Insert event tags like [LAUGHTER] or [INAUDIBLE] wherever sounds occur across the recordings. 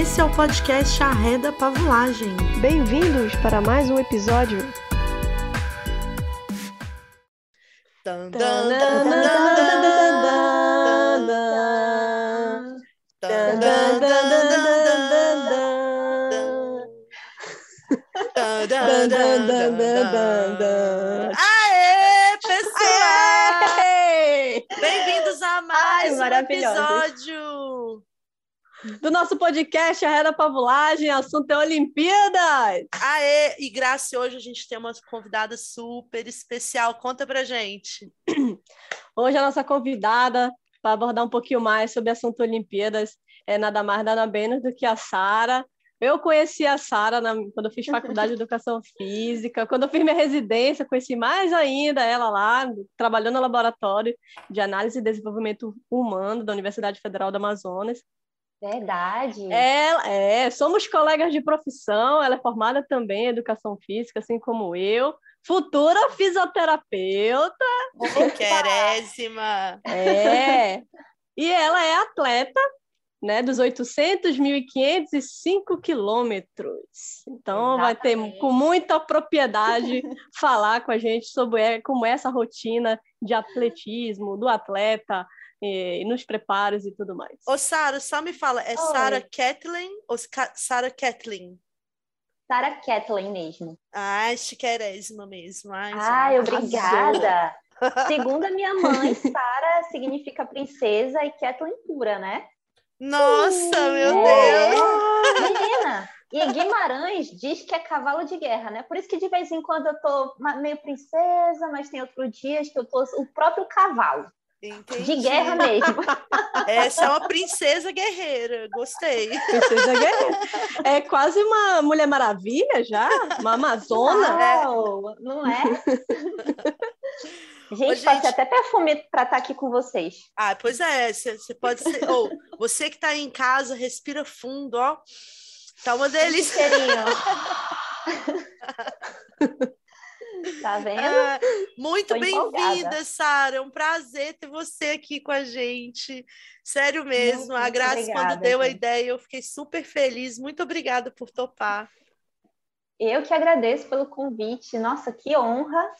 Esse é o podcast Arreda Pavulagem. Bem-vindos para mais um episódio. Aê, pessoal! Bem-vindos a mais Ai, um episódio! Do nosso podcast Arreda Pavulagem, assunto é Olimpíadas. Aê! E Graça, hoje a gente tem uma convidada super especial. Conta pra gente. Hoje a nossa convidada para abordar um pouquinho mais sobre o assunto Olimpíadas é nada mais nada menos do que a Sara. Eu conheci a Sara quando eu fiz faculdade de [LAUGHS] Educação Física, quando eu fiz minha residência, conheci mais ainda ela lá, trabalhando no laboratório de análise e desenvolvimento humano da Universidade Federal do Amazonas. Verdade. Ela, é, somos colegas de profissão, ela é formada também em educação física, assim como eu, futura fisioterapeuta, Querésima! é, e ela é atleta, né, dos 800, 1.500 e 5 quilômetros. Então, vai ter Exatamente. com muita propriedade [LAUGHS] falar com a gente sobre é- como é essa rotina de atletismo, do atleta, e, nos preparos e tudo mais. Ô, Sara, só me fala, é. Sara Kathleen ou Sara Kathleen? Sarah Kathleen mesmo. Ai, chiquerésima mesmo. Ai, Ai, obrigada. [LAUGHS] Segundo a minha mãe, Sarah significa princesa e Kathleen pura, né? Nossa, meu É. Deus! Menina, e Guimarães diz que é cavalo de guerra, né? Por isso que de vez em quando eu tô meio princesa, mas tem outros dias que eu tô o próprio cavalo. Entendi. De guerra mesmo. Essa [LAUGHS] é uma princesa guerreira. Gostei. Princesa Guerreira. É quase uma Mulher Maravilha já, uma Amazona. Uau, não é? [LAUGHS] Ô, Gente, gente. passei até perfume para estar aqui com vocês. Ah, pois é, você pode ser. Ou você que está em casa, respira fundo, ó. Tá uma delícia. [LAUGHS] tá vendo? Ah, muito bem-vinda, Sara. É um prazer ter você aqui com a gente. Sério mesmo. Muito, a Graça, obrigada, quando deu a gente. ideia, eu fiquei super feliz. Muito obrigada por topar. Eu que agradeço pelo convite. Nossa, que honra.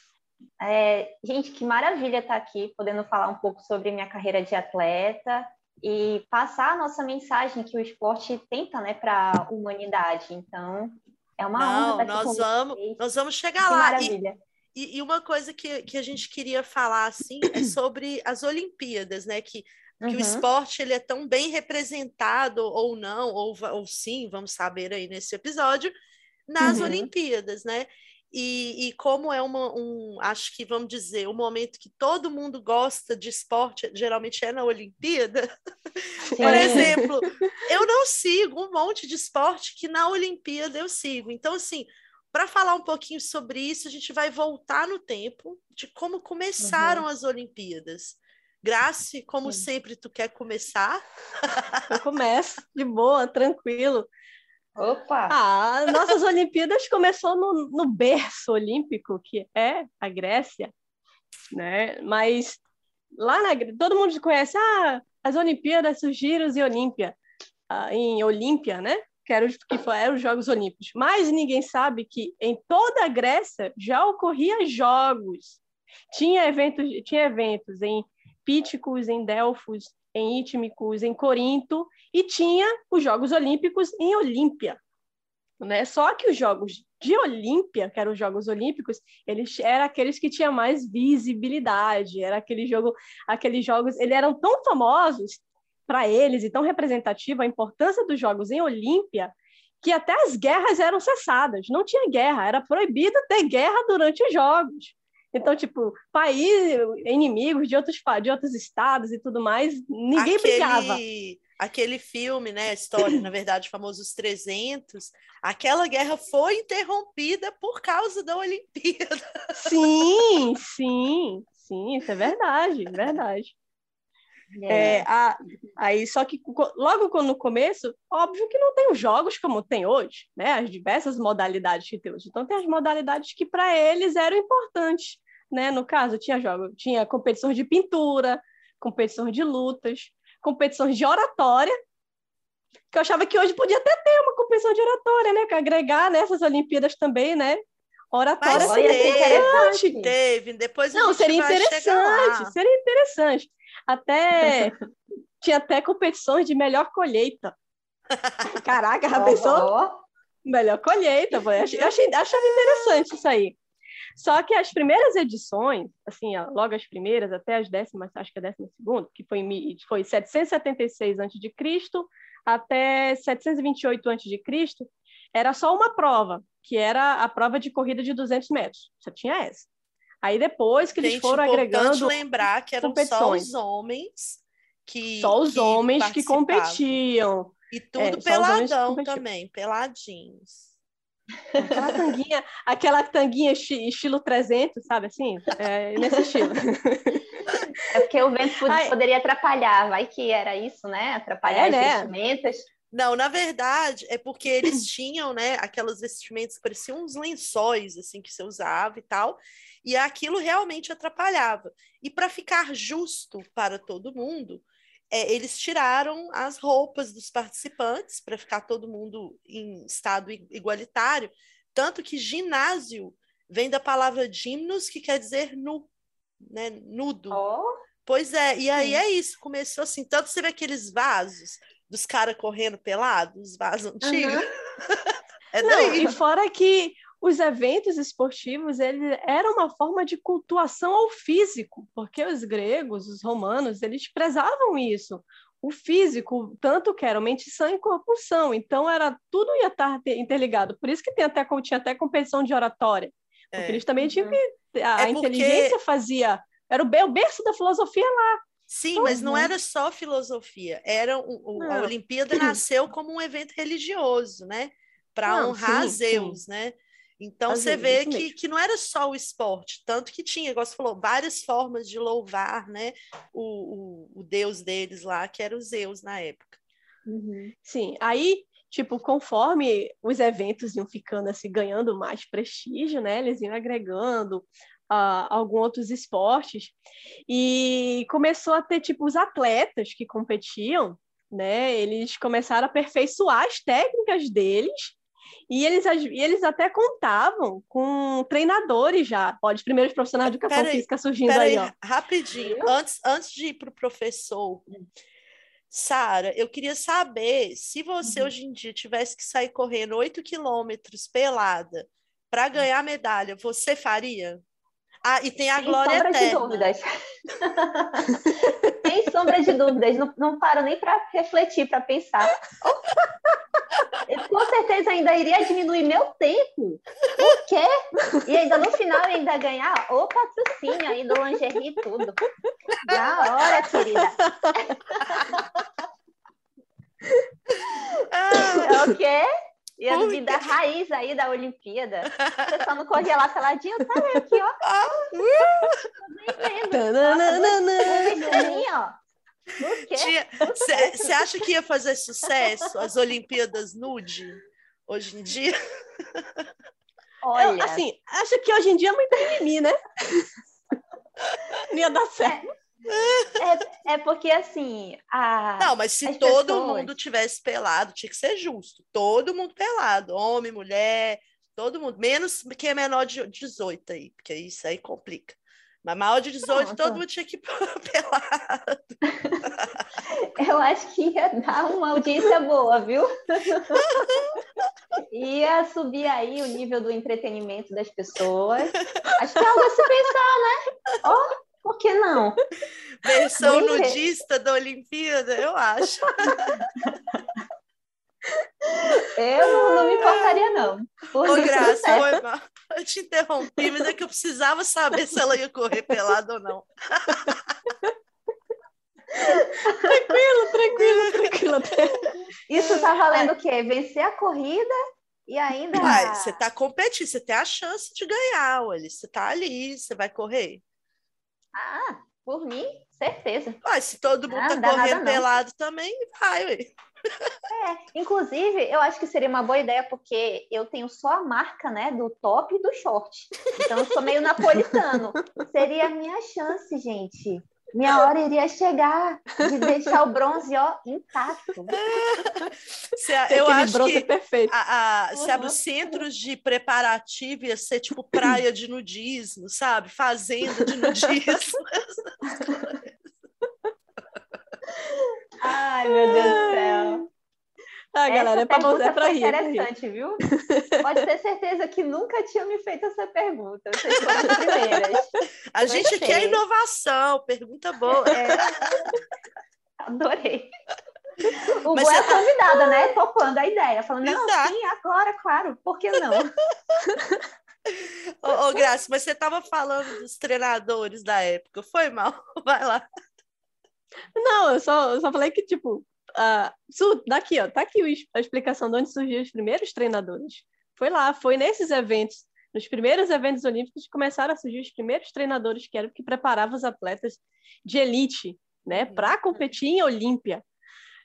É, gente, que maravilha estar aqui, podendo falar um pouco sobre minha carreira de atleta e passar a nossa mensagem que o esporte tenta, né, para a humanidade. Então, é uma honra Não, aqui nós vamos, vocês. nós vamos Que chegar lá. E, maravilha. e, e uma coisa que, que a gente queria falar assim é [CLEARS THROAT] sobre as Olimpíadas, né? Que, que o Uhum. esporte ele é tão bem representado ou não, ou, ou sim, vamos saber aí nesse episódio, nas Uhum. Olimpíadas, né? E, e como é uma, um, acho que vamos dizer, o momento que todo mundo gosta de esporte, geralmente é na Olimpíada. [LAUGHS] Por exemplo, [LAUGHS] eu não sigo um monte de esporte que na Olimpíada eu sigo. Então, assim, para falar um pouquinho sobre isso, a gente vai voltar no tempo de como começaram as Olimpíadas. Grace, como Sim. sempre, tu quer começar? Eu começo de boa, tranquilo. Opa! Ah, nossas Olimpíadas começou no, no berço olímpico, que é a Grécia, né? Mas lá na todo mundo conhece ah, as Olimpíadas surgiram em Olímpia, ah, em Olímpia, né? Que, era, os- que eram os Jogos Olímpicos. Mas ninguém sabe que em toda a Grécia já ocorria jogos. Tinha eventos, tinha eventos em Píticos, em Delfos, em Ítmicos, em Corinto, e tinha os Jogos Olímpicos em Olímpia. Né? Só que os Jogos de Olímpia, que eram os Jogos Olímpicos, eles eram aqueles que tinham mais visibilidade, era aquele jogo, aqueles jogos, eles eram tão famosos para eles e tão representativa a importância dos jogos em Olímpia, que até as guerras eram cessadas, não tinha guerra, era proibido ter guerra durante os jogos. Então, tipo, países inimigos de outros, de outros estados e tudo mais, ninguém brigava. Aquele, filme, né? A história, na verdade, famoso Os 300. Aquela guerra foi interrompida por causa da Olimpíada. Sim, [LAUGHS] sim, sim, isso é verdade, verdade. É, a- aí, só que logo no começo, óbvio que não tem os jogos como tem hoje, né? As diversas modalidades que tem hoje. Então, tem as modalidades que para eles eram importantes, né? No caso, tinha jogo, tinha competições de pintura, competições de lutas, competições de oratória, que eu achava que hoje podia até ter uma competição de oratória, né? Que agregar nessas Olimpíadas também, né? Oratória Mas seria teve, interessante. Teve, depois Não, seria interessante, seria interessante. Até [LAUGHS] tinha até competições de melhor colheita. [LAUGHS] Caraca, a pessoa melhor colheita. Eu achei, achei- achava interessante isso aí. Só que as primeiras edições, assim, logo as primeiras, até as décimas, acho que a décima segunda, que foi, foi 776 a.C. até 728 a.C., era só uma prova, que era a prova de corrida de 200 metros. Só tinha essa. Aí depois que eles Gente, foram importante agregando lembrar que eram só os homens que só os que homens que competiam. E tudo É, homens que peladão também, peladinhos. Aquela tanguinha, aquela tanguinha esti- estilo 300, sabe assim? É, nesse estilo. [LAUGHS] é porque o vento pod- Ai. poderia atrapalhar, vai que era isso, né? Atrapalhar É, as né? vestimentas. Não, na verdade, é porque eles [LAUGHS] tinham, né, aquelas vestimentas que pareciam uns lençóis, assim, que você usava e tal, e aquilo realmente atrapalhava. E para ficar justo para todo mundo, é, eles tiraram as roupas dos participantes para ficar todo mundo em estado igualitário, tanto que ginásio vem da palavra gimnos, que quer dizer nu, né, nudo. Ó, Pois é, e aí Sim. é isso, começou assim, tanto você vê aqueles vasos dos caras correndo pelados, os vasos antigos, [LAUGHS] é Não, daí. e fora que os eventos esportivos eles eram uma forma de cultuação ao físico, porque os gregos, os romanos, eles prezavam isso. O físico, tanto que era mente sã e corpo são. Então, era tudo ia estar te- interligado. Por isso que tem até, tinha até competição de oratória. Porque É. eles também tinham Uhum. que. A É porque- inteligência fazia. Era o be- o berço da filosofia lá. Sim, mas não Uhum. era só filosofia, era um- o- a. Olimpíada [CLEARS THROAT] nasceu como um evento religioso, né? Para honrar sim, Zeus, né? Então você vê que, mesmo. que não era só o esporte, tanto que tinha, igual você falou, várias formas de louvar, né? O, o, o deus deles lá, que era o Zeus na época. Sim, aí, tipo, conforme os eventos iam ficando assim, ganhando mais prestígio, né? Eles iam agregando ah, alguns outros esportes e começou a ter, tipo, os atletas que competiam, né? Eles começaram a aperfeiçoar as técnicas deles e eles, e eles até contavam com treinadores já. Olha, os primeiros profissionais de educação Peraí, física surgindo Peraí, aí, ó. rapidinho, antes, antes de ir para o professor, Sara, eu queria saber se você Uhum. hoje em dia tivesse que sair correndo 8 quilômetros pelada para ganhar medalha, você faria? Ah, e tem a sem glória sombra de eterna. dúvidas. sem sombra de dúvidas. Não, não paro nem para refletir, para pensar. Eu, com certeza ainda iria diminuir meu tempo. O quê? E ainda no final ainda ganhar o patrocínio aí do lingerie e tudo. Na hora, querida. Ah, É o quê? Ia Por me dar raiz aí da Olimpíada. Você só não corria lá caladinho, tá aqui, ó. [LAUGHS] O quê? Você acha que ia fazer sucesso as Olimpíadas nude hoje em dia? Olha, Eu, assim, acho que hoje em dia é muito mimimi, né? [LAUGHS] Não ia dar certo. É, é porque assim, a... Não, mas se todo pessoas- mundo tivesse pelado, tinha que ser justo. Todo mundo pelado, homem, mulher, todo mundo. Menos quem é menor de 18 aí, porque isso aí complica. Mas maior de 18, Pronto. todo mundo tinha que ir [LAUGHS] pelado. [LAUGHS] eu acho que ia dar uma audiência boa, viu? [LAUGHS] ia subir aí o nível do entretenimento das pessoas. Acho que é algo a se pensar, né? Ó, por que não? [LAUGHS] Versão Bem- nudista da Olimpíada, eu acho. [LAUGHS] Eu não, me importaria, não. Por Ô, Graça, foi mal. Eu te interrompi, mas é que eu precisava saber se ela ia correr pelada ou não. [LAUGHS] Tranquilo, tranquilo, tranquilo. Isso tá valendo o quê? Vencer a corrida e ainda. Uai, você tá competindo, você tem a chance de ganhar, olha. Você tá ali, você vai correr. Ah, por mim, certeza. Uai, se todo mundo Ah, tá correndo pelado também, vai, ué. É, inclusive, eu acho que seria uma boa ideia, porque eu tenho só a marca, né, do top e do short. Então, eu sou meio napolitano. Seria a minha chance, gente. Minha hora iria chegar de deixar o bronze ó, intacto. [LAUGHS] Se a, eu acho bronze que perfeito. a, a, Uhum. sabe, os centros de preparativo ia ser tipo praia de nudismo, sabe? Fazenda de nudismo. [LAUGHS] Ai, meu Deus do céu. Ah, galera, é pra, é pra foi rir. é pra rir. interessante, viu? Pode ter certeza que nunca tinha me feito essa pergunta. Vocês foram as primeiras. A gente Gostei. quer inovação, pergunta boa. É. Adorei. O Mas Gu é você tá- convidada, né? Topando a ideia. Falando, não, Exato. sim, agora, claro. Por que não? Ô, ô Graça, mas você estava falando dos treinadores da época, foi mal? [LAUGHS] Vai lá. Não, eu só, eu só falei que, tipo, ah, su- daqui, ó, tá aqui a explicação de onde surgiram os primeiros treinadores. Foi lá, foi nesses eventos, nos primeiros eventos olímpicos, que começaram a surgir os primeiros treinadores que eram que preparavam os atletas de elite, né, Uhum. para competir em Olímpia.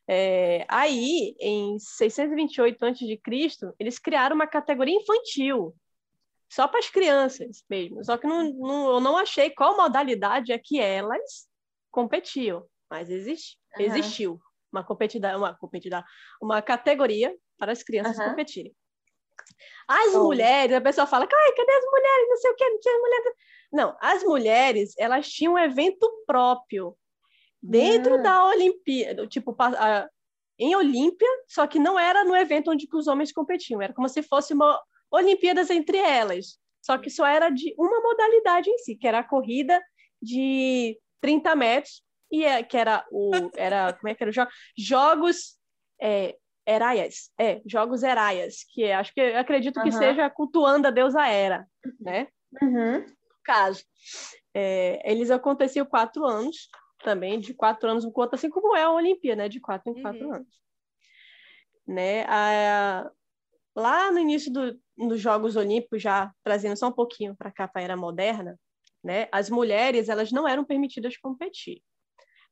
É, aí, em 628 a.C., eles criaram uma categoria infantil, só para as crianças mesmo. Só que não, não- eu não achei qual modalidade é que elas competiam, mas existe, Aham. existiu uma competida, uma competida, uma categoria para as crianças Aham. competirem. As Oh. mulheres, a pessoa fala, ai, cadê as mulheres? Não sei o que, não tinha mulher. Não, as mulheres, elas tinham um evento próprio dentro Hum. da Olimpíada, tipo, a- em Olímpia, só que não era no evento onde os homens competiam, era como se fosse uma Olimpíadas entre elas, só que só era de uma modalidade em si, que era a corrida de 30 metros, e é, que era o, era, como é que era o jogo? Jogos é, Heraias, é, Jogos Heraias, que é, acho que, acredito que seja cultuando a deusa Hera, né? Uhum. caso. É, eles aconteciam quatro anos, também, de quatro anos, um conta assim como é a Olimpíada, né? De quatro em quatro Uhum. anos. Né? A- lá no início do, dos Jogos Olímpicos, já trazendo só um pouquinho para cá, para a era moderna, né? As mulheres, elas não eram permitidas competir.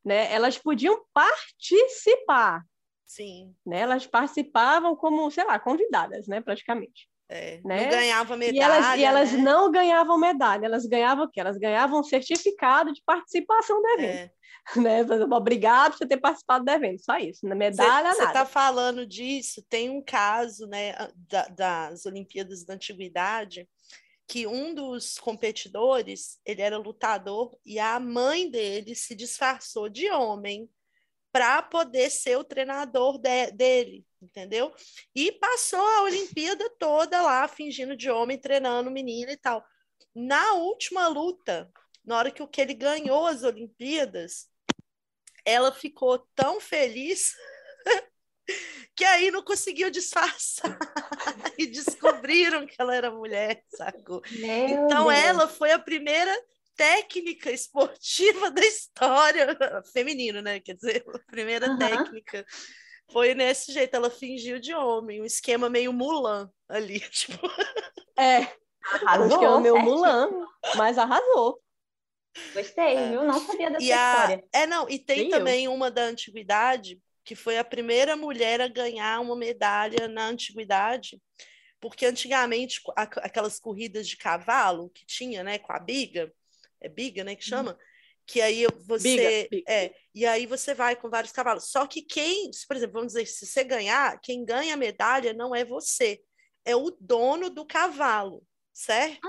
Né? Elas podiam participar, Sim, né? Elas participavam como, sei lá, convidadas, né? Praticamente. é. Né? Não ganhava medalha. E elas, e elas né? não ganhavam medalha, elas ganhavam o quê? Elas ganhavam um certificado de participação do evento. É. [LAUGHS] Né? Obrigado por ter participado do evento, só isso. Na medalha, Você está falando disso, tem um caso né, da- das Olimpíadas da Antiguidade, que um dos competidores, ele era lutador, e a mãe dele se disfarçou de homem para poder ser o treinador de- dele, entendeu? E passou a Olimpíada toda lá, fingindo de homem, treinando o menino e tal. Na última luta, na hora que, o que ele ganhou as Olimpíadas, ela ficou tão feliz [LAUGHS] que aí não conseguiu disfarçar [LAUGHS] e descobriram que ela era mulher, sacou? Meu Então Deus. ela foi a primeira técnica esportiva da história [LAUGHS] feminino, né? Quer dizer, a primeira Aham. técnica foi nesse jeito, ela fingiu de homem, um esquema meio Mulan ali, [LAUGHS] tipo, É, Arrasou, acho que é o meu. Mulan, mas arrasou. Gostei, É. viu? Não sabia dessa E a... história. É, não, e tem eu. também uma da antiguidade, que foi a primeira mulher a ganhar uma medalha na antiguidade, porque antigamente aquelas corridas de cavalo que tinha, né, com a biga, é biga, né, que chama, que aí você Biga, biga. é, e aí você vai com vários cavalos. Só que quem, por exemplo, vamos dizer, se você ganhar, quem ganha a medalha não é você, é o dono do cavalo, certo?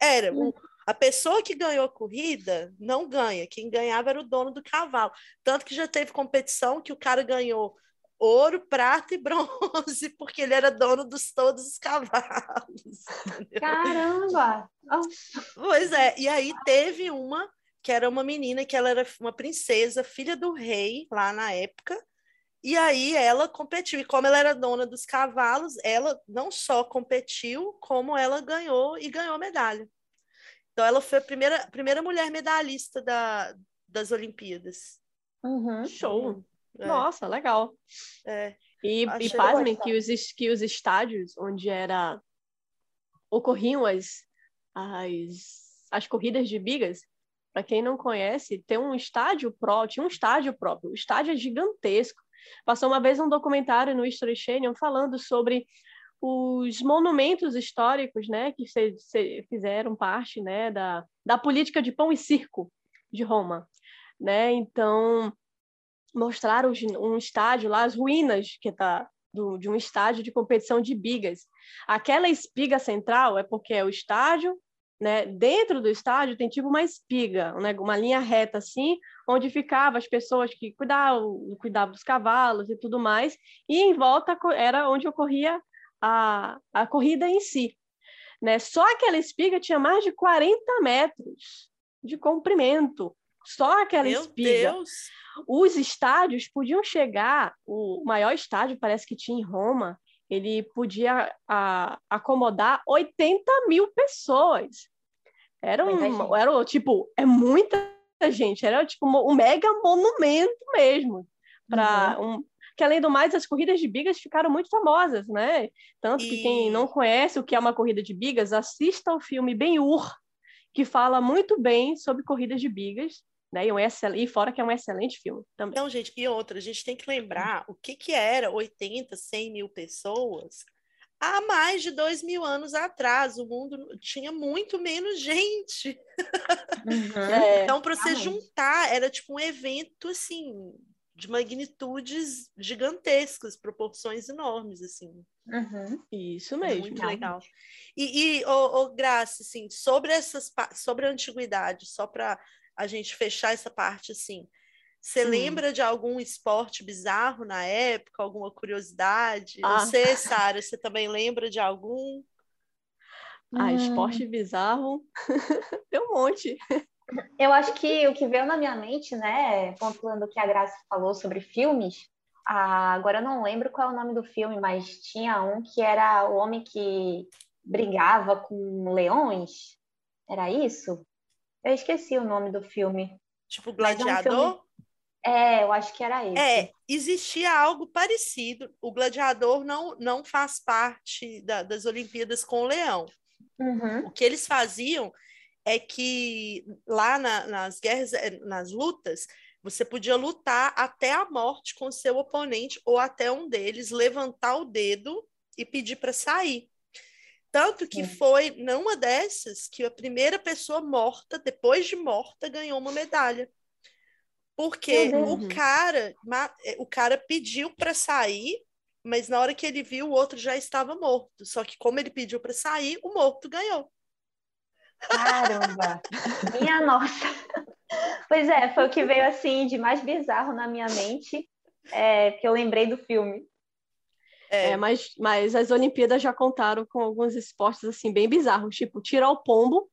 Era, o- a pessoa que ganhou a corrida não ganha, quem ganhava era o dono do cavalo. Tanto que já teve competição que o cara ganhou ouro, prata e [LAUGHS] bronze, porque ele era dono dos todos os cavalos. [LAUGHS] entendeu? Caramba! Pois é, e aí teve uma que era uma menina que ela era uma princesa, filha do rei lá na época, e aí ela competiu. E como ela era dona dos cavalos, ela não só competiu, como ela ganhou e ganhou medalha. Então ela foi a primeira, primeira mulher medalhista da, das Olimpíadas. uhum. Show. É, Nossa, legal. é. E, Achei e pasmem que os, que os estádios onde era ocorriam as, as, as corridas de bigas, para quem não conhece, tem um estádio próprio, tinha um estádio próprio, o estádio é gigantesco. Passou uma vez um documentário no History Channel falando sobre os monumentos históricos, né, que se, se fizeram parte, né, da, da política de pão e circo de Roma. né? Então, mostraram um estádio lá, as ruínas que tá do, de um estádio de competição de bigas. Aquela espiga central é porque é o estádio, né? Dentro do estádio tem tipo uma espiga, né? uma linha reta assim, onde ficavam as pessoas que cuidavam, cuidavam dos cavalos e tudo mais, e em volta era onde ocorria a, a corrida em si. Né? Só aquela espiga tinha mais de 40 metros de comprimento. Só aquela Meu espiga. Deus. Os estádios podiam chegar, o maior estádio parece que tinha em Roma, ele podia a, acomodar 80 mil pessoas. Era um, era tipo, é muita gente, era tipo um mega monumento mesmo para uhum. um que além do mais as corridas de bigas ficaram muito famosas, né? Tanto e... que quem não conhece o que é uma corrida de bigas, assista ao filme Ben-Hur, que fala muito bem sobre corridas de bigas né? E, um excel... e fora que é um excelente filme também. Então, gente, e outra, a gente tem que lembrar o que, que era 80, 100 mil pessoas há mais de dois mil anos atrás. O mundo tinha muito menos gente. Uhum. [LAUGHS] É, então, para você juntar, era tipo um evento assim de magnitudes gigantescas, proporções enormes, assim. Uhum. Isso mesmo. Muito legal. E, e oh, oh, Graça, assim, sobre essas sobre a antiguidade, só para a gente fechar essa parte assim. Você hum. lembra de algum esporte bizarro na época, alguma curiosidade? Ah. Você, Sara, você também lembra de algum? Ah, hum. esporte bizarro, [LAUGHS] tem um monte. Eu acho que o que veio na minha mente, né, pontuando o que a Graça falou sobre filmes, ah, agora eu não lembro qual é o nome do filme, mas tinha um que era o homem que brigava com leões. Era isso? Eu esqueci o nome do filme. Tipo Gladiador? É, filme... é, eu acho que era esse. É, existia algo parecido. O Gladiador não, não faz parte da, das Olimpíadas com o Leão. Uhum. O que eles faziam é que lá na, nas guerras, eh, nas lutas, você podia lutar até a morte com seu oponente ou até um deles levantar o dedo e pedir para sair. Tanto que foi numa dessas que a primeira pessoa morta, depois de morta, ganhou uma medalha. Porque o cara, é, o cara pediu para sair, mas na hora que ele viu, o outro já estava morto. Só que como ele pediu para sair, o morto ganhou. Caramba! minha nossa! Pois é, foi o que veio assim de mais bizarro na minha mente, é, que eu lembrei do filme. É. é, mas, mas as Olimpíadas já contaram com alguns esportes assim bem bizarros, tipo tirar o pombo,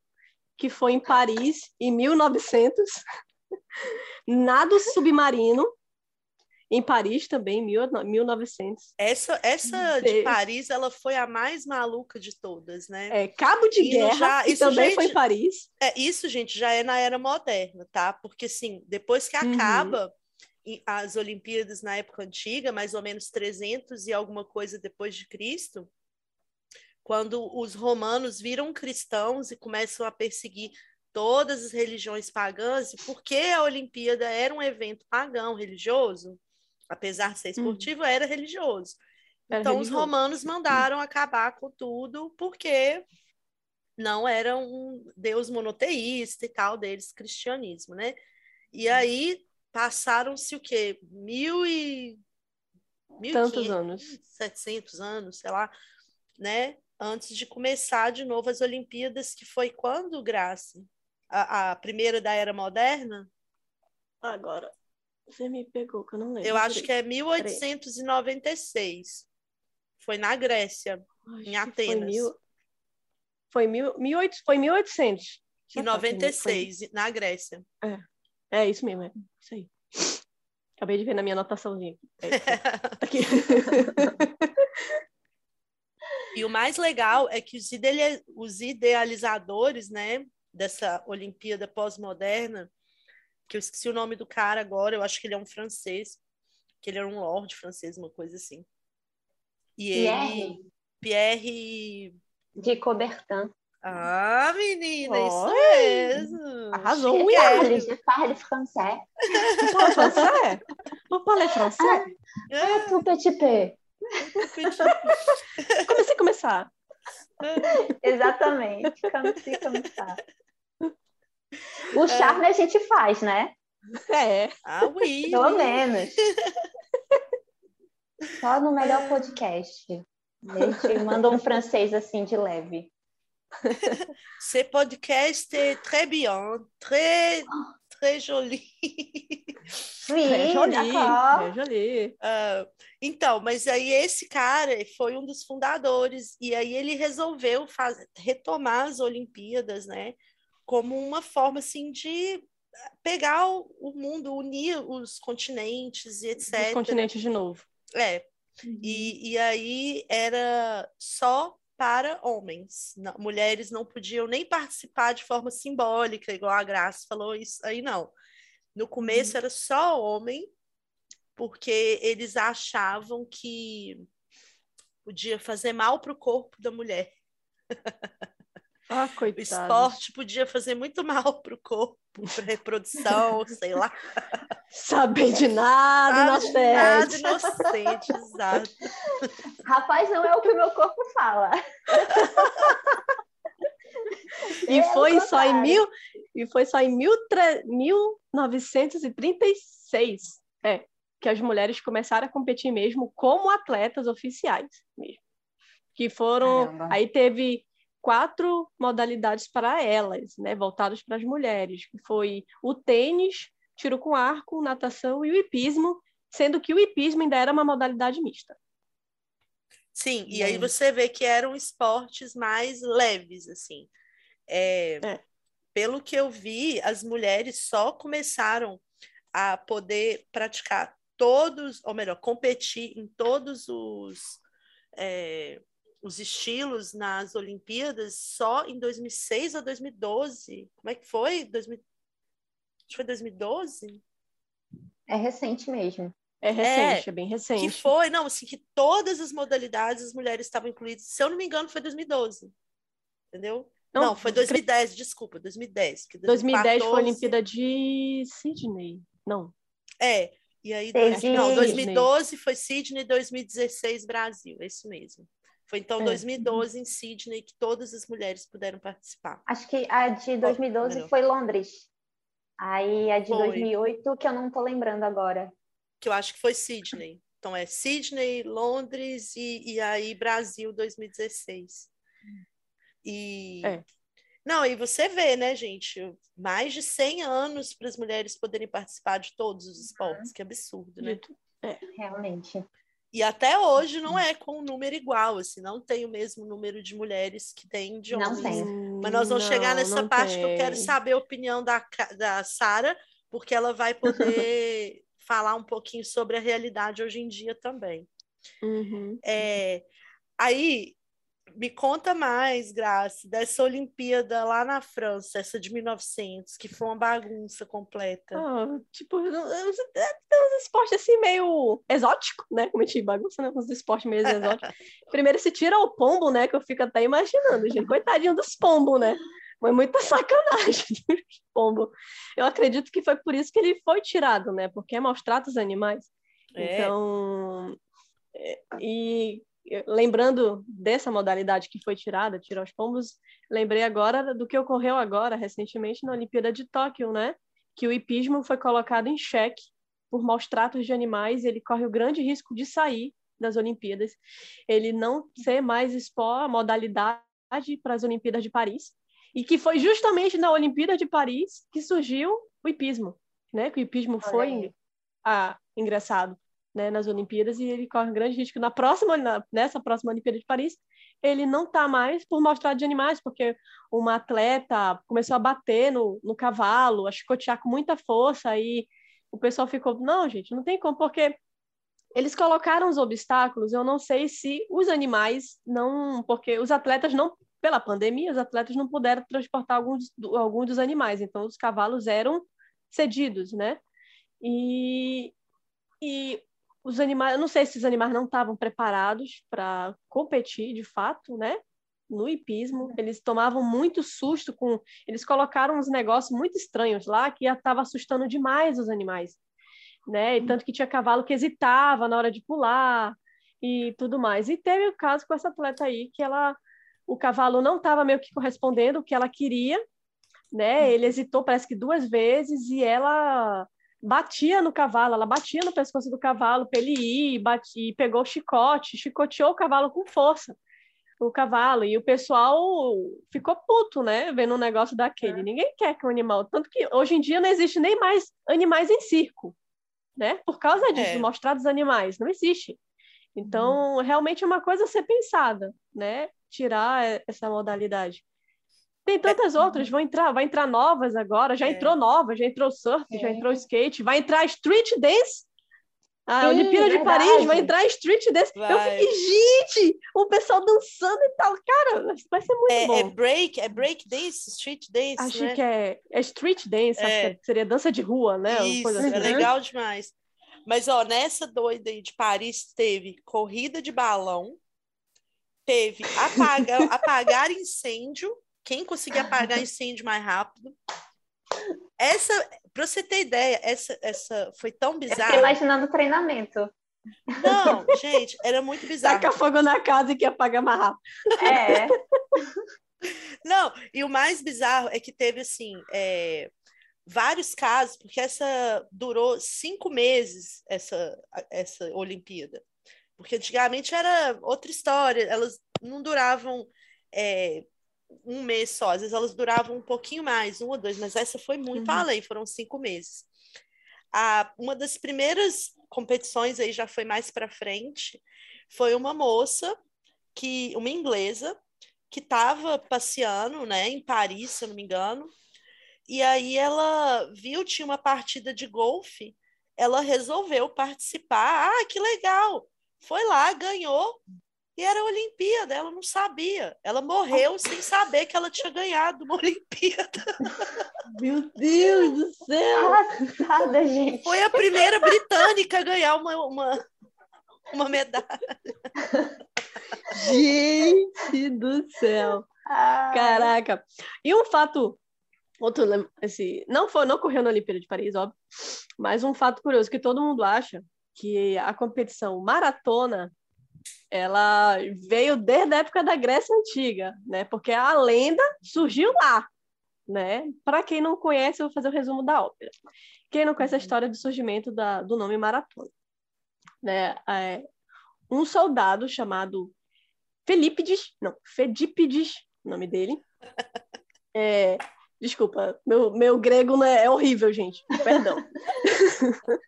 que foi em Paris em 1900, [LAUGHS] nado submarino em Paris também, 1900. Essa, essa de Paris, ela foi a mais maluca de todas, né? É, Cabo de e Guerra, já, isso, também gente, foi em Paris. É, isso, gente, já é na era moderna, tá? Porque, assim, depois que uhum. acaba as Olimpíadas na época antiga, mais ou menos 300 e alguma coisa depois de Cristo, quando os romanos viram cristãos e começam a perseguir todas as religiões pagãs, porque a Olimpíada era um evento pagão, religioso, apesar de ser uhum. esportivo, era religioso. Era então, religioso. os romanos mandaram acabar com tudo, porque não era um Deus monoteísta e tal deles, cristianismo, né? E aí passaram-se o quê? Mil e... Mil Tantos anos. Setecentos anos, sei lá, né? Antes de começar de novo as Olimpíadas, que foi quando, Graça? A, a primeira da Era Moderna? Agora, você me pegou, que eu não lembro. Eu acho que é 1896. Foi na Grécia, acho em Atenas. Foi, mil... foi, mil... Mil... foi 1800. Em 96, foi... na Grécia. É. É isso mesmo, é isso aí. Acabei de ver na minha anotaçãozinha [LAUGHS] aqui. É e o mais legal é que os idealizadores, né, dessa Olimpíada pós-moderna, que eu esqueci o nome do cara agora, eu acho que ele é um francês, que ele era um lord francês, uma coisa assim. E Pierre. ele Pierre de Coubertin. Ah, menina, Oi. isso mesmo. Arrasou. Oui, parle, je parle français. Vous parlez français? Vous parlez français? Ah, tout petit peu. Comecei a começar. Exatamente. Comecei a começar. O charme a gente faz, né? É. Ah, oui. Pelo menos. Só no melhor podcast. Ele manda um francês assim de leve. [LAUGHS] Ce podcast est très bien, très, très joli. Oui, É Jolie, d'accord. é Jolie. Ah, então, mas aí esse cara foi um dos fundadores, e aí ele resolveu faz- retomar as Olimpíadas, né, como uma forma, assim, de pegar o, mundo, unir os continentes e etc. continentes de novo. É, e, e aí era só para homens. Não- mulheres não podiam nem participar de forma simbólica, igual a Graça falou, isso aí não. No começo era só homem, porque eles achavam que podia fazer mal para o corpo da mulher. [LAUGHS] Ah, O esporte podia fazer muito [LAUGHS] mal para o corpo, para reprodução, sei lá. Saber de nada, Sabe, Nada inocente. exato. Rapaz, não é o que o meu corpo fala. E É, foi só em mil, e foi só em mil tre- 1936, é, que as mulheres começaram a competir mesmo como atletas oficiais mesmo. Que foram, Caramba. aí teve quatro modalidades para elas, né, voltadas para as mulheres, que foi o tênis, tiro com arco, natação e o hipismo, sendo que o hipismo ainda era uma modalidade mista. Sim, e aí você vê que eram esportes mais leves, assim. É, É. Pelo que eu vi, as mulheres só começaram a poder praticar todos, ou melhor, competir em todos os, é, os estilos nas Olimpíadas só em 2006 ou 2012. Como é que foi? 2000... Acho que foi 2012? É recente mesmo. É recente, é, bem recente. Que foi, não, assim, que todas as modalidades as mulheres estavam incluídas. Se eu não me engano, foi 2012. Entendeu? Não, foi 2010, desculpa, 2010. porque 2010 foi a 2014 Olimpíada de Sydney. Não. É, e aí, Teve- não, Sydney. 2012 foi Sydney, 2016 Brasil, é isso mesmo. Foi então É. 2012 em Sydney que todas as mulheres puderam participar. Acho que a de 2012 melhor. foi Londres. Aí a de Foi. 2008, que eu não tô lembrando agora. Que eu acho que foi Sydney. Então é Sydney, Londres e, e aí Brasil 2016. E É. não, e você vê, né, gente, mais de 100 anos para as mulheres poderem participar de todos os esportes, que absurdo, né? Dito. Realmente. E até hoje não é com um número igual, assim, não tem o mesmo número de mulheres que tem de Não homens. tem. Mas nós vamos chegar Não, nessa não parte que eu quero tem. saber a opinião da, da Sara, porque ela vai poder [LAUGHS] falar um pouquinho sobre a realidade hoje em dia também. Uhum. É, aí, me conta mais, Graça, dessa Olimpíada lá na França, essa de 1900, que foi uma bagunça completa. Ah, tipo, tem uns esportes assim meio exótico, né? Como a gente bagunça, né? Uns esportes meio exóticos. [LAUGHS] Primeiro se tira o pombo, né? Que eu fico até imaginando, gente. Coitadinho dos pombos, né? Foi muita [LAUGHS] sacanagem [LAUGHS] dos pombos. Eu acredito que foi por isso que ele foi tirado, né? Porque é maus tratos animais. É. Então, é, e lembrando dessa modalidade que foi tirada, tirar os pombos, lembrei agora do que ocorreu agora, recentemente, na Olimpíada de Tóquio, né? Que o hipismo foi colocado em xeque por maus tratos de animais, ele corre o grande risco de sair das Olimpíadas, ele não ser mais expor a modalidade para as Olimpíadas de Paris, e que foi justamente na Olimpíada de Paris que surgiu o hipismo, né? Que o hipismo Olha foi ah, ingressado né, nas Olimpíadas e ele corre um grande risco na próxima, na- nessa próxima Olimpíada de Paris, ele não está mais por mostrar de animais, porque uma atleta começou a bater no, no cavalo, a chicotear com muita força, e o pessoal ficou, não, gente, não tem como, porque eles colocaram os obstáculos, eu não sei se os animais não, porque os atletas não, pela pandemia, os atletas não puderam transportar alguns, alguns dos animais, então os cavalos eram cedidos, né? E, e os animais, eu não sei se os animais não estavam preparados para competir de fato, né? No hipismo, eles tomavam muito susto com. Eles colocaram uns negócios muito estranhos lá que estava assustando demais os animais, né? E tanto que tinha cavalo que hesitava na hora de pular e tudo mais. E teve o caso com essa atleta aí que ela, o cavalo não estava meio que correspondendo o que ela queria né? Ele hesitou, parece que duas vezes, e ela batia no cavalo, ela batia no pescoço do cavalo para ele ir, batia, pegou o chicote, chicoteou o cavalo com força, o cavalo, e o pessoal ficou puto, né, vendo um negócio daquele. É. Ninguém quer que um animal, tanto que hoje em dia não existe nem mais animais em circo, né, por causa disso, é. mostrar dos animais, não existe. Então, uhum. realmente é uma coisa a ser pensada, né, tirar essa modalidade. Tem tantas é. outras, vão entrar, vai entrar novas agora, já é. entrou novas, já entrou surf, é. já entrou skate, vai entrar street dance. A Sim, Olimpíada de Paris vai entrar street dance. Vai. Eu fiquei, gente, o pessoal dançando e tal. Cara, vai ser muito é, bom. É break, é break dance, street dance. Acho né? que é, é street dance, é. seria dança de rua, né? Isso, assim, é legal demais. Mas, ó, nessa doida aí de Paris teve corrida de balão, teve apaga, [LAUGHS] apagar incêndio, quem conseguir apagar [LAUGHS] incêndio mais rápido. Essa, para você ter ideia, essa, essa foi tão bizarra. Eu imaginando o treinamento. Não, [LAUGHS] gente, era muito bizarro. Taca fogo na casa e que apaga mais rápido. É. [LAUGHS] Não, e o mais bizarro é que teve, assim, é, vários casos, porque essa durou cinco meses, essa, essa Olimpíada. Porque antigamente era outra história, elas não duravam é, um mês só, às vezes elas duravam um pouquinho mais, um ou dois, mas essa foi muito uhum. além, foram cinco meses. A, uma das primeiras competições aí já foi mais para frente, foi uma moça que, uma inglesa, que estava passeando, né, em Paris, se eu não me engano, e aí ela viu tinha uma partida de golfe, ela resolveu participar. Ah, que legal! Foi lá, ganhou, e era a Olimpíada, ela não sabia. Ela morreu sem saber que ela tinha ganhado uma [LAUGHS] Olimpíada. Meu Deus do céu! Passada, gente. Foi a primeira britânica a ganhar uma, uma, uma medalha. Gente do céu! Ai. Caraca! E um fato outro assim, não foi não correu na Olimpíada de Paris, óbvio, mas um fato curioso que todo mundo acha que a competição maratona ela veio desde a época da Grécia Antiga, né? Porque a lenda surgiu lá, né? Para quem não conhece, eu vou fazer o resumo da ópera. Quem não conhece a história do surgimento da, do nome maratona, né? É, um soldado chamado Felípides, não, Fedípides, nome dele. É, desculpa, meu, meu grego é, é horrível, gente. Perdão. [LAUGHS]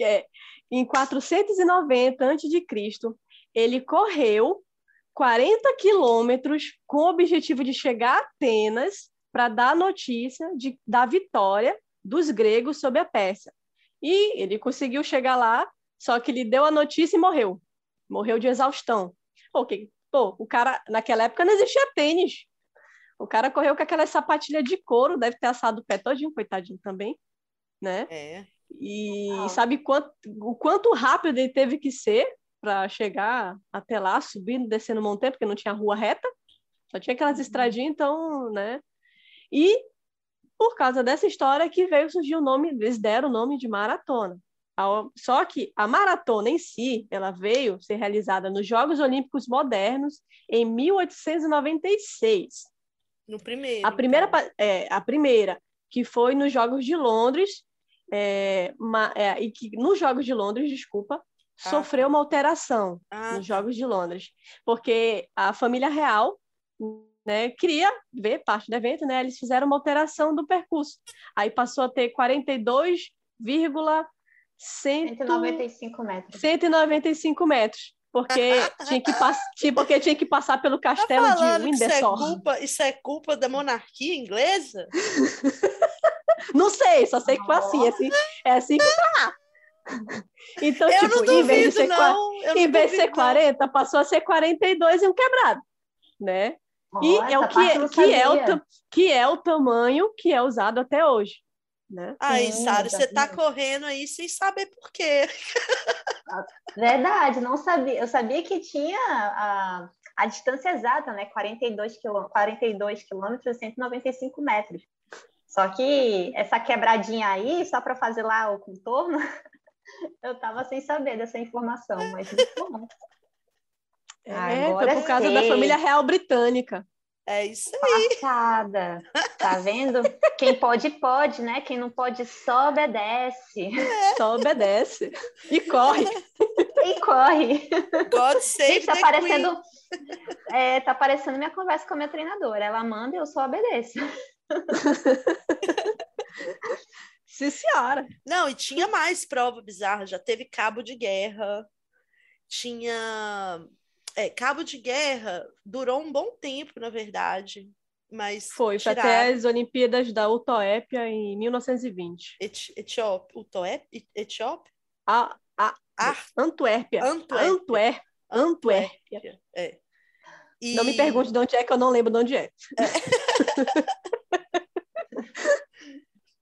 é, em 490 a.C., ele correu 40 quilômetros com o objetivo de chegar a Atenas para dar a notícia de, da vitória dos gregos sobre a Pérsia. E ele conseguiu chegar lá, só que ele deu a notícia e morreu. Morreu de exaustão. Okay. Pô, o cara, naquela época não existia tênis. O cara correu com aquela sapatilha de couro, deve ter assado o pé todinho, coitadinho também, né? É. E ah. sabe quanto, o quanto rápido ele teve que ser para chegar até lá, subindo, descendo montanha, porque não tinha rua reta, só tinha aquelas uhum. estradinhas, então, né? E por causa dessa história que veio surgir o nome, eles deram o nome de maratona. Só que a maratona em si, ela veio ser realizada nos Jogos Olímpicos Modernos em 1896. No primeiro. A primeira, então. é, a primeira que foi nos Jogos de Londres, é, uma, é, e que nos Jogos de Londres, desculpa, ah. sofreu uma alteração ah. nos Jogos de Londres, porque a família real né, queria ver parte do evento, né? Eles fizeram uma alteração do percurso. Aí passou a ter 42,195 metros. 195 metros. Porque [LAUGHS] tinha, que pass... porque tinha que passar pelo tá castelo tá de Windsor. Isso é, culpa, isso é culpa da monarquia inglesa? [LAUGHS] Não sei, só sei que foi assim. É assim, é assim que tá. [LAUGHS] Então, eu tipo, duvido, em vez de ser, não, em vez de ser 40, não. passou a ser 42 e um quebrado, né? e é o que, é, que, é o, que é o tamanho que é usado até hoje. Né? Aí, Sara, você está correndo aí sem saber por quê. [LAUGHS] Verdade, não sabia. Eu sabia que tinha a, a distância exata, né? 42 quilômetros, 42 quilômetros, 195 metros. Só que essa quebradinha aí, só para fazer lá o contorno, eu estava sem saber dessa informação, mas. É, Agora foi por causa sei. da família real britânica. É isso aí. Passada. Tá vendo? Quem pode, pode, né? Quem não pode, só obedece. É. Só obedece. E corre. E corre. God save Gente, tá parecendo, é, tá parecendo minha conversa com a minha treinadora. Ela manda e eu só obedeço. [LAUGHS] Sim, senhora. Não, e tinha mais prova bizarra. Já teve cabo de guerra. Tinha. É, cabo de guerra durou um bom tempo, na verdade. Mas Foi, tiraram. até as Olimpíadas da Utoépia em 1920. Eti- Etiópia. A, a, Antuérpia. Antuérpia. Antuér, Antuérpia. É. E- Não me pergunte de onde é, que eu não lembro de onde é. [LAUGHS]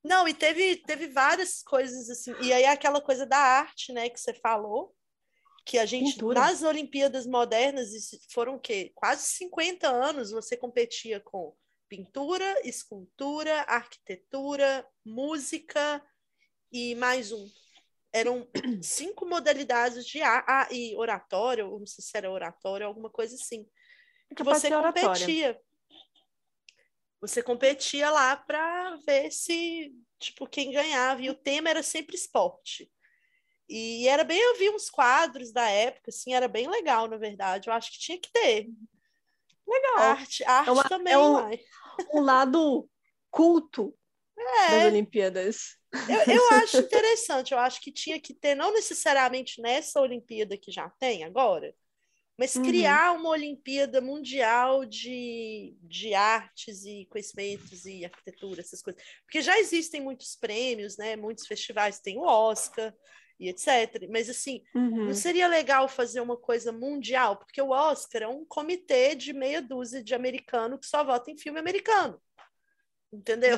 Não, e teve, teve várias coisas assim. E aí aquela coisa da arte, né, que você falou, que a gente, Pintura. nas Olimpíadas modernas, foram o quê? Quase 50 anos você competia com pintura, escultura, arquitetura, música e mais um. Eram [CLEARS THROAT] cinco modalidades de arte, ah, e oratório, não sei se era oratório, alguma coisa assim. Que Capaz você competia. Você competia lá para ver se, tipo, quem ganhava. E o tema era sempre esporte. E era bem, eu vi uns quadros da época, assim, era bem legal, na verdade. Eu acho que tinha que ter. Legal. Arte, arte uma- também, é um-. Um lado culto das É, Olimpíadas. eu, eu acho interessante. Eu acho que tinha que ter, não necessariamente nessa Olimpíada que já tem agora, mas Uhum. criar uma Olimpíada Mundial de, de artes e conhecimentos e arquitetura, essas coisas. Porque já existem muitos prêmios, né? Muitos festivais, tem o Oscar e etc. Mas assim, Uhum. não seria legal fazer uma coisa mundial? Porque o Oscar é um comitê de meia dúzia de americano que só vota em filme americano. Entendeu?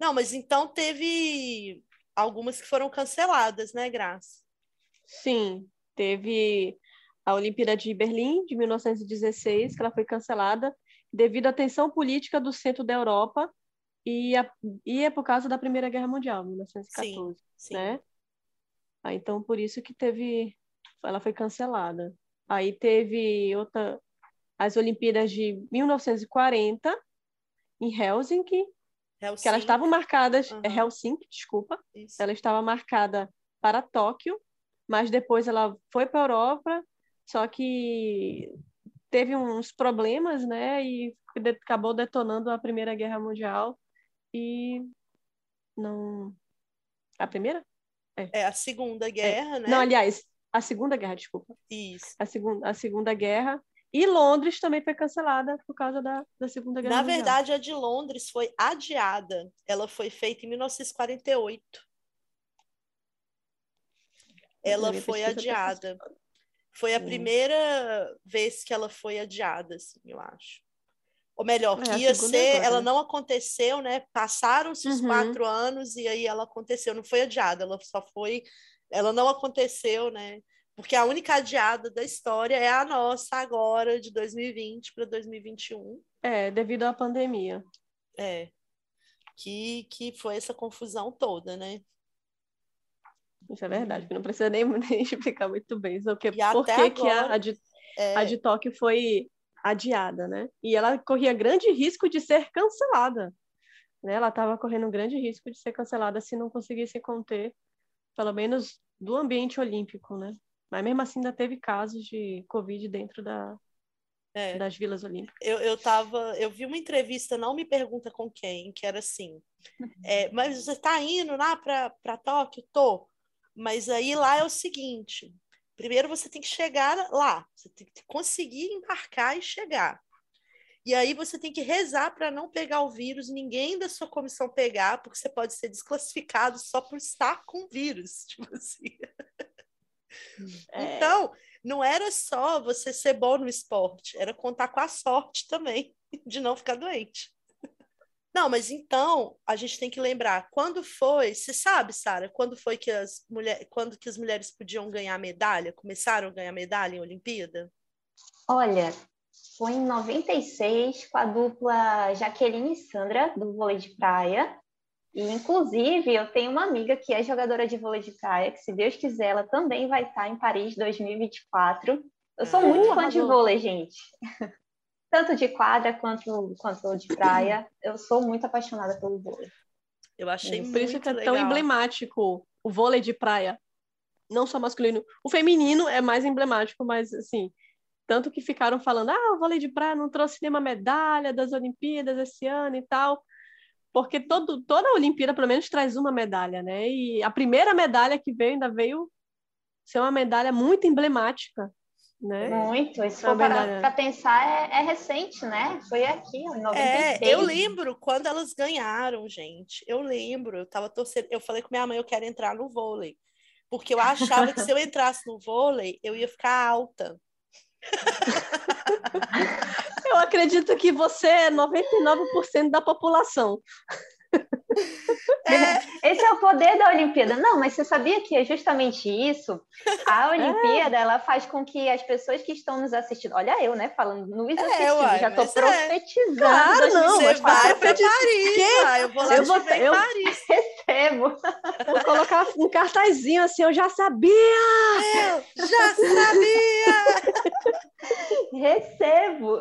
Não, [LAUGHS] mas então teve algumas que foram canceladas, né, Graça? Sim, teve a Olimpíada de Berlim, de 1916, que ela foi cancelada devido à tensão política do centro da Europa e, a, e é por causa da Primeira Guerra Mundial, 1914, Sim. né? Aí, então, por isso que teve... Ela foi cancelada. Aí teve outra... As Olimpíadas de 1940, em Helsinki, que elas Helsinki, estavam marcadas... É Aham. Helsinki, desculpa isso. ela estava marcada para Tóquio, mas depois ela foi para a Europa, só que teve uns problemas, né, e acabou detonando a Primeira Guerra Mundial e não a primeira? É a Segunda Guerra, né? Não, aliás, a Segunda Guerra, desculpa. Isso. A segunda a Segunda Guerra e Londres também foi cancelada por causa da, da Segunda Guerra Na Mundial. verdade, a de Londres foi adiada. Ela foi feita em 1948. Ela foi adiada. Foi a Sim. primeira vez que ela foi adiada, assim, eu acho. Ou melhor, É, ia ser, agora, ela né? não aconteceu, né? Passaram-se os Uhum. quatro anos e aí ela aconteceu, não foi adiada, ela só foi, ela não aconteceu, né? Porque a única adiada da história é a nossa agora, de 2020 para 2021. É, devido à pandemia. É. Que, que foi essa confusão toda, né? Isso é verdade, que não precisa nem, [LAUGHS] nem explicar muito bem E até por que que a, a de, É, a de Tóquio foi adiada, né? E ela corria grande risco de ser cancelada. Né? Ela estava correndo um grande risco de ser cancelada se não conseguisse conter, pelo menos, do ambiente olímpico, né? Mas mesmo assim ainda teve casos de Covid dentro da, é. das vilas olímpicas. eu, eu tava, eu vi uma entrevista, não me pergunta com quem, que era assim, é, mas você tá indo lá para Tóquio? Tô. Mas aí lá é o seguinte, primeiro você tem que chegar lá, você tem que conseguir embarcar e chegar. E aí você tem que rezar para não pegar o vírus, ninguém da sua comissão pegar, porque você pode ser desclassificado só por estar com o vírus, [LAUGHS] tipo assim. É, Então, não era só você ser bom no esporte, era contar com a sorte também [LAUGHS] de não ficar doente. Não, mas então a gente tem que lembrar quando foi, você sabe, Sara, quando foi que as mulheres, quando que as mulheres podiam ganhar medalha, começaram a ganhar medalha em Olimpíada? Olha, foi em 96 com a dupla Jaqueline e Sandra, do vôlei de praia. E, inclusive, eu tenho uma amiga que é jogadora de vôlei de praia, que, se Deus quiser, ela também vai estar em Paris 2024. Eu sou Ah, muito fã de vôlei, gente. [LAUGHS] tanto de quadra quanto, quanto de praia. Eu sou muito apaixonada pelo vôlei. Eu achei Por muito isso que é legal. tão emblemático o vôlei de praia. Não só masculino. O feminino é mais emblemático, mas assim, tanto que ficaram falando, ah, o vôlei de praia não trouxe nenhuma medalha das Olimpíadas esse ano e tal. Porque todo, toda a Olimpíada, pelo menos, traz uma medalha, né? E a primeira medalha que veio ainda veio ser uma medalha muito emblemática, né? Muito. Parar verdade. para pensar, é, é recente, né? Foi aqui, em 96. É, eu lembro quando elas ganharam, gente. Eu lembro, eu tava torcendo, eu falei com minha mãe, eu quero entrar no vôlei. Porque eu achava que se eu entrasse no vôlei, eu ia ficar alta. [LAUGHS] Eu acredito que você é 99% da população. [LAUGHS] Esse é o poder da Olimpíada. Não, mas você sabia que é justamente isso? A [LAUGHS] Olimpíada, ela faz com que as pessoas que estão nos assistindo... Olha eu, né? Falando nos assistindo. uai, já estou mas é. profetizando. Claro, não, Você vai para Paris, vai, eu vou lá Eu vou- ver em eu- Paris. [LAUGHS] Recebo. Vou colocar um cartazinho assim, eu já sabia! Eu já sabia! Recebo.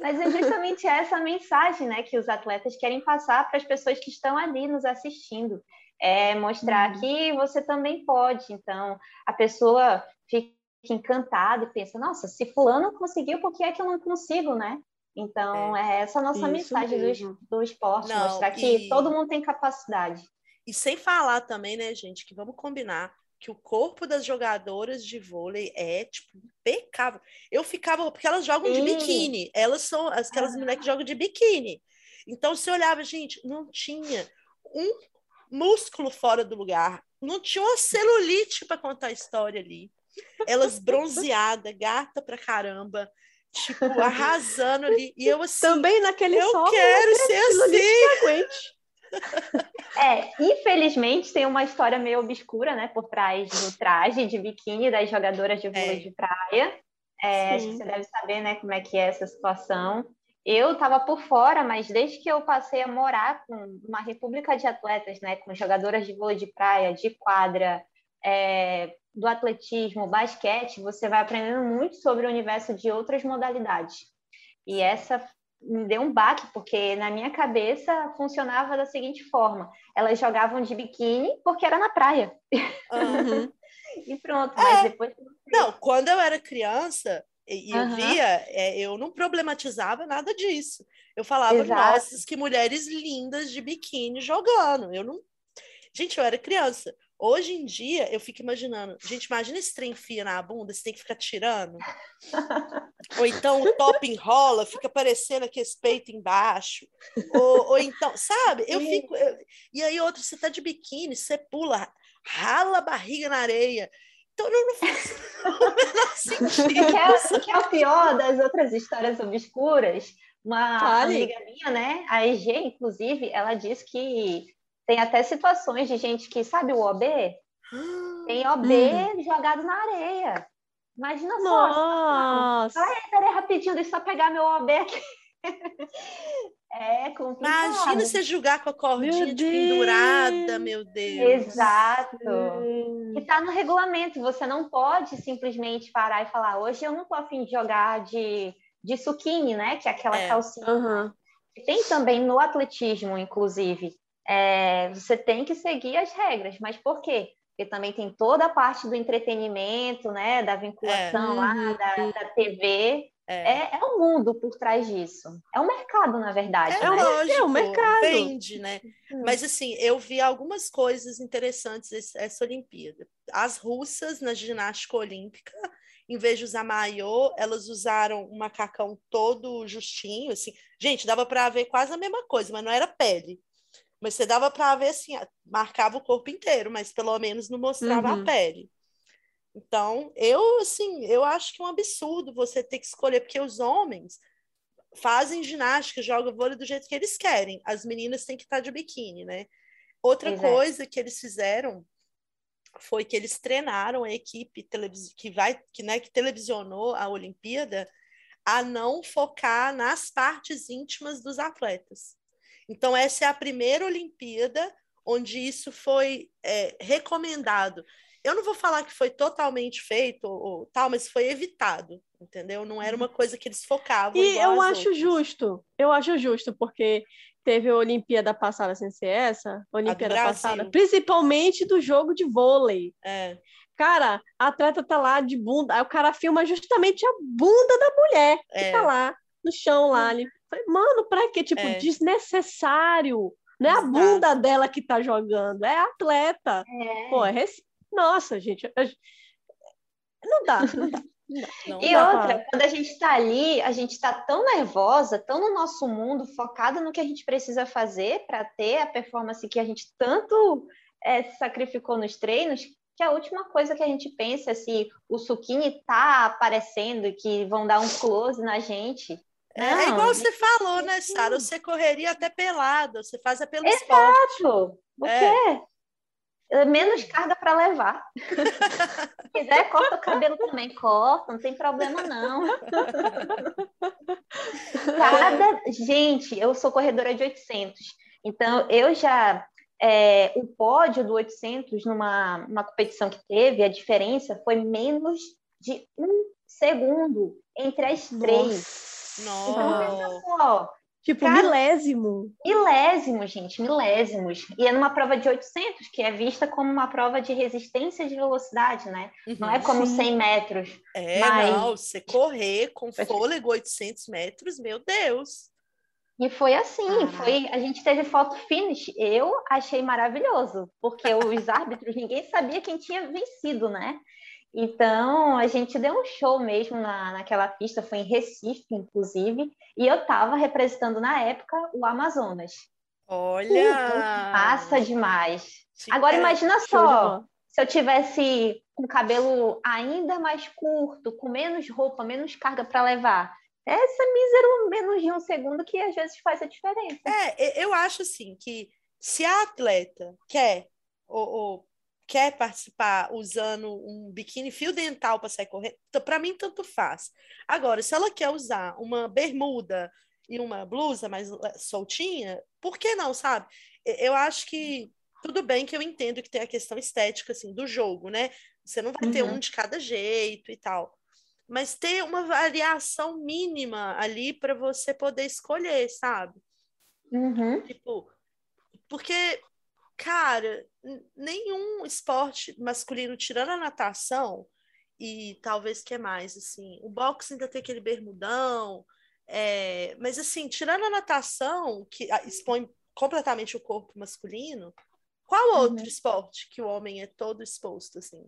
Mas é justamente essa mensagem né, que os atletas querem passar para as pessoas que estão ali nos assistindo. É mostrar Uhum. que você também pode. Então, a pessoa fica encantada e pensa, nossa, se fulano conseguiu, por que é que eu não consigo, né? Então, é, essa a nossa mensagem do, do esporte, Não, mostrar que e- todo mundo tem capacidade. E sem falar também, né, gente, que vamos combinar que o corpo das jogadoras de vôlei é, tipo, impecável. Eu ficava, porque elas jogam de Sim. biquíni, elas são aquelas Ah. mulheres que jogam de biquíni. Então, se olhava, gente, não tinha um músculo fora do lugar, não tinha uma celulite para contar a história ali. Elas [LAUGHS] bronzeadas, gata pra caramba, tipo, arrasando ali. E eu assim, Também naquele eu sol, quero ser celulite assim. [LAUGHS] É, infelizmente tem uma história meio obscura, né, por trás do traje de biquíni das jogadoras de vôlei É. de praia. É, acho que você deve saber, né, como é que é essa situação. Eu estava por fora, mas desde que eu passei a morar com uma república de atletas, né, com jogadoras de vôlei de praia, de quadra, é, do atletismo, basquete, você vai aprendendo muito sobre o universo de outras modalidades. E essa me deu um baque, porque na minha cabeça funcionava da seguinte forma: elas jogavam de biquíni porque era na praia. Uhum. [LAUGHS] E pronto, mas depois. Não, quando eu era criança e e eu via, é, eu não problematizava nada disso. Eu falava, Exato. nossa, que mulheres lindas de biquíni jogando. Eu não. Gente, eu era criança. Hoje em dia, eu fico imaginando, gente, imagina esse trem fia na bunda, você tem que ficar tirando. [LAUGHS] ou então o top enrola, fica parecendo aquele peito embaixo. Ou, ou então, sabe? Eu fico. eu- E aí, outro, você tá de biquíni, você pula, rala a barriga na areia. Então, não, não faz o menor sentido. que, é, o que é o pior das outras histórias obscuras? Uma Fale. amiga minha, né? A EG, inclusive, ela diz que tem até situações de gente que, sabe o OB? Tem OB Hum. jogado na areia. Imagina só. Nossa! Peraí, rapidinho, deixa eu só pegar meu OB aqui. É complicado. Imagina você jogar com a cordinha Meu de pendurada, meu Deus. Exato. Hum. E tá no regulamento, você não pode simplesmente parar e falar, hoje eu não tô afim de jogar de, de suquine, né? Que é aquela É. calcinha. E Tem também no atletismo, inclusive. É, você tem que seguir as regras, mas por quê? Porque também tem toda a parte do entretenimento, né? Da vinculação É. lá, Uhum. da, da TV. É, É, é o mundo por trás disso. É o mercado, na verdade. é né? lógico, É o mercado. vende, né? Hum. Mas assim, eu vi algumas coisas interessantes essa Olimpíada. As russas na ginástica olímpica, em vez de usar maiô, elas usaram um macacão todo justinho, assim. Gente, dava para ver quase a mesma coisa, mas não era pele. Mas você dava para ver assim, marcava o corpo inteiro, mas pelo menos não mostrava Uhum. a pele. Então, eu assim, eu acho que é um absurdo você ter que escolher, porque os homens fazem ginástica, jogam vôlei do jeito que eles querem. As meninas têm que estar de biquíni, né? Outra é. coisa que eles fizeram foi que eles treinaram a equipe que vai, que, né, que televisionou a Olimpíada a não focar nas partes íntimas dos atletas. Então, essa é a primeira Olimpíada onde isso foi é, recomendado. Eu não vou falar que foi totalmente feito ou, ou tal, mas foi evitado. entendeu? Não era uma coisa que eles focavam. E eu acho outras. justo, eu acho justo, porque teve a Olimpíada passada sem ser essa, Olimpíada passada, principalmente do jogo de vôlei. É. Cara, a atleta tá lá de bunda, aí o cara filma justamente a bunda da mulher que é. tá lá no chão lá. Ali. Mano, pra quê? Tipo, é. desnecessário. Não é Exato. a bunda dela que tá jogando, é a atleta. É. Pô, é... nossa, gente. Não dá, não dá. Não, e outra, quando a gente está ali, a gente está tão nervosa, tão no nosso mundo, focada no que a gente precisa fazer para ter a performance que a gente tanto é, sacrificou nos treinos, que a última coisa que a gente pensa é se o suquinho está aparecendo e que vão dar um close na gente. É, é Não, é igual você falou, né, Sara? Você correria até pelado, você faz é pelo Exato. esporte. O é. quê? Menos carga para levar. [LAUGHS] Se quiser, corta o cabelo também, corta, não tem problema não. Cada... Gente, eu sou corredora de 800, então eu já... É, o pódio do 800 numa, numa competição que teve, a diferença foi menos de um segundo entre as três. Nossa. Então, pensa só, Tipo, Cara, milésimo. Milésimo, gente, milésimos. E é numa prova de 800, que é vista como uma prova de resistência de velocidade, né? Uhum, não é como sim. 100 metros. É, mas... não, você correr com fôlego 800 metros, meu Deus. E foi assim, ah. foi, a gente teve foto finish, eu achei maravilhoso, porque os [LAUGHS] árbitros, ninguém sabia quem tinha vencido, né? Então, a gente deu um show mesmo na, naquela pista, foi em Recife, inclusive, e eu estava representando na época o Amazonas. Olha! Passa demais. Agora, imagina só, se eu tivesse com cabelo ainda mais curto, com menos roupa, menos carga para levar. Essa mísero menos de um segundo que às vezes faz a diferença. É, eu acho assim que se a atleta quer ou, ou quer participar usando um biquíni fio dental para sair correndo, para mim tanto faz. Agora, se ela quer usar uma bermuda e uma blusa mais soltinha, por que não, sabe? Eu acho que tudo bem que eu entendo que tem a questão estética assim do jogo, né? Você não vai uhum. ter um de cada jeito e tal. Mas ter uma variação mínima ali para você poder escolher, sabe? Uhum. Tipo, porque cara, nenhum esporte masculino, tirando a natação, e talvez que é mais, assim, o boxe ainda tem aquele bermudão, é, mas assim, tirando a natação, que expõe completamente o corpo masculino, qual uhum. outro esporte que o homem é todo exposto, assim?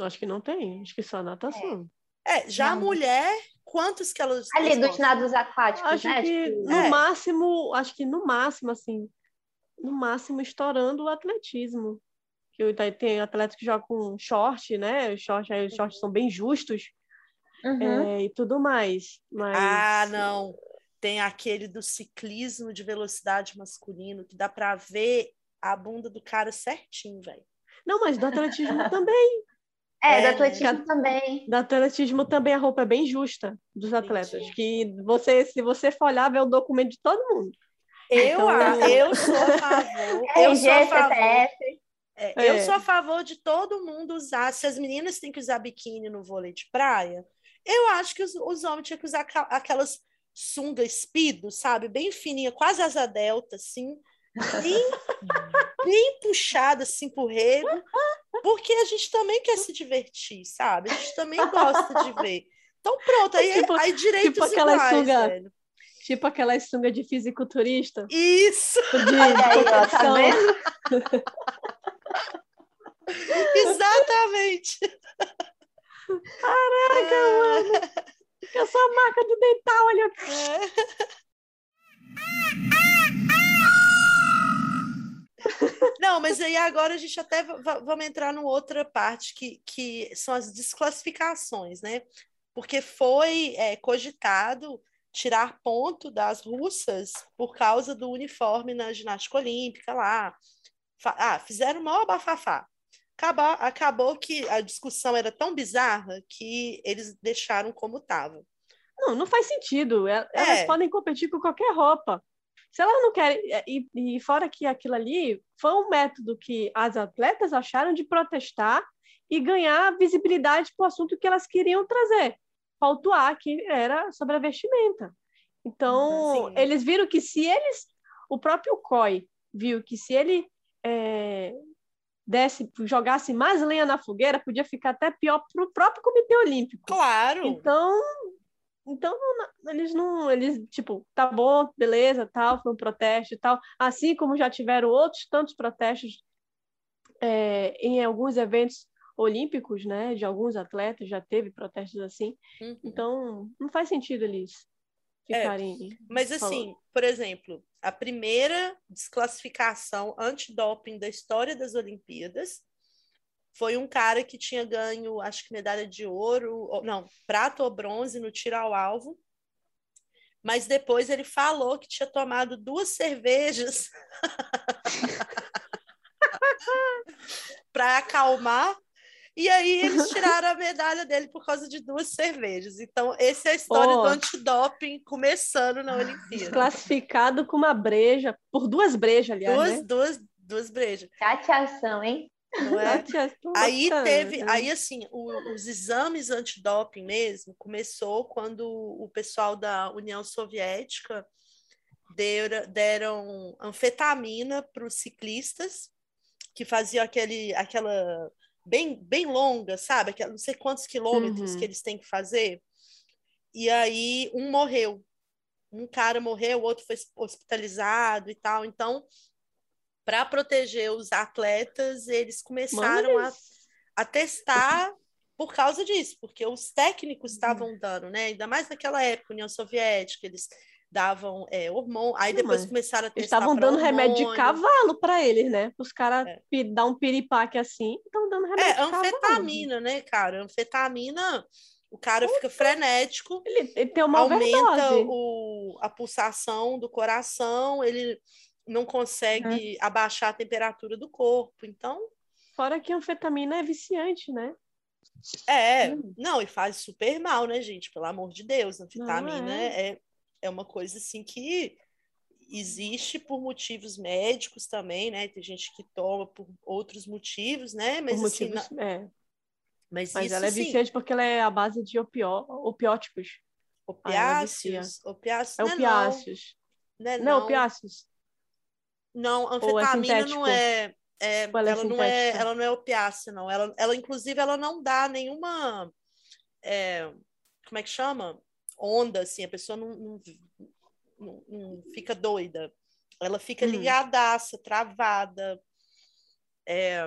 Acho que não tem, acho que só a natação. É, é já não. a mulher, quantos que elas. Ali dos nados aquáticos, acho né? Que, tipo... No é. máximo, acho que no máximo, assim, no máximo estourando o atletismo. Que tem atletas que jogam com short, né? Os shorts, aí, os shorts são bem justos uhum. é, e tudo mais. Mas... Ah, não. Tem aquele do ciclismo de velocidade masculino que dá para ver a bunda do cara certinho, velho. Não, mas do atletismo também. É, é, do atletismo também. Do atletismo também a roupa é bem justa dos atletas. Entendi. Que você, se você for olhar, vê o documento de todo mundo. Eu, então... eu sou a favor. eu sou a favor. É, é. Eu sou a favor de todo mundo usar. Se as meninas têm que usar biquíni no vôlei de praia, eu acho que os, os homens tinham que usar aquelas sunga espido, sabe? Bem fininha, quase asa delta, assim. Bem, [LAUGHS] bem puxada, assim, pro rego. Porque a gente também quer se divertir, sabe? A gente também gosta de ver. Então, pronto, aí, tipo, aí direitos tipo iguais, sunga, velho. Tipo aquela sunga de fisiculturista. Isso! De, aí, ó, tá vendo? [LAUGHS] Exatamente! Caraca, é. mano! Eu sou a marca de dental ali. É. [LAUGHS] Não, mas aí agora a gente até vamos entrar numa outra parte que, que são as desclassificações, né? Porque foi é, cogitado tirar ponto das russas por causa do uniforme na ginástica olímpica lá. Ah, fizeram maior bafafá. Acabou, acabou que a discussão era tão bizarra que eles deixaram como estava. Não, não faz sentido. É, elas é. podem competir com qualquer roupa. Se elas não querem. E, e fora que aquilo ali foi um método que as atletas acharam de protestar e ganhar visibilidade para o assunto que elas queriam trazer. Pautuar que era sobre a vestimenta. Então, Sim. eles viram que se eles, o próprio COI viu que se ele é, desse, jogasse mais lenha na fogueira, podia ficar até pior para o próprio Comitê Olímpico. Claro. Então, então eles não, eles tipo, tá bom, beleza, tal, foi um protesto e tal. Assim como já tiveram outros tantos protestos é, em alguns eventos olímpicos, né, de alguns atletas já teve protestos assim. Uhum. Então, não faz sentido eles é, ficarem. É, mas assim, falando. por exemplo, a primeira desclassificação antidoping da história das Olimpíadas foi um cara que tinha ganho, acho que medalha de ouro, ou, não, prata ou bronze no tiro ao alvo. Mas depois ele falou que tinha tomado duas cervejas [LAUGHS] [LAUGHS] para acalmar e aí eles [LAUGHS] tiraram a medalha dele por causa de duas cervejas. Então, essa é a história oh. do antidoping começando na Olimpíada. Classificado com uma breja, por duas brejas, aliás. Duas, né? duas, duas brejas. Chateação, hein? Não é? aí teve, né? aí assim, o, os exames antidoping mesmo começou quando o pessoal da União Soviética deram, deram anfetamina para os ciclistas que faziam aquele, aquela bem, bem longa, sabe? Aquela, não sei quantos quilômetros uhum. que eles têm que fazer. E aí um morreu. Um cara morreu, o outro foi hospitalizado e tal. Então, para proteger os atletas, eles começaram a, a testar por causa disso, porque os técnicos uhum. estavam dando, né? Ainda mais naquela época, União Soviética, eles davam é, hormônio, aí depois começaram a testar Estavam dando hormônio. remédio de cavalo para eles, né? Os caras é. dar um piripaque assim, estão dando remédio é, de anfetamina, cavalo. né, cara? Anfetamina, o cara fica frenético, ele, ele tem uma aumenta o, a pulsação do coração, ele não consegue é. abaixar a temperatura do corpo, então... Fora que a anfetamina é viciante, né? É, hum. não, e faz super mal, né, gente? Pelo amor de Deus, anfetamina é. é é uma coisa assim que existe por motivos médicos também, né? Tem gente que toma por outros motivos, né? Mas, por assim, motivos, é. Mas, Mas isso, ela é viciante sim. porque ela é a base de opió, opióticos. Opiáceos? Opiáceos é não opiáceos. Não, é, não. não opiáceos. Não, é anfetamina é não é... é ela, ela não é, ela não é opiácea, não. Ela, ela, inclusive, ela não dá nenhuma... É, como é que chama? Onda, assim, a pessoa não, não, não, não fica doida. Ela fica hum. ligadaça, travada. É...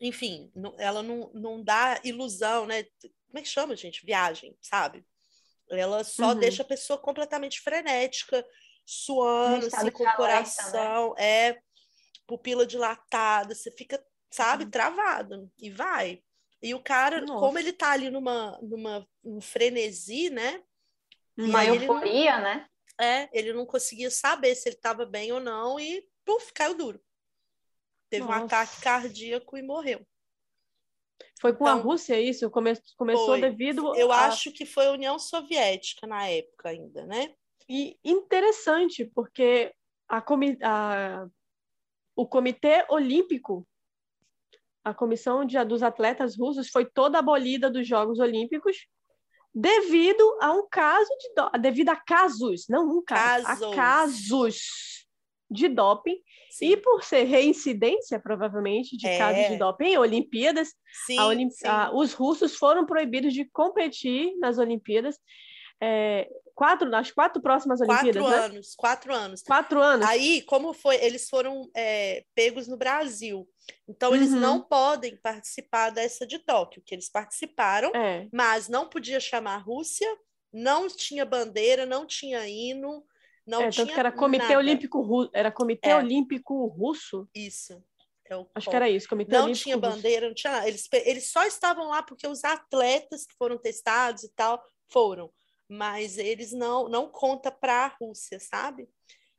Enfim, ela não, não dá ilusão, né? Como é que chama, gente? Viagem, sabe? Ela só uhum. deixa a pessoa completamente frenética, suando, assim, com o coração, né? é pupila dilatada, você fica, sabe, uhum. travado e vai. E o cara, Nossa. como ele tá ali numa, numa um frenesi, né? Uma euforia, não, né? É, ele não conseguia saber se ele estava bem ou não e, puf, caiu duro. Teve Nossa. um ataque cardíaco e morreu. Foi com então, a Rússia isso? Come começou foi. devido. Eu a... acho que foi a União Soviética na época ainda, né? E interessante, porque a, comi a... o Comitê Olímpico a comissão de, dos atletas russos foi toda abolida dos Jogos Olímpicos devido a um caso de do... devido a casos, não um caso, casos. a casos de doping sim. e por ser reincidência provavelmente de é. casos de doping em Olimpíadas, sim, Olimp... a, os russos foram proibidos de competir nas Olimpíadas. É, quatro, nas quatro próximas Olimpíadas, quatro né? anos, quatro anos. Quatro anos. Aí, como foi, eles foram é, pegos no Brasil. Então, eles uhum. não podem participar dessa de Tóquio, que eles participaram, é. mas não podia chamar a Rússia, não tinha bandeira, não tinha hino, não é, tinha tanto que era Comitê nada. Olímpico Russo, era Comitê é. Olímpico Russo. Isso. É Acho que era isso, Comitê não Olímpico tinha bandeira, não tinha nada. Eles, eles só estavam lá porque os atletas que foram testados e tal foram, mas eles não não conta para a Rússia, sabe?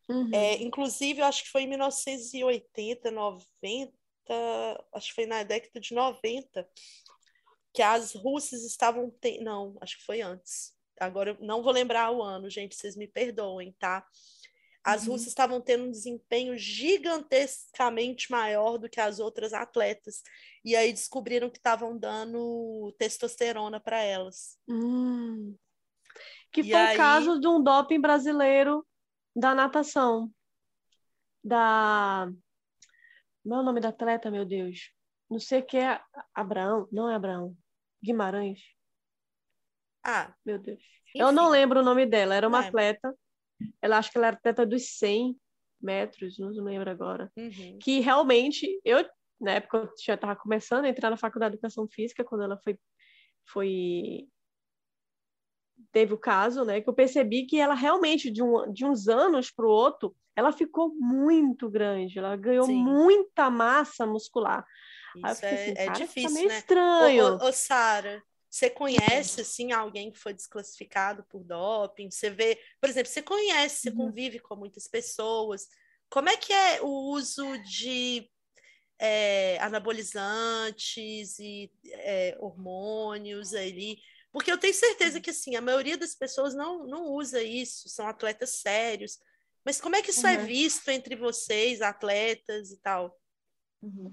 Uhum. É, inclusive, eu acho que foi em 1980, 90, acho que foi na década de 90, que as russas estavam. Te... Não, acho que foi antes. Agora eu não vou lembrar o ano, gente, vocês me perdoem, tá? as uhum. russas estavam tendo um desempenho gigantescamente maior do que as outras atletas. E aí descobriram que estavam dando testosterona para elas. Hum. Que e foi aí... o caso de um doping brasileiro da natação. Da. Não é o nome da atleta, meu Deus. Não sei o que é Abraão. Não é Abraão. Guimarães. Ah. Meu Deus. Enfim. Eu não lembro o nome dela. Era uma é. atleta ela acho que ela era atleta dos 100 metros, não lembro agora. Uhum. Que realmente, eu, na época, eu já estava começando a entrar na faculdade de educação física, quando ela foi, foi teve o caso, né, que eu percebi que ela realmente, de, um, de uns anos para o outro, ela ficou muito grande, ela ganhou Sim. muita massa muscular. Isso é, assim, é tá difícil, tá meio né? estranho. Ô, ô, ô Sara, você conhece, assim, alguém que foi desclassificado por doping? Você vê, por exemplo, você conhece, você uhum. convive com muitas pessoas. Como é que é o uso de é, anabolizantes e é, hormônios ali? Porque eu tenho certeza uhum. que, assim, a maioria das pessoas não, não usa isso, são atletas sérios. Mas como é que isso é uhum. é visto entre vocês, atletas e tal? Uhum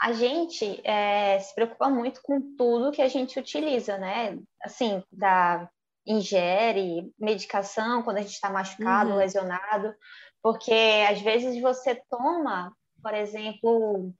a gente é, se preocupa muito com tudo que a gente utiliza, né? Assim, da ingere, medicação quando a gente está machucado, uhum. lesionado, porque às vezes você toma, por exemplo,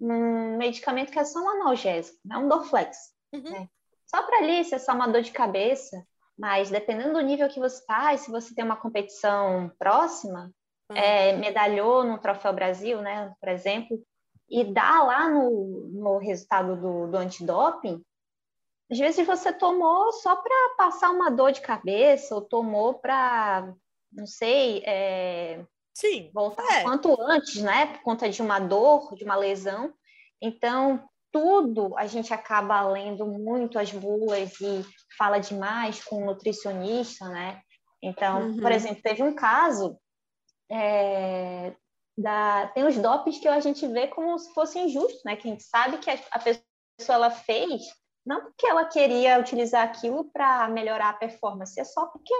um medicamento que é só um analgésico, né? um Dorflex, uhum. né? Só para ali, se é só uma dor de cabeça, mas dependendo do nível que você está, e se você tem uma competição próxima, uhum. é, medalhou no Troféu Brasil, né, por exemplo, e dá lá no, no resultado do, do antidoping, às vezes você tomou só para passar uma dor de cabeça, ou tomou para, não sei, é, Sim, voltar é. quanto antes, né? Por conta de uma dor, de uma lesão. Então, tudo a gente acaba lendo muito as bulas e fala demais com o nutricionista, né? Então, uhum. por exemplo, teve um caso é, da, tem os dopes que a gente vê como se fosse injusto, né? Que a gente sabe que a, a pessoa ela fez não porque ela queria utilizar aquilo para melhorar a performance, é só porque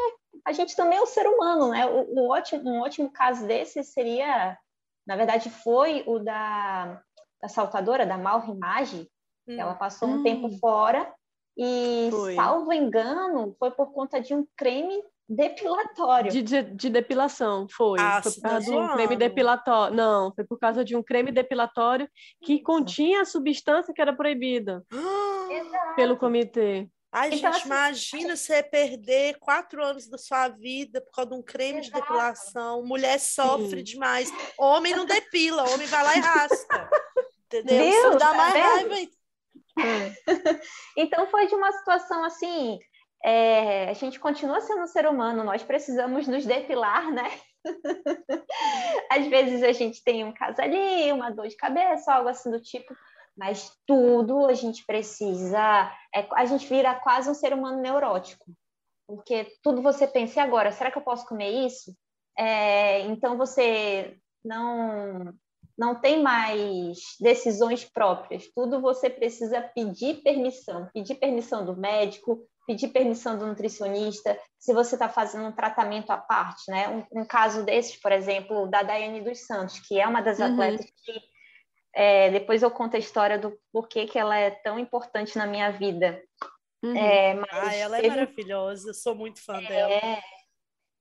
a gente também é um ser humano, né? Um, um, ótimo, um ótimo caso desse seria, na verdade, foi o da, da saltadora, da Malrimage, hum. ela passou um hum. tempo fora e, foi. salvo engano, foi por conta de um creme depilatório. De, de, de, depilação, foi. Ah, foi por causa de um creme depilatório. Não, foi por causa de um creme depilatório que continha a substância que era proibida pelo comitê. Ai, então, gente, assim, imagina você perder quatro anos da sua vida por causa de um creme Exato. de depilação. Mulher sofre Sim. demais. Homem não depila, homem vai lá e raspa. Entendeu? Viu? Isso dá mais tá raiva. [LAUGHS] então foi de uma situação assim é, a gente continua sendo um ser humano, nós precisamos nos depilar, né? [LAUGHS] Às vezes a gente tem um caso ali, uma dor de cabeça, algo assim do tipo, mas tudo a gente precisa. É, a gente vira quase um ser humano neurótico, porque tudo você pensa, e agora, será que eu posso comer isso? É, então você não não tem mais decisões próprias, tudo você precisa pedir permissão, pedir permissão do médico, pedir permissão do nutricionista, se você está fazendo um tratamento à parte, né? Um, um, caso desses, por exemplo, da Daiane dos Santos, que é uma das uhum. atletas que é, depois eu conto a história do porquê que ela é tão importante na minha vida. Uhum. É, ah, ela é teve... é maravilhosa, sou muito fã é... dela.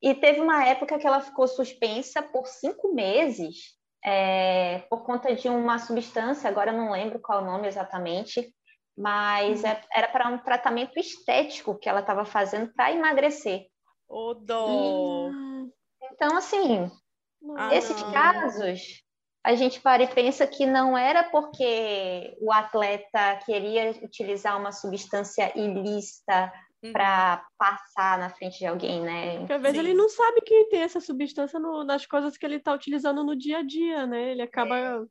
E teve uma época que ela ficou suspensa por cinco meses é, por conta de uma substância, agora não lembro qual o nome exatamente, mas uhum. é, era para um tratamento estético que ela estava fazendo para emagrecer. O dó! Então, assim, ah, esses não. casos, a gente para e pensa que não era porque o atleta queria utilizar uma substância ilícita uhum. para passar na frente de alguém, né? Porque às vezes Sim. ele não sabe que tem essa substância no, nas coisas que ele está utilizando no dia a dia, né? Ele acaba é.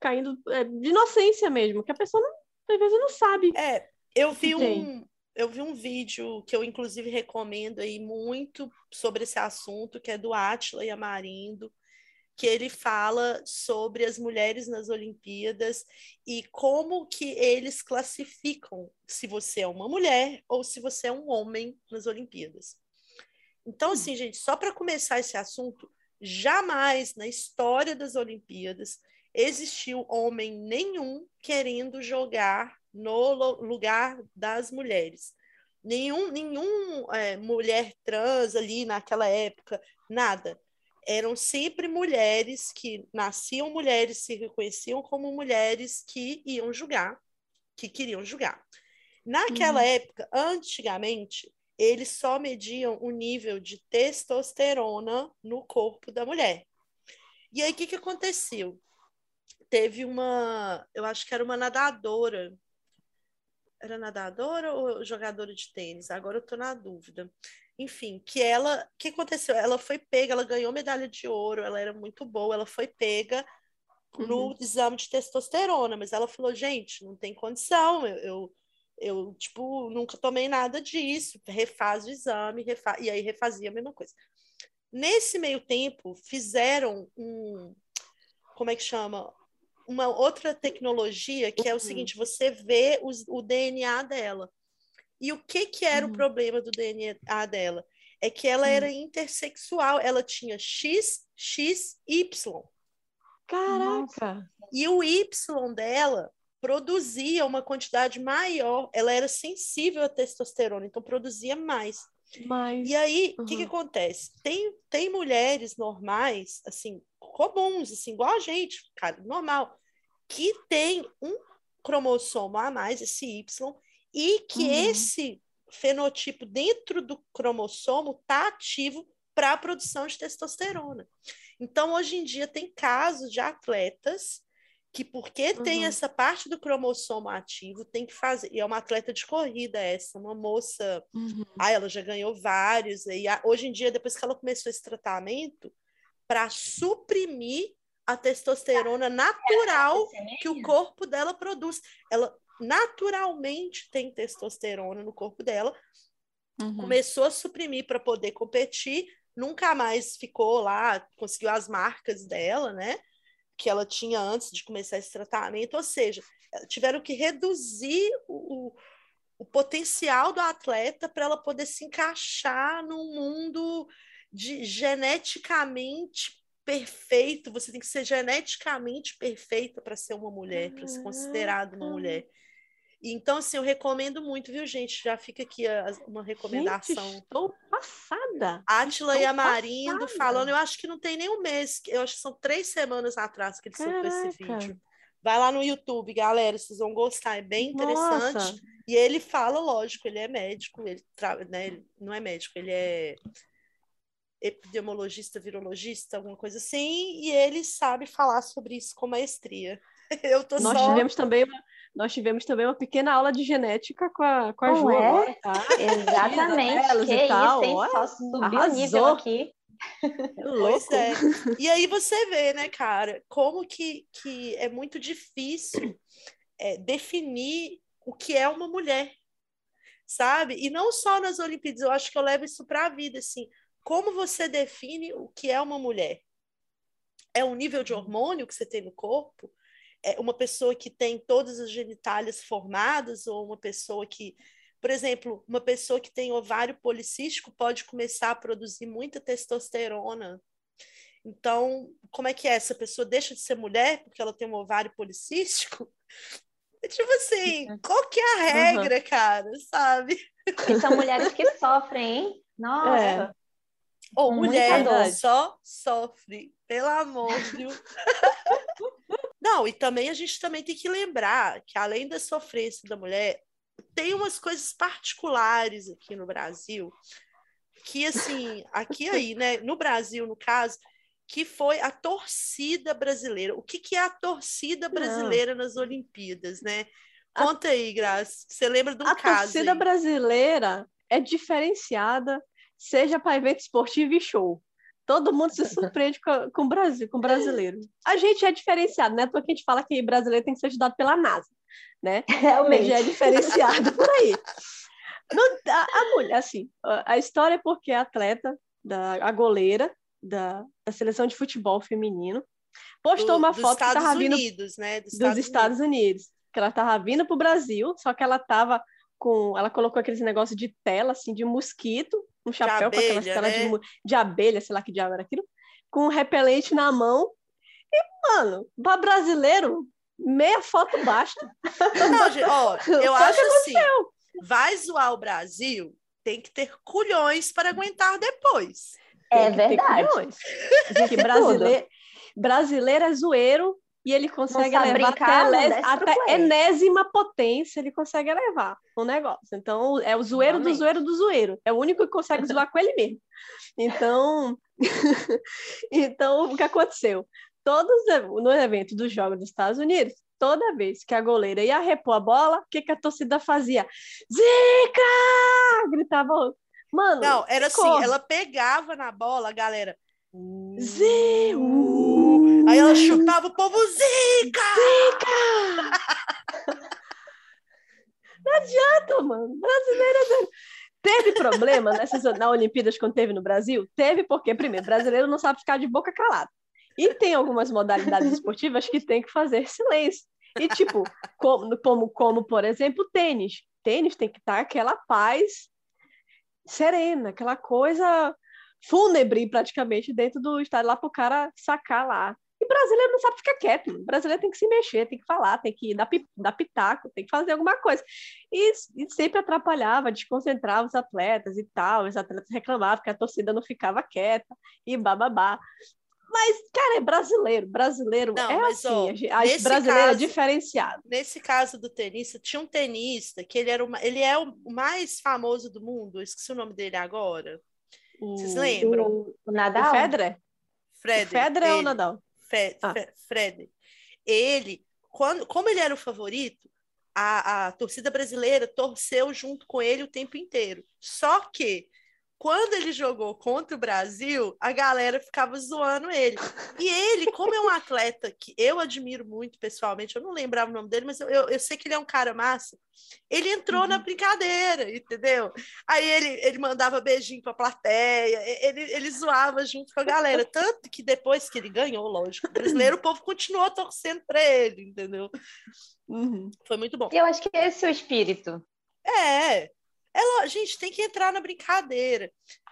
caindo é, de inocência mesmo, que a pessoa não às vezes não sabe. É, eu vi um, eu vi um vídeo que eu inclusive recomendo aí muito sobre esse assunto, que é do Atila e Amarindo, que ele fala sobre as mulheres nas Olimpíadas e como que eles classificam se você é uma mulher ou se você é um homem nas Olimpíadas. Então, assim, gente, só para começar esse assunto, jamais na história das Olimpíadas existiu homem nenhum querendo jogar no lugar das mulheres. Nenhum, nenhum é, mulher trans ali naquela época, nada. Eram sempre mulheres que nasciam mulheres, se reconheciam como mulheres que iam julgar, que queriam julgar. Naquela uhum. época, antigamente, eles só mediam o nível de testosterona no corpo da mulher. E aí, o que, que aconteceu? Teve uma, eu acho que era uma nadadora, era nadadora ou jogadora de tênis? Agora eu tô na dúvida. Enfim, que ela, o que aconteceu? Ela foi pega, ela ganhou medalha de ouro, ela era muito boa, ela foi pega no uhum. exame de testosterona, mas ela falou, gente, não tem condição, eu, eu eu, tipo, nunca tomei nada disso, refaz o exame, refa... e aí refazia a mesma coisa. Nesse meio tempo, fizeram um, como é que chama? Uma outra tecnologia que é o uhum. seguinte, você vê os, o DNA dela. E o que que era uhum. o problema do DNA dela? É que ela uhum. era intersexual, ela tinha X, X, Y. Caraca! E o Y dela produzia uma quantidade maior, ela era sensível à testosterona, então produzia mais. Mas, e aí, o uhum. que, que acontece? Tem, tem mulheres normais, assim, comuns, assim, igual a gente, cara, normal, que tem um cromossomo a mais, esse Y, e que uhum. esse fenotipo dentro do cromossomo está ativo para a produção de testosterona. Então, hoje em dia, tem casos de atletas que porque uhum. tem essa parte do cromossomo ativo, tem que fazer. E é uma atleta de corrida essa, uma moça. Uhum. Ah, ela já ganhou vários. E hoje em dia, depois que ela começou esse tratamento, para suprimir a testosterona natural que o corpo dela produz. Ela naturalmente tem testosterona no corpo dela. Uhum. Começou a suprimir para poder competir, nunca mais ficou lá, conseguiu as marcas dela, né? que ela tinha antes de começar esse tratamento, ou seja, tiveram que reduzir o, o potencial do atleta para ela poder se encaixar num mundo de geneticamente perfeito. Você tem que ser geneticamente perfeita para ser uma mulher, para ser considerada uma mulher. Então, assim, eu recomendo muito, viu, gente? Já fica aqui uma recomendação. Gente, estou passada. Átila e Amarindo passada. falando, eu acho que não tem nem um mês, eu acho que são três semanas atrás que eles soltou esse vídeo. Vai lá no YouTube, galera, vocês vão gostar, é bem interessante. Nossa. E ele fala, lógico, ele é médico, ele, tra... né, ele não é médico, ele é epidemiologista, virologista, alguma coisa assim, e ele sabe falar sobre isso com maestria. [LAUGHS] Eu tô Nós só... tivemos também uma, nós tivemos também uma pequena aula de genética com a, com a Ju é? agora, tá? Exatamente. Que isso, tal. hein? Só subiu o nível aqui. Pois é. E aí você vê, né, cara, como que, que é muito difícil é, definir o que é uma mulher, sabe? E não só nas Olimpíadas, eu acho que eu levo isso para a vida, assim. Como você define o que é uma mulher? É o nível de hormônio que você tem no corpo? É uma pessoa que tem todas as genitálias formadas ou uma pessoa que, por exemplo, uma pessoa que tem ovário policístico pode começar a produzir muita testosterona. Então, como é que é? Essa pessoa deixa de ser mulher porque ela tem um ovário policístico? [LAUGHS] É tipo assim, qual que é a regra, uhum. cara, sabe? E são mulheres que [LAUGHS] sofrem, hein? Nossa. É. Ou mulher só sofre, pelo amor, viu? [LAUGHS] Não, e também a gente também tem que lembrar que além da sofrência da mulher, tem umas coisas particulares aqui no Brasil que assim, aqui aí, né, no Brasil, no caso, que foi a torcida brasileira. O que, que é a torcida brasileira Não. nas Olimpíadas, né? Conta a, aí, Graça. Você lembra de um a caso? A torcida aí. brasileira é diferenciada, seja para evento esportivo e show. Todo mundo se [LAUGHS] surpreende com, com o Brasil, com o brasileiro. A gente é diferenciado, né? Porque a gente fala que brasileiro tem que ser estudado pela NASA, né? Realmente. é diferenciado por aí. [LAUGHS] No, a, a, mulher, assim, a, história é porque a atleta, da, a goleira da, da seleção de futebol feminino, postou Do, uma foto Estados que vindo Unidos, né? dos Estados, Estados Unidos. Unidos. Que ela estava vindo para o Brasil, só que ela estava com. Ela colocou aqueles negócios de tela, assim, de mosquito, um chapéu abelha, com aquelas telas né? de, de, abelha, sei lá que diabo era aquilo. com um repelente na mão. E, mano, para brasileiro, meia foto basta. [LAUGHS] Não, gente, ó, eu acho assim, vai zoar o Brasil, tem que ter culhões para aguentar depois. É verdade. Que brasileiro, brasileiro é zoeiro e ele consegue Nossa, levar até, até enésima potência, ele consegue levar o negócio. Então, é o zoeiro Realmente. do zoeiro do zoeiro. É o único que consegue zoar com ele mesmo. Então, [LAUGHS] então o que aconteceu? Todos no evento dos Jogos dos Estados Unidos, toda vez que a goleira ia repor a bola, o que, que a torcida fazia? Zica! Gritava. Mano. Não, era assim, ela pegava na bola, a galera. Zé! Aí ela chutava o povo Zica! Zica! Não adianta, mano. Brasileiro é Teve problema nessas na Olimpíadas quando teve no Brasil? Teve porque, primeiro, brasileiro não sabe ficar de boca calada. E tem algumas modalidades esportivas que tem que fazer silêncio. E, tipo, como, como, como por exemplo, tênis. Tênis tem que estar aquela paz serena, aquela coisa fúnebre, praticamente, dentro do estádio, lá para o cara sacar lá. E brasileiro não sabe ficar quieto, mano. brasileiro tem que se mexer, tem que falar, tem que dar, dar pitaco, tem que fazer alguma coisa. E, e, sempre atrapalhava, desconcentrava os atletas e tal. Os atletas reclamavam que a torcida não ficava quieta e bababá. Mas, cara, é brasileiro. Brasileiro não, é mas, assim. Ó, a, a brasileiro é diferenciado. Nesse caso do tenista, tinha um tenista que ele, era uma, ele é o mais famoso do mundo. esqueci o nome dele agora. O, Vocês lembram? O, o Nadal? O Federer? Fred. Federer ou Nadal? Fe, ah. Fred. Ele, quando, como ele era o favorito, a, a torcida brasileira torceu junto com ele o tempo inteiro. Só que quando ele jogou contra o Brasil, a galera ficava zoando ele. E ele, como é um atleta que eu admiro muito pessoalmente, eu não lembrava o nome dele, mas eu, eu, eu sei que ele é um cara massa. Ele entrou uhum. na brincadeira, entendeu? Aí ele, ele mandava beijinho pra plateia, ele, ele zoava junto com a galera. Tanto que depois que ele ganhou, lógico, o brasileiro, o povo continuou torcendo para ele, entendeu? Uhum. Foi muito bom. Eu acho que esse é o espírito. É, é, a gente tem que entrar na brincadeira.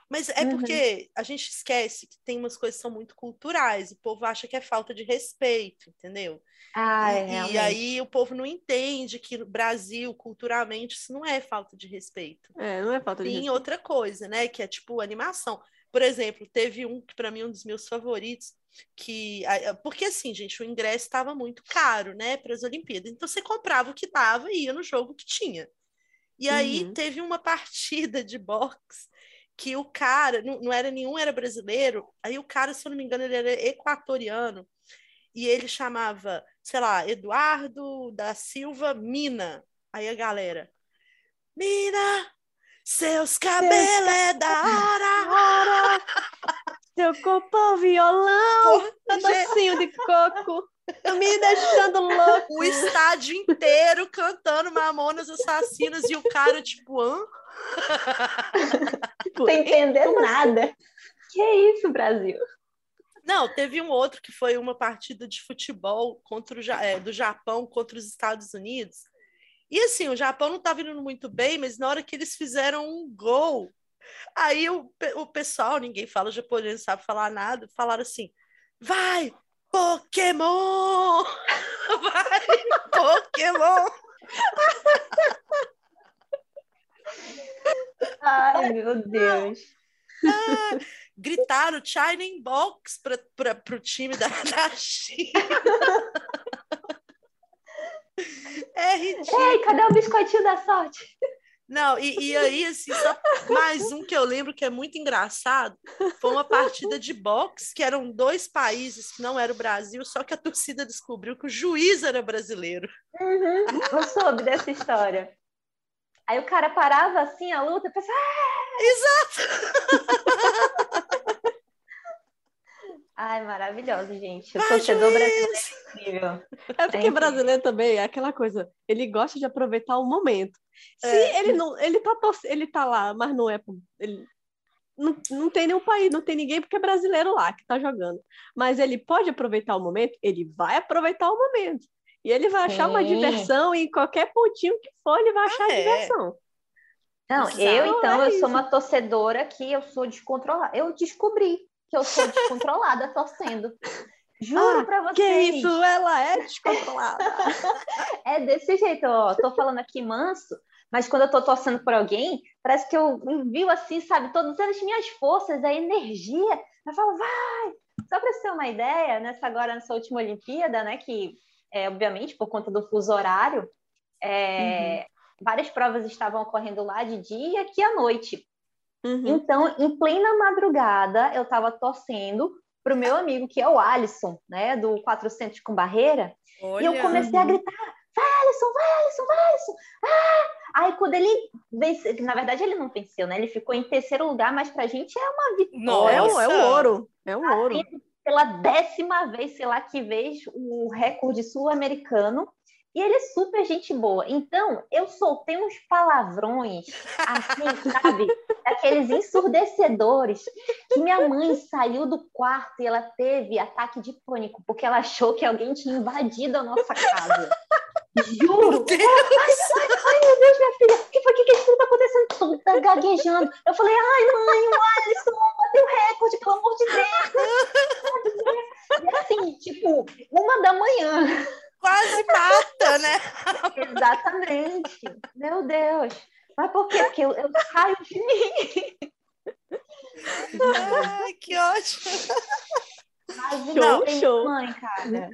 Mas é uhum. porque a gente esquece que tem umas coisas que são muito culturais. O povo acha que é falta de respeito, entendeu? Ah, e, é, e aí o povo não entende que no Brasil, culturalmente, isso não é falta de respeito. É, não é falta de tem respeito. outra coisa, né? Que é tipo animação. Por exemplo, teve um que para mim é um dos meus favoritos, que porque assim, gente, o ingresso estava muito caro, né, para as Olimpíadas. Então você comprava o que dava e ia no jogo que tinha. E aí uhum. teve uma partida de boxe que o cara, não, não era nenhum, era brasileiro, aí o cara, se eu não me engano, ele era equatoriano, e ele chamava, sei lá, Eduardo da Silva Mina. Aí a galera, Mina, seus cabelos é da hora! [LAUGHS] Seu corpo é violão, docinho de coco. Me deixando louco. O estádio inteiro cantando Mamonas Assassinas e o cara, tipo, hã? [LAUGHS] Tipo, Sem entender nada. Assim? Que é isso, Brasil? Não, teve um outro que foi uma partida de futebol contra o, é, do Japão contra os Estados Unidos. E assim, o Japão não estava indo muito bem, mas na hora que eles fizeram um gol, aí o, o pessoal, ninguém fala japonês, não sabe falar nada, falaram assim: vai, Pokémon! Vai, [LAUGHS] Pokémon! Ai, meu Deus. Ah, gritaram Shining Box para o time da, [LAUGHS] da China. É ridículo. Ei, cadê o biscoitinho da sorte? Não, e, e aí, assim, só mais um que eu lembro que é muito engraçado, foi uma partida de boxe, que eram dois países, que não era o Brasil, só que a torcida descobriu que o juiz era brasileiro. Uhum, eu soube dessa história. Aí o cara parava assim a luta e pensava... Ah! Exato! [LAUGHS] Ai, maravilhoso, gente. O Vai, torcedor juiz! brasileiro é incrível. É porque é brasileiro também é aquela coisa, ele gosta de aproveitar o momento. Se é. ele não, ele tá, ele tá lá, mas não é. Ele, não, não tem nenhum país, não tem ninguém porque é brasileiro lá que tá jogando. Mas ele pode aproveitar o momento, ele vai aproveitar o momento. E ele vai achar uma diversão e em qualquer pontinho que for, ele vai achar ah, é. diversão. Não, Exato, eu então, é eu sou uma torcedora que eu sou descontrolada. Eu descobri que eu sou descontrolada torcendo. Juro ah, pra vocês. Que isso, ela é descontrolada. [LAUGHS] é desse jeito, ó. Tô falando aqui manso, mas quando eu tô torcendo por alguém, parece que eu envio assim, sabe, todas as minhas forças, a energia. Eu falo, vai! Só para ter uma ideia, nessa agora, nessa última Olimpíada, né, que, é, obviamente, por conta do fuso horário, é, uhum. várias provas estavam ocorrendo lá de dia e aqui à noite. Uhum. Então, em plena madrugada, eu estava torcendo para o meu amigo, que é o Alisson, né, do 400 com barreira, Olha. e eu comecei a gritar, vai Alisson, vai Alisson, vai Alisson, ah! Aí quando ele venceu, na verdade ele não venceu, né, ele ficou em terceiro lugar, mas para a gente é uma vitória. Nossa. É, um, é um ouro, é um ouro. Pela décima vez, sei lá que vez, o recorde sul-americano, e ele é super gente boa. Então, eu soltei uns palavrões, assim, [LAUGHS] sabe? Aqueles ensurdecedores, que minha mãe saiu do quarto e ela teve ataque de pânico, porque ela achou que alguém tinha invadido a nossa casa. Juro! Meu ai, ai, ai, meu Deus, minha filha, o que foi que, que isso tá acontecendo? Toda gaguejando. Eu falei, ai, mãe, o Alisson bateu recorde, pelo amor de Deus. [LAUGHS] E assim, tipo, uma da manhã quase mata, né? [LAUGHS] Exatamente. Meu Deus. Mas por quê? Porque eu, eu saio de mim. Ai, que ótimo. Mas, show, show. Mãe, cara.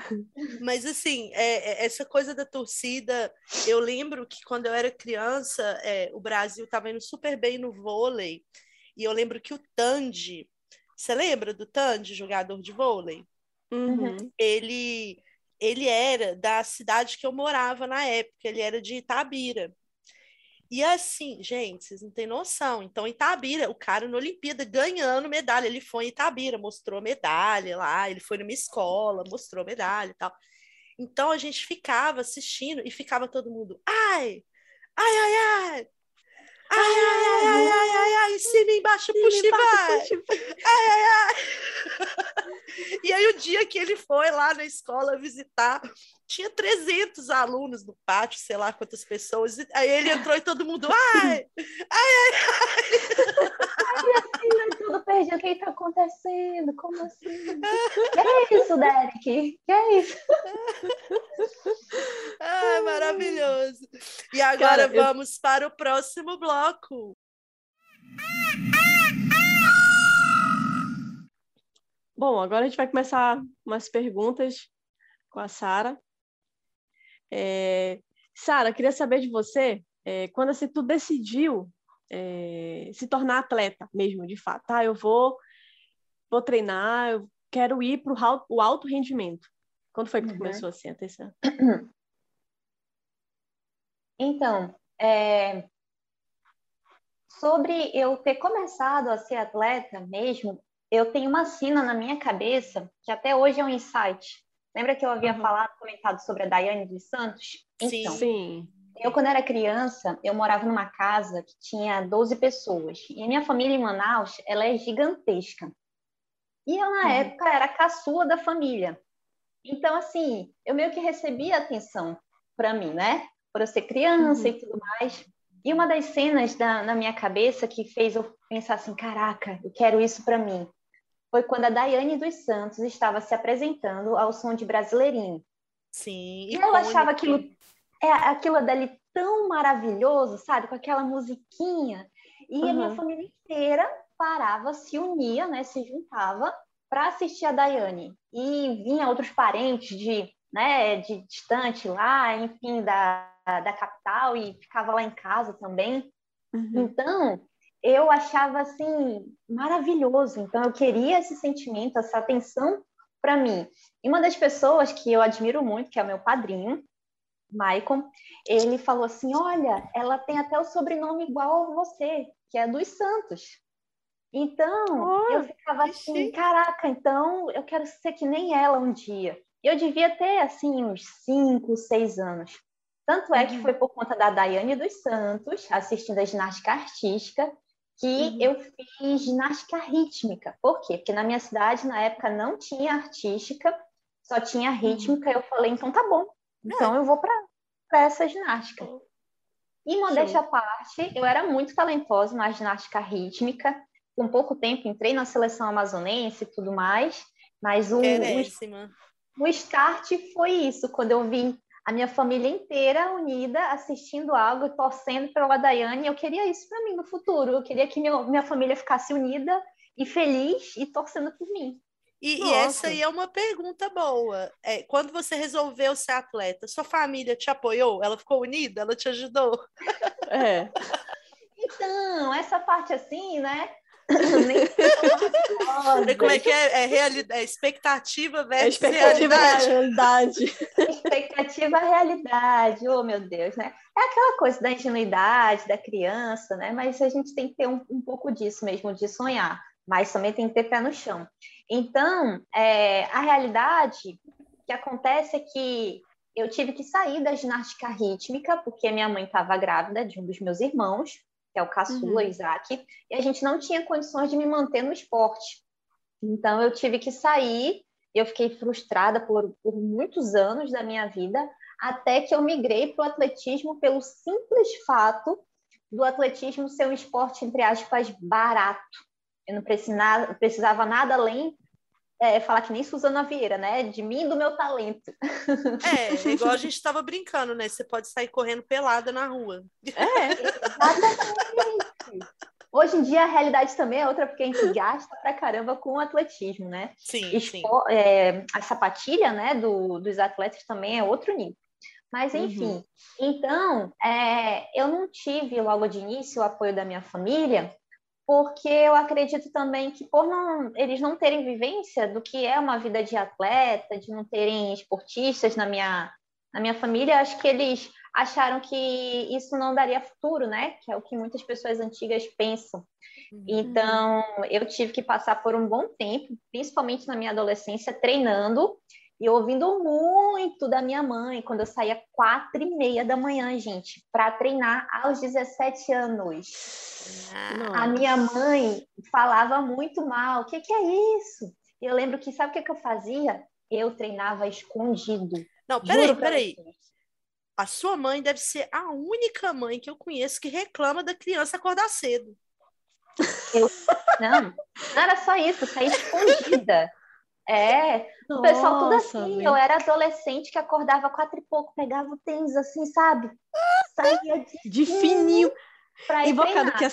Mas assim, é, é, essa coisa da torcida, eu lembro que quando eu era criança, é, o Brasil estava indo super bem no vôlei. E eu lembro que o Tandy, você lembra do Tandy, jogador de vôlei? Uhum. Ele ele era da cidade que eu morava na época, ele era de Itabira. E assim, gente, vocês não têm noção. Então, Itabira, o cara na Olimpíada ganhando medalha, ele foi em Itabira, mostrou medalha lá, ele foi numa escola, mostrou medalha e tal. Então a gente ficava assistindo e ficava todo mundo, ai, ai, ai, ai, Ai, ai, ai, ai, ai, ai, cima, embaixo, puxa e vai. [LAUGHS] Ai, ai, ai. E aí, o dia que ele foi lá na escola visitar, tinha 300 alunos no pátio, sei lá quantas pessoas. Aí ele entrou e todo mundo, ai, ai, ai, ai. [LAUGHS] Ai, assim, tudo perdido. O que está acontecendo? Como assim? [LAUGHS] Que é isso, Derek? Que é isso? [LAUGHS] Ah, maravilhoso. E agora Cara, vamos eu... para o próximo bloco. Bom, agora a gente vai começar umas perguntas com a Sara. É... Sara, queria saber de você, é, quando assim, tu decidiu é, se tornar atleta mesmo, de fato, tá? Eu vou, vou treinar, eu quero ir para o alto rendimento. Quando foi que tu uhum. começou assim, a ter essa... [CLEARS THROAT] Então, é, sobre eu ter começado a ser atleta mesmo, eu tenho uma cena na minha cabeça que até hoje é um insight. Lembra que eu havia uhum. falado, comentado sobre a Daiane dos Santos? Então, Sim. Eu, quando era criança, eu morava numa casa que tinha 12 pessoas. E a minha família em Manaus, ela é gigantesca. E eu, na uhum. época, era a caçula da família. Então, assim, eu meio que recebia atenção para mim, né? por eu ser criança uhum. e tudo mais. E uma das cenas da, na minha cabeça que fez eu pensar assim, caraca, eu quero isso para mim, foi quando a Daiane dos Santos estava se apresentando ao som de Brasileirinho. Sim. E ela achava aquilo, é, aquilo dali tão maravilhoso, sabe? Com aquela musiquinha. E uhum. a minha família inteira parava, se unia, né? Se juntava para assistir a Daiane. E vinha outros parentes de, né, de distante lá, enfim, da, da capital e ficava lá em casa também. Uhum. Então, eu achava assim maravilhoso. Então, eu queria esse sentimento, essa atenção para mim. E uma das pessoas que eu admiro muito, que é o meu padrinho, Maicon, ele falou assim: Olha, ela tem até o sobrenome igual a você, que é dos Santos. Então, oh, eu ficava assim: chique. Caraca, então eu quero ser que nem ela um dia. Eu devia ter, assim, uns 5, 6 anos. Tanto é que uhum. foi por conta da Daiane dos Santos, assistindo a ginástica artística, que uhum. eu fiz ginástica rítmica. Por quê? Porque na minha cidade, na época, não tinha artística, só tinha uhum. rítmica. Eu falei, então tá bom, então eu vou para essa ginástica. E modéstia à parte, eu era muito talentosa na ginástica rítmica. com pouco tempo entrei na seleção amazonense e tudo mais, mas o, o, o start foi isso, quando eu vi a minha família inteira unida, assistindo algo, torcendo pela Daiane, eu queria isso para mim no futuro, eu queria que minha, minha família ficasse unida e feliz e torcendo por mim. E, e, essa aí é uma pergunta boa. É, quando você resolveu ser atleta, sua família te apoiou? Ela ficou unida? Ela te ajudou? É. Então, essa parte assim, né? [COUGHS] Como é que é? É, realidade, é expectativa versus expectativa realidade. realidade. Expectativa realidade, oh meu Deus, né? É aquela coisa da ingenuidade da criança, né? Mas a gente tem que ter um, um pouco disso mesmo, de sonhar, mas também tem que ter pé no chão. Então, é, a realidade que acontece é que eu tive que sair da ginástica rítmica, porque minha mãe estava grávida de um dos meus irmãos, que é o caçula, uhum. Isaac, e a gente não tinha condições de me manter no esporte. Então, eu tive que sair, eu fiquei frustrada por, por muitos anos da minha vida, até que eu migrei para o atletismo pelo simples fato do atletismo ser um esporte, entre aspas, barato. Eu não precisava, precisava nada além é, falar que nem Suzana Vieira, né? De mim e do meu talento. É, igual a gente estava brincando, né? Você pode sair correndo pelada na rua. É, exatamente. Hoje em dia a realidade também é outra, porque a gente gasta pra caramba com o atletismo, né? Sim, Expo sim. É, a sapatilha, né, do, dos atletas também é outro nível. Mas, enfim, uhum. então, é, eu não tive logo de início o apoio da minha família, porque eu acredito também que por não, eles não terem vivência do que é uma vida de atleta, de não terem esportistas na minha, na minha família, acho que eles acharam que isso não daria futuro, né? Que é o que muitas pessoas antigas pensam. Uhum. Então, eu tive que passar por um bom tempo, principalmente na minha adolescência, treinando e ouvindo muito da minha mãe, quando eu saía quatro e meia da manhã, gente, para treinar aos 17 anos. Nossa. A minha mãe falava muito mal. O que, que é isso? Eu lembro que, sabe o que, que eu fazia? Eu treinava escondido. Não, peraí, peraí. A sua mãe deve ser a única mãe que eu conheço que reclama da criança acordar cedo. Eu, não, não era só isso, sair escondida. É, o pessoal tudo assim. Eu era adolescente que acordava quatro e pouco, pegava o tênis assim, sabe? Saía de, de fininho. Invocado que a,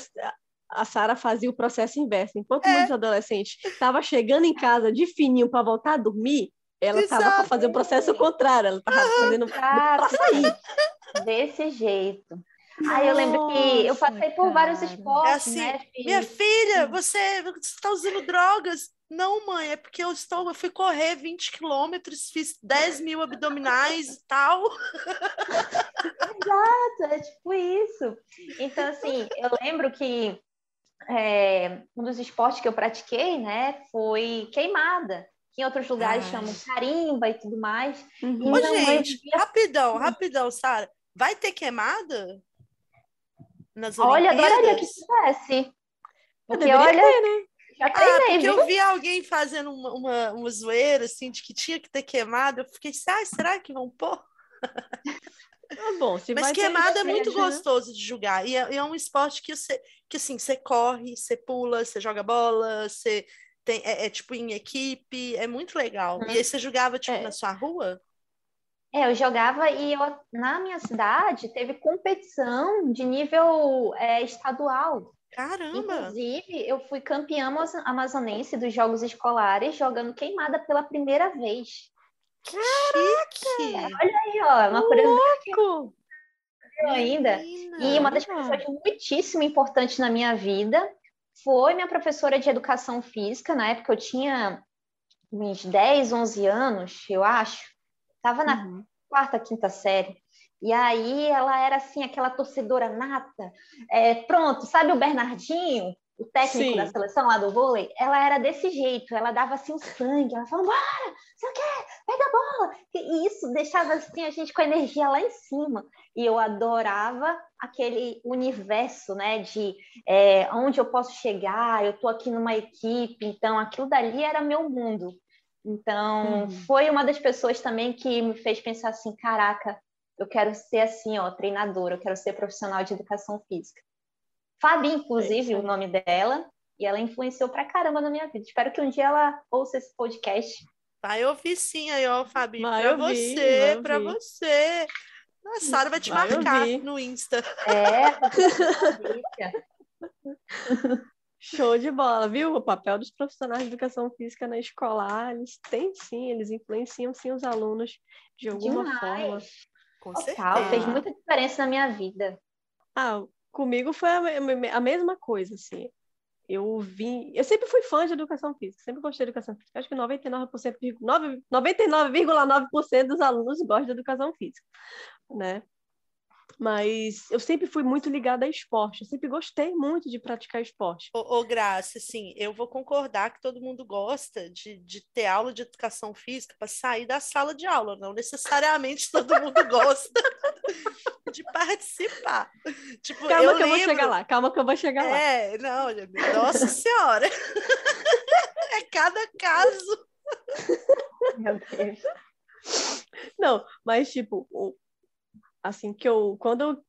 a Sara fazia o processo inverso. Enquanto é. muitos adolescentes estavam chegando em casa de fininho para voltar a dormir, ela estava para fazer o processo contrário. Ela estava fazendo para sair. Desse jeito. Aí eu lembro que eu passei por vários esportes, é assim, né? Minha filha, você está usando drogas? Não, mãe, é porque eu estou, eu fui correr 20 quilômetros, fiz 10 mil abdominais e tal. Exato, é tipo isso. Então, assim, eu lembro que é, um dos esportes que eu pratiquei, né, foi queimada. Que em outros lugares Ai. chamam carimba e tudo mais. Uhum. Ô, gente, via... rapidão, rapidão, Sara. Vai ter queimada? Nas Olha, adoraria que tivesse. Porque olha, ter, né? Já ah, porque viu? eu vi alguém fazendo uma, uma, uma zoeira, assim, de que tinha que ter queimado. Eu fiquei assim, ah, será que vão pôr? Ah, bom, se Mas queimada é muito né? gostoso de jogar. E é, é, um esporte que, você, que assim, você corre, você pula, você joga bola, você tem, é, é tipo em equipe, é muito legal. Hum. E aí você jogava, tipo, é. na sua rua? É, eu jogava e eu, na minha cidade teve competição de nível é, estadual. Caramba! Inclusive, eu fui campeã amazonense dos Jogos Escolares jogando queimada pela primeira vez. Caraca! Olha aí, ó, uma curiosidade ainda. Menina. E uma das pessoas muitíssimo importantes na minha vida foi minha professora de educação física. Na época eu tinha uns 10, 11 anos, eu acho. Estava na uhum. quarta, quinta série. E aí ela era assim, aquela torcedora nata. É, pronto, sabe o Bernardinho, o técnico Sim. da seleção lá do vôlei? Ela era desse jeito, ela dava assim o sangue, ela falava, bora, você quer? Pega a bola! E isso deixava assim a gente com a energia lá em cima. E eu adorava aquele universo, né, de é, onde eu posso chegar, eu tô aqui numa equipe, então aquilo dali era meu mundo. Então, uhum. foi uma das pessoas também que me fez pensar assim, caraca, eu quero ser assim, ó, treinadora, eu quero ser profissional de educação física. Fabi, inclusive, é o nome dela, E ela influenciou pra caramba na minha vida. Espero que um dia ela ouça esse podcast. Vai ouvir sim aí, ó, Fabi. Vai pra ouvir, você, pra você. A Sara vai te vai marcar ouvir. no Insta. É, [LAUGHS] Show de bola, viu? O papel dos profissionais de educação física na escolar, eles têm sim, eles influenciam sim os alunos de alguma Demais. forma. Com certeza. fez muita diferença na minha vida. Ah, comigo foi a, a mesma coisa, assim. Eu vim, eu sempre fui fã de educação física, sempre gostei de educação física. Acho que 99%, 99,9% dos alunos gostam de educação física, né? Mas eu sempre fui muito ligada a esporte, eu sempre gostei muito de praticar esporte. Ô, ô Graça, assim, eu vou concordar que todo mundo gosta de, de ter aula de educação física para sair da sala de aula, não necessariamente [LAUGHS] todo mundo gosta [LAUGHS] de participar. Tipo, calma eu que lembro... eu vou chegar lá, calma que eu vou chegar lá. É, não, nossa senhora, [LAUGHS] é cada caso. Meu Deus. Não, mas tipo, assim, que eu, quando eu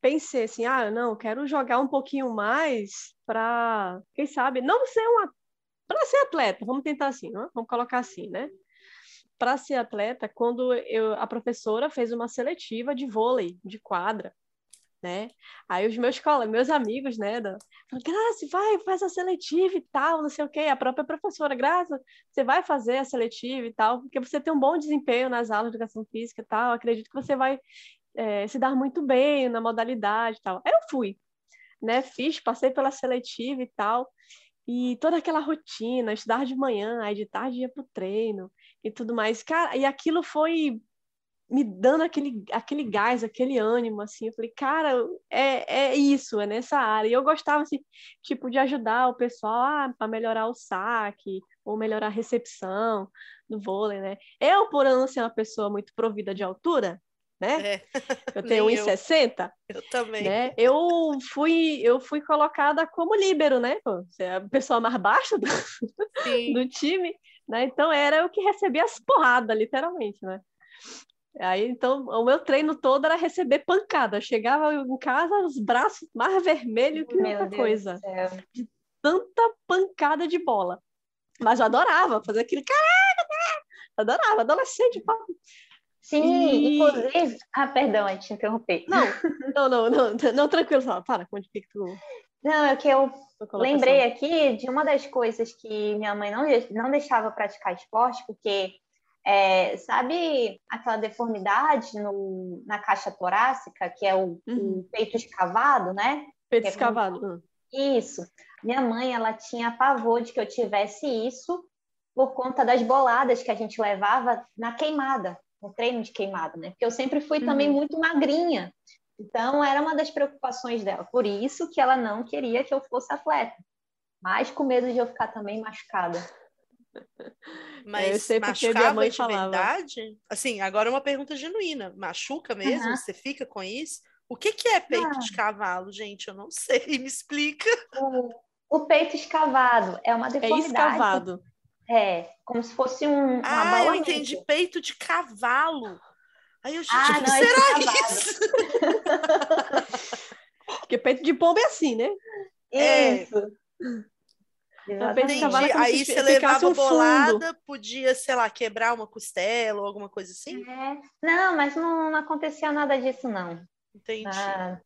pensei assim, ah, não, quero jogar um pouquinho mais para, quem sabe, não ser uma, para ser atleta, vamos tentar assim, né? vamos colocar assim, né? Para ser atleta, quando eu, a professora fez uma seletiva de vôlei, de quadra, né? Aí os meus colegas, meus amigos, né, da, Graça, vai, faz a seletiva e tal, não sei o quê. A própria professora, Graça, você vai fazer a seletiva e tal, porque você tem um bom desempenho nas aulas de educação física e tal, acredito que você vai é, se dar muito bem na modalidade e tal. Aí eu fui, né, fiz, passei pela seletiva e tal, e toda aquela rotina, estudar de manhã, aí de tarde ia pro treino e tudo mais. Cara, e aquilo foi me dando aquele, aquele gás, aquele ânimo, assim, eu falei, cara, é, é isso, é nessa área, e eu gostava, assim, tipo, de ajudar o pessoal ah, a melhorar o saque, ou melhorar a recepção do vôlei, né, eu, por não ser uma pessoa muito provida de altura, né, é. [LAUGHS] eu tenho 1,60, eu. eu também, né, eu fui, eu fui colocada como líbero, né, você é a pessoa mais baixa do, [LAUGHS] do time, né, então era eu que recebia as porradas, literalmente, né, Aí, então, o meu treino todo era receber pancada. Chegava em casa, os braços mais vermelhos que meu outra Deus coisa. De tanta pancada de bola. Mas eu adorava fazer aquele caraca, adorava, adolescente. Pá. Sim, e... inclusive. Ah, perdão, eu te interrompi. Não, não, não, não, não, tranquilo, só. Para, onde que tu. Não, é que eu lembrei aqui de uma das coisas que minha mãe não, não deixava praticar esporte, porque é, sabe aquela deformidade no, na caixa torácica, que é o, uhum. o peito escavado, né? Peito é escavado. Como... Isso. Minha mãe, ela tinha pavor de que eu tivesse isso por conta das boladas que a gente levava na queimada, no treino de queimada, né? Porque eu sempre fui uhum. também muito magrinha. Então, era uma das preocupações dela. Por isso que ela não queria que eu fosse atleta. Mas com medo de eu ficar também machucada. Mas eu sei porque minha mãe de falava. verdade? Assim, agora uma pergunta genuína. Machuca mesmo? Uhum. Você fica com isso? O que, que é peito ah. de cavalo, gente? Eu não sei. [LAUGHS] Me explica. O, o peito escavado é uma é deformidade. É escavado. É, como se fosse um. Ah, eu entendi. Peito de cavalo. Aí eu, gente, ah, não, será isso? [LAUGHS] [LAUGHS] Porque peito de pombo é assim, né? Isso. É. Entendi. Aí você levava um bolada, fundo. podia, sei lá, quebrar uma costela ou alguma coisa assim? É. Não, mas não, não acontecia nada disso, não. Entendi. Ah,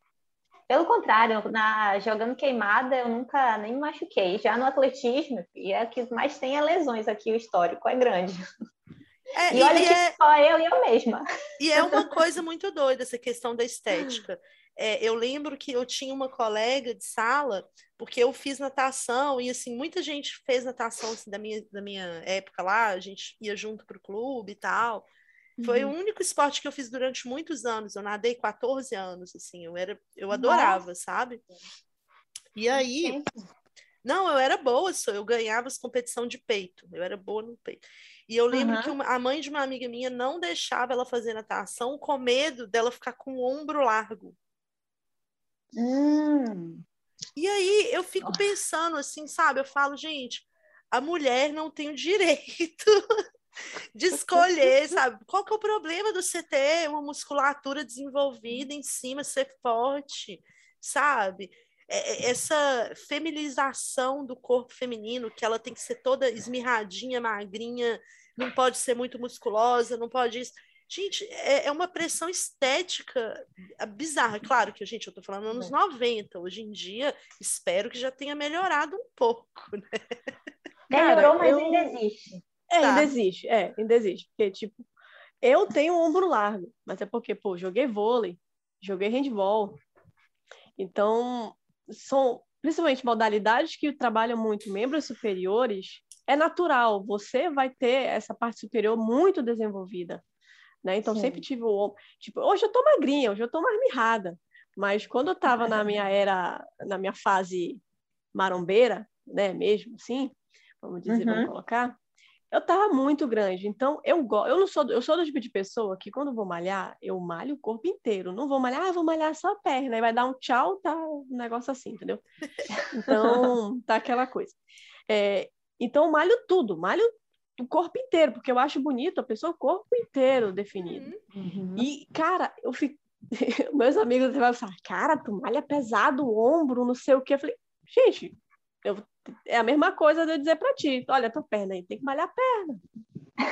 pelo contrário, na, jogando queimada eu nunca nem me machuquei. Já no atletismo, e é que mais tem é lesões aqui, o histórico é grande. É, e olha e que é... só eu e eu mesma. E é uma coisa muito doida essa questão da estética. É, eu lembro que eu tinha uma colega de sala, porque eu fiz natação, e assim, muita gente fez natação assim, da, minha, da minha época lá, a gente ia junto para o clube e tal. Foi uhum. o único esporte que eu fiz durante muitos anos. Eu nadei 14 anos, assim, eu era, eu adorava, Nossa. sabe? E aí, não, eu era boa, eu ganhava as competição de peito, eu era boa no peito. E eu lembro uhum. que uma, a mãe de uma amiga minha não deixava ela fazer natação com medo dela ficar com o ombro largo. Hum. E aí eu fico pensando assim, sabe? Eu falo, gente, a mulher não tem o direito [LAUGHS] de escolher, sabe? Qual que é o problema do você ter uma musculatura desenvolvida em cima, ser forte, sabe? é, é, essa feminização do corpo feminino, que ela tem que ser toda esmirradinha, magrinha, não pode ser muito musculosa, não pode isso. Gente, é, é uma pressão estética bizarra. Claro que, gente, eu tô falando anos 90. Hoje em dia, espero que já tenha melhorado um pouco, né? Melhorou, mas eu... ainda existe. É, tá. ainda existe, é, ainda existe. Porque, tipo, eu tenho um ombro largo, mas é porque, pô, joguei vôlei, joguei handball. Então, são principalmente modalidades que trabalham muito membros superiores, é natural, você vai ter essa parte superior muito desenvolvida né? Então Sim. sempre tive o tipo, hoje eu tô magrinha, hoje eu tô mais mirrada, mas quando eu tava na minha [LAUGHS] era, na minha fase marombeira, né, mesmo assim, vamos dizer, uhum. vamos colocar, eu tava muito grande. Então eu gosto, eu não sou, eu sou do tipo de pessoa que quando vou malhar, eu malho o corpo inteiro. Não vou malhar, ah, vou malhar só a perna, e vai dar um tchau, tá um negócio assim, entendeu? [LAUGHS] Então, tá aquela coisa. É, então, malho tudo, malho o corpo inteiro, porque eu acho bonito a pessoa o corpo inteiro definido. Uhum. E, cara, eu fico. [LAUGHS] Meus amigos vão falar, cara, tu malha pesado o ombro, não sei o que. Eu falei, gente, eu... é a mesma coisa de eu dizer pra ti, olha, tua perna aí, tem que malhar a perna.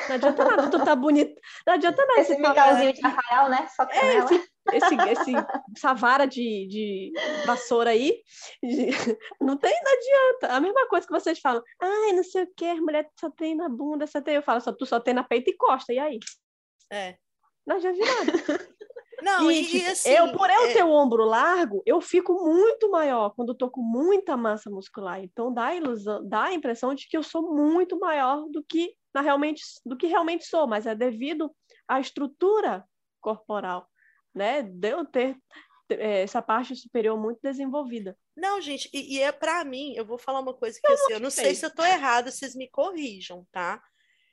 Não adianta nada, tu tá bonito. Não adianta nada. Esse micalzinho de Rafael, né? Só é, esse, esse, esse, essa vara de, de vassoura aí, de, não tem, não adianta. A mesma coisa que vocês falam, ai, não sei o que, mulher só tem na bunda, só tem. Eu falo, só, tu só tem na peito e costa, e aí? É. Não adianta nada. [LAUGHS] Não, e, e tipo, assim, eu, por eu é... ter o ombro largo, eu fico muito maior quando tô com muita massa muscular. Então dá a ilusão, dá a impressão de que eu sou muito maior do que na realmente do que realmente sou, mas é devido à estrutura corporal, né? De eu ter é, essa parte superior muito desenvolvida. Não, gente, e, e é para mim, eu vou falar uma coisa que eu assim, eu não sei se eu tô errada, vocês me corrijam, tá?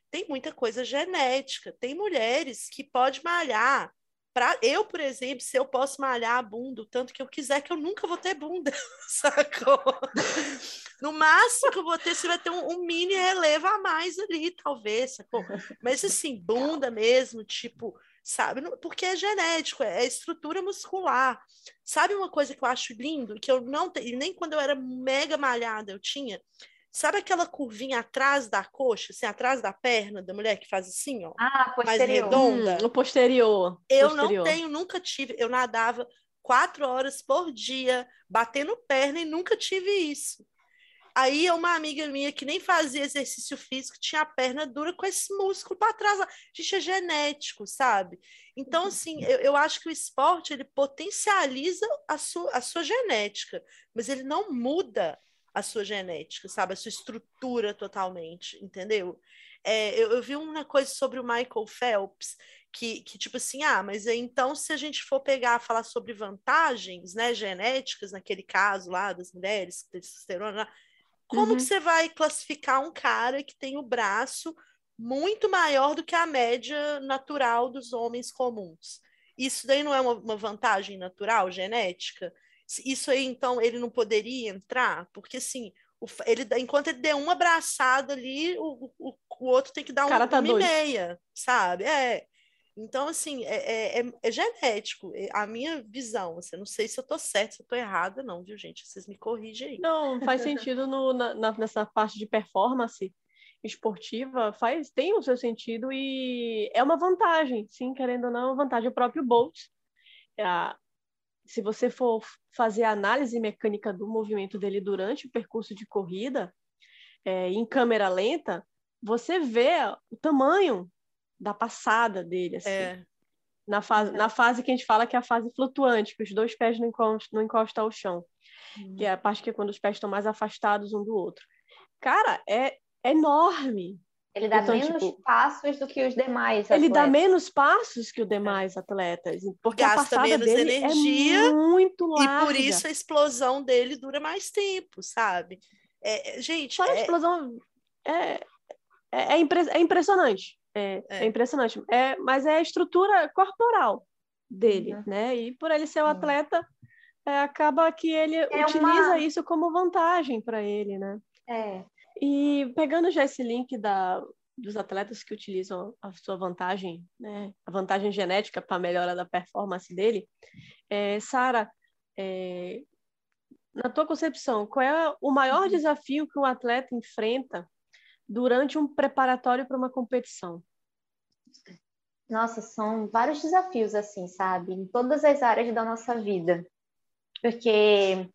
Tem muita coisa genética. Tem mulheres que pode malhar Pra, eu, por exemplo, se eu posso malhar a bunda o tanto que eu quiser, que eu nunca vou ter bunda, [LAUGHS] sacou? No máximo que eu vou ter, você vai ter um, um, mini relevo a mais ali, talvez, sacou? Mas assim, bunda mesmo, tipo, sabe? Porque é genético, é estrutura muscular. Sabe uma coisa que eu acho lindo, que eu não tenho, nem quando eu era mega malhada eu tinha? Sabe aquela curvinha atrás da coxa, assim, atrás da perna da mulher que faz assim, ó? Ah, posterior. Mais redonda? Hum, o posterior. Eu posterior. não tenho, nunca tive. Eu nadava quatro horas por dia, batendo perna e nunca tive isso. Aí uma amiga minha que nem fazia exercício físico tinha a perna dura com esse músculo para trás. Gente, é genético, sabe? Então, uhum. assim, eu, eu acho que o esporte ele potencializa a sua, a sua genética, mas ele não muda a sua genética, sabe? A sua estrutura totalmente, entendeu? É, eu, eu, vi uma coisa sobre o Michael Phelps, que, que tipo assim, ah, mas então se a gente for pegar, falar sobre vantagens, né, genéticas, naquele caso lá das mulheres, testosterona, como uhum. que você vai classificar um cara que tem o braço muito maior do que a média natural dos homens comuns? Isso daí não é uma, uma vantagem natural, genética? Isso aí, então, ele não poderia entrar? Porque, assim, o, ele, enquanto ele der uma abraçada ali, o, o, o outro tem que dar um, tá uma e meia, sabe? É. Então, assim, é, é, é, é genético. É a minha visão, assim, não sei se eu tô certa, se eu tô errada, não, viu, gente? Vocês me corrigem aí. Não, faz [LAUGHS] sentido no, na, nessa parte de performance esportiva, faz, tem o seu sentido e é uma vantagem, sim, querendo ou não, é uma vantagem. O próprio Bolt, se você for fazer a análise mecânica do movimento dele durante o percurso de corrida, é, em câmera lenta, você vê o tamanho da passada dele, assim. É. Na, fase, na fase que a gente fala que é a fase flutuante, que os dois pés não encostam, não encostam ao chão. Hum. Que é a parte que é quando os pés estão mais afastados um do outro. Cara, é, é enorme. Ele dá então, menos tipo, passos do que os demais Ele dá menos passos que os demais é. atletas. Porque Gasta a passada menos dele é energia é muito larga. E por isso a explosão dele dura mais tempo, sabe? É, é gente... Fora é... a explosão... É, é, é, impre... é impressionante. É, é. impressionante. É, mas é a estrutura corporal dele, uhum. né? E por ele ser o um atleta, acaba que ele utiliza uma... isso como vantagem para ele, né? É. E pegando já esse link da, dos atletas que utilizam a sua vantagem, né, a vantagem genética para a melhora da performance dele, é, Sara, é, na tua concepção, qual é o maior uhum. desafio que um atleta enfrenta durante um preparatório para uma competição? Nossa, são vários desafios, assim, sabe? Em todas as áreas da nossa vida. Porque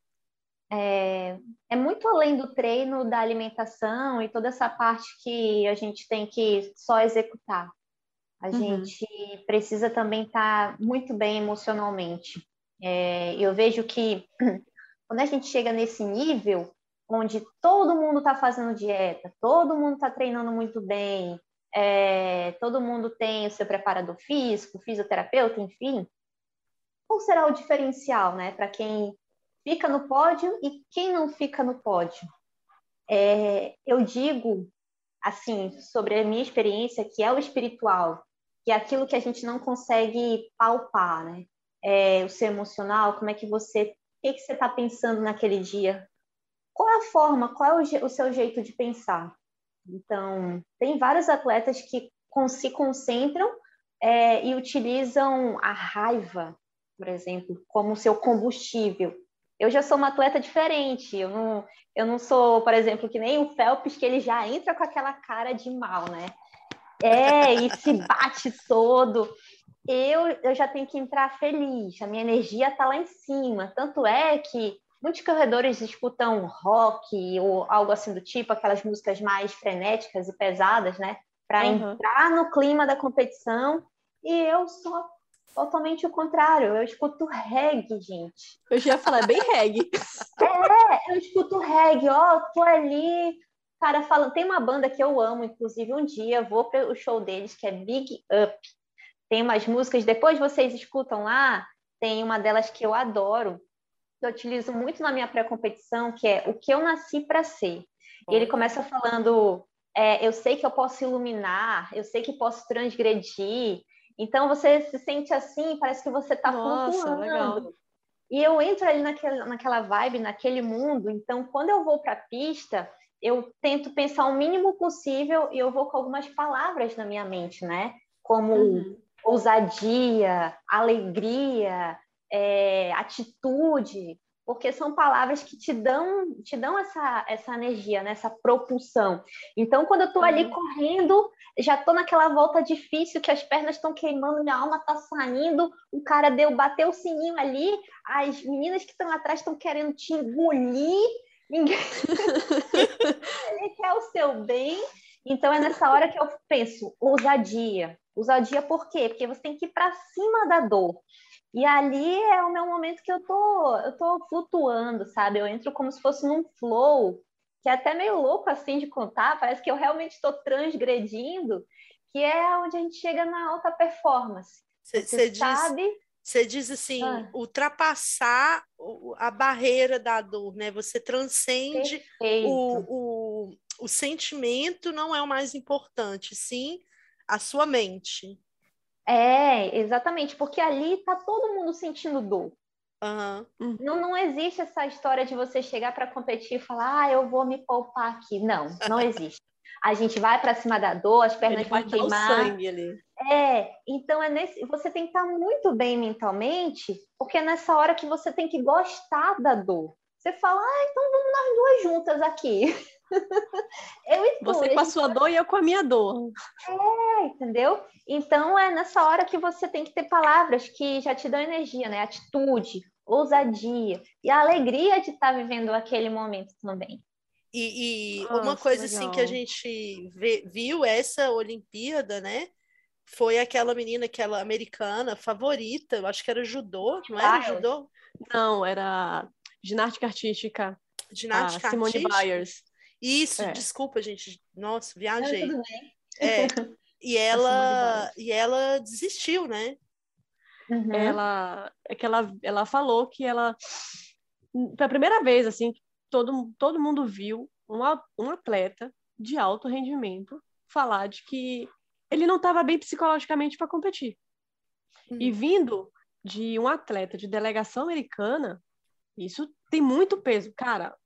é, é, muito além do treino, da alimentação e toda essa parte que a gente tem que só executar. A uhum. gente precisa também estar tá muito bem emocionalmente. É, eu vejo que [CLEARS THROAT] quando a gente chega nesse nível, onde todo mundo está fazendo dieta, todo mundo está treinando muito bem, é, todo mundo tem o seu preparador físico, fisioterapeuta, enfim, qual será o diferencial, né, para quem fica no pódio e quem não fica no pódio? É, eu digo, assim, sobre a minha experiência, que é o espiritual, que é aquilo que a gente não consegue palpar, né? É, o seu emocional, como é que você, o que, que você está pensando naquele dia? Qual é a forma, qual é o, o seu jeito de pensar? Então, tem vários atletas que se concentram é, e utilizam a raiva, por exemplo, como seu combustível. Eu já sou uma atleta diferente, eu não, eu não sou, por exemplo, que nem o Phelps, que ele já entra com aquela cara de mal, né? É, e se bate todo. Eu, eu já tenho que entrar feliz, a minha energia está lá em cima. Tanto é que Muitos corredores escutam rock ou algo assim do tipo, aquelas músicas mais frenéticas e pesadas, né? Para uhum. entrar no clima da competição. E eu sou totalmente o contrário. Eu escuto reggae, gente. Eu já ia falar, é bem reggae. [LAUGHS] é, eu escuto reggae, ó, tô ali. Cara, falando, tem uma banda que eu amo, inclusive um dia vou para o show deles, que é Big Up. Tem umas músicas, depois vocês escutam lá, tem uma delas que eu adoro, eu utilizo muito na minha pré-competição, que é o que eu nasci para ser. Ele começa falando: é, eu sei que eu posso iluminar, eu sei que posso transgredir. Então você se sente assim, parece que você está flutuando. E eu entro ali naquela, naquela vibe, naquele mundo. Então, quando eu vou para a pista, eu tento pensar o mínimo possível e eu vou com algumas palavras na minha mente, né? Como uhum. ousadia, alegria, é, atitude, porque são palavras que te dão, te dão essa, essa energia, né? essa propulsão. Então, quando eu estou ali uhum. correndo, já estou naquela volta difícil, que as pernas estão queimando, minha alma está saindo, o cara deu, bateu o sininho ali, as meninas que estão atrás estão querendo te engolir, ninguém [LAUGHS] Ele quer o seu bem. Então, é nessa hora que eu penso, ousadia. Ousadia por quê? Porque você tem que ir para cima da dor. E ali é o meu momento que eu tô, eu tô flutuando, sabe? Eu entro como se fosse num flow, que é até meio louco assim de contar, parece que eu realmente estou transgredindo, que é onde a gente chega na alta performance. Você sabe? Você diz assim, ah. ultrapassar a barreira da dor, né? Você transcende o, o, o sentimento, não é o mais importante, sim a sua mente. É, exatamente, porque ali tá todo mundo sentindo dor. Uhum. Não, não existe essa história de você chegar para competir e falar, ah, eu vou me poupar aqui. Não, não [LAUGHS] existe. A gente vai para cima da dor, as pernas vão queimar. O sangue ali. É, então é nesse, você tem que estar muito bem mentalmente, porque é nessa hora que você tem que gostar da dor. Você fala, ah, então vamos nós duas juntas aqui. [LAUGHS] eu e Você com a sua dor e eu com a minha dor. É, entendeu? Então é nessa hora que você tem que ter palavras que já te dão energia, né? Atitude, ousadia e a alegria de estar vivendo aquele momento também. E, e Nossa, uma coisa legal. assim que a gente vê, viu essa Olimpíada, né? Foi aquela menina, aquela americana favorita, eu acho que era judô, não era judô? Não, era ginástica artística. Ginástica Simone artística. Byers. Isso, é. desculpa, gente. Nossa, viajei. Não, é, [LAUGHS] e ela e ela desistiu, né? Uhum. Ela é que ela, ela falou que ela foi a primeira vez assim que todo, todo mundo viu um, um atleta de alto rendimento falar de que ele não estava bem psicologicamente para competir. Uhum. E vindo de um atleta de delegação americana, isso tem muito peso. Cara,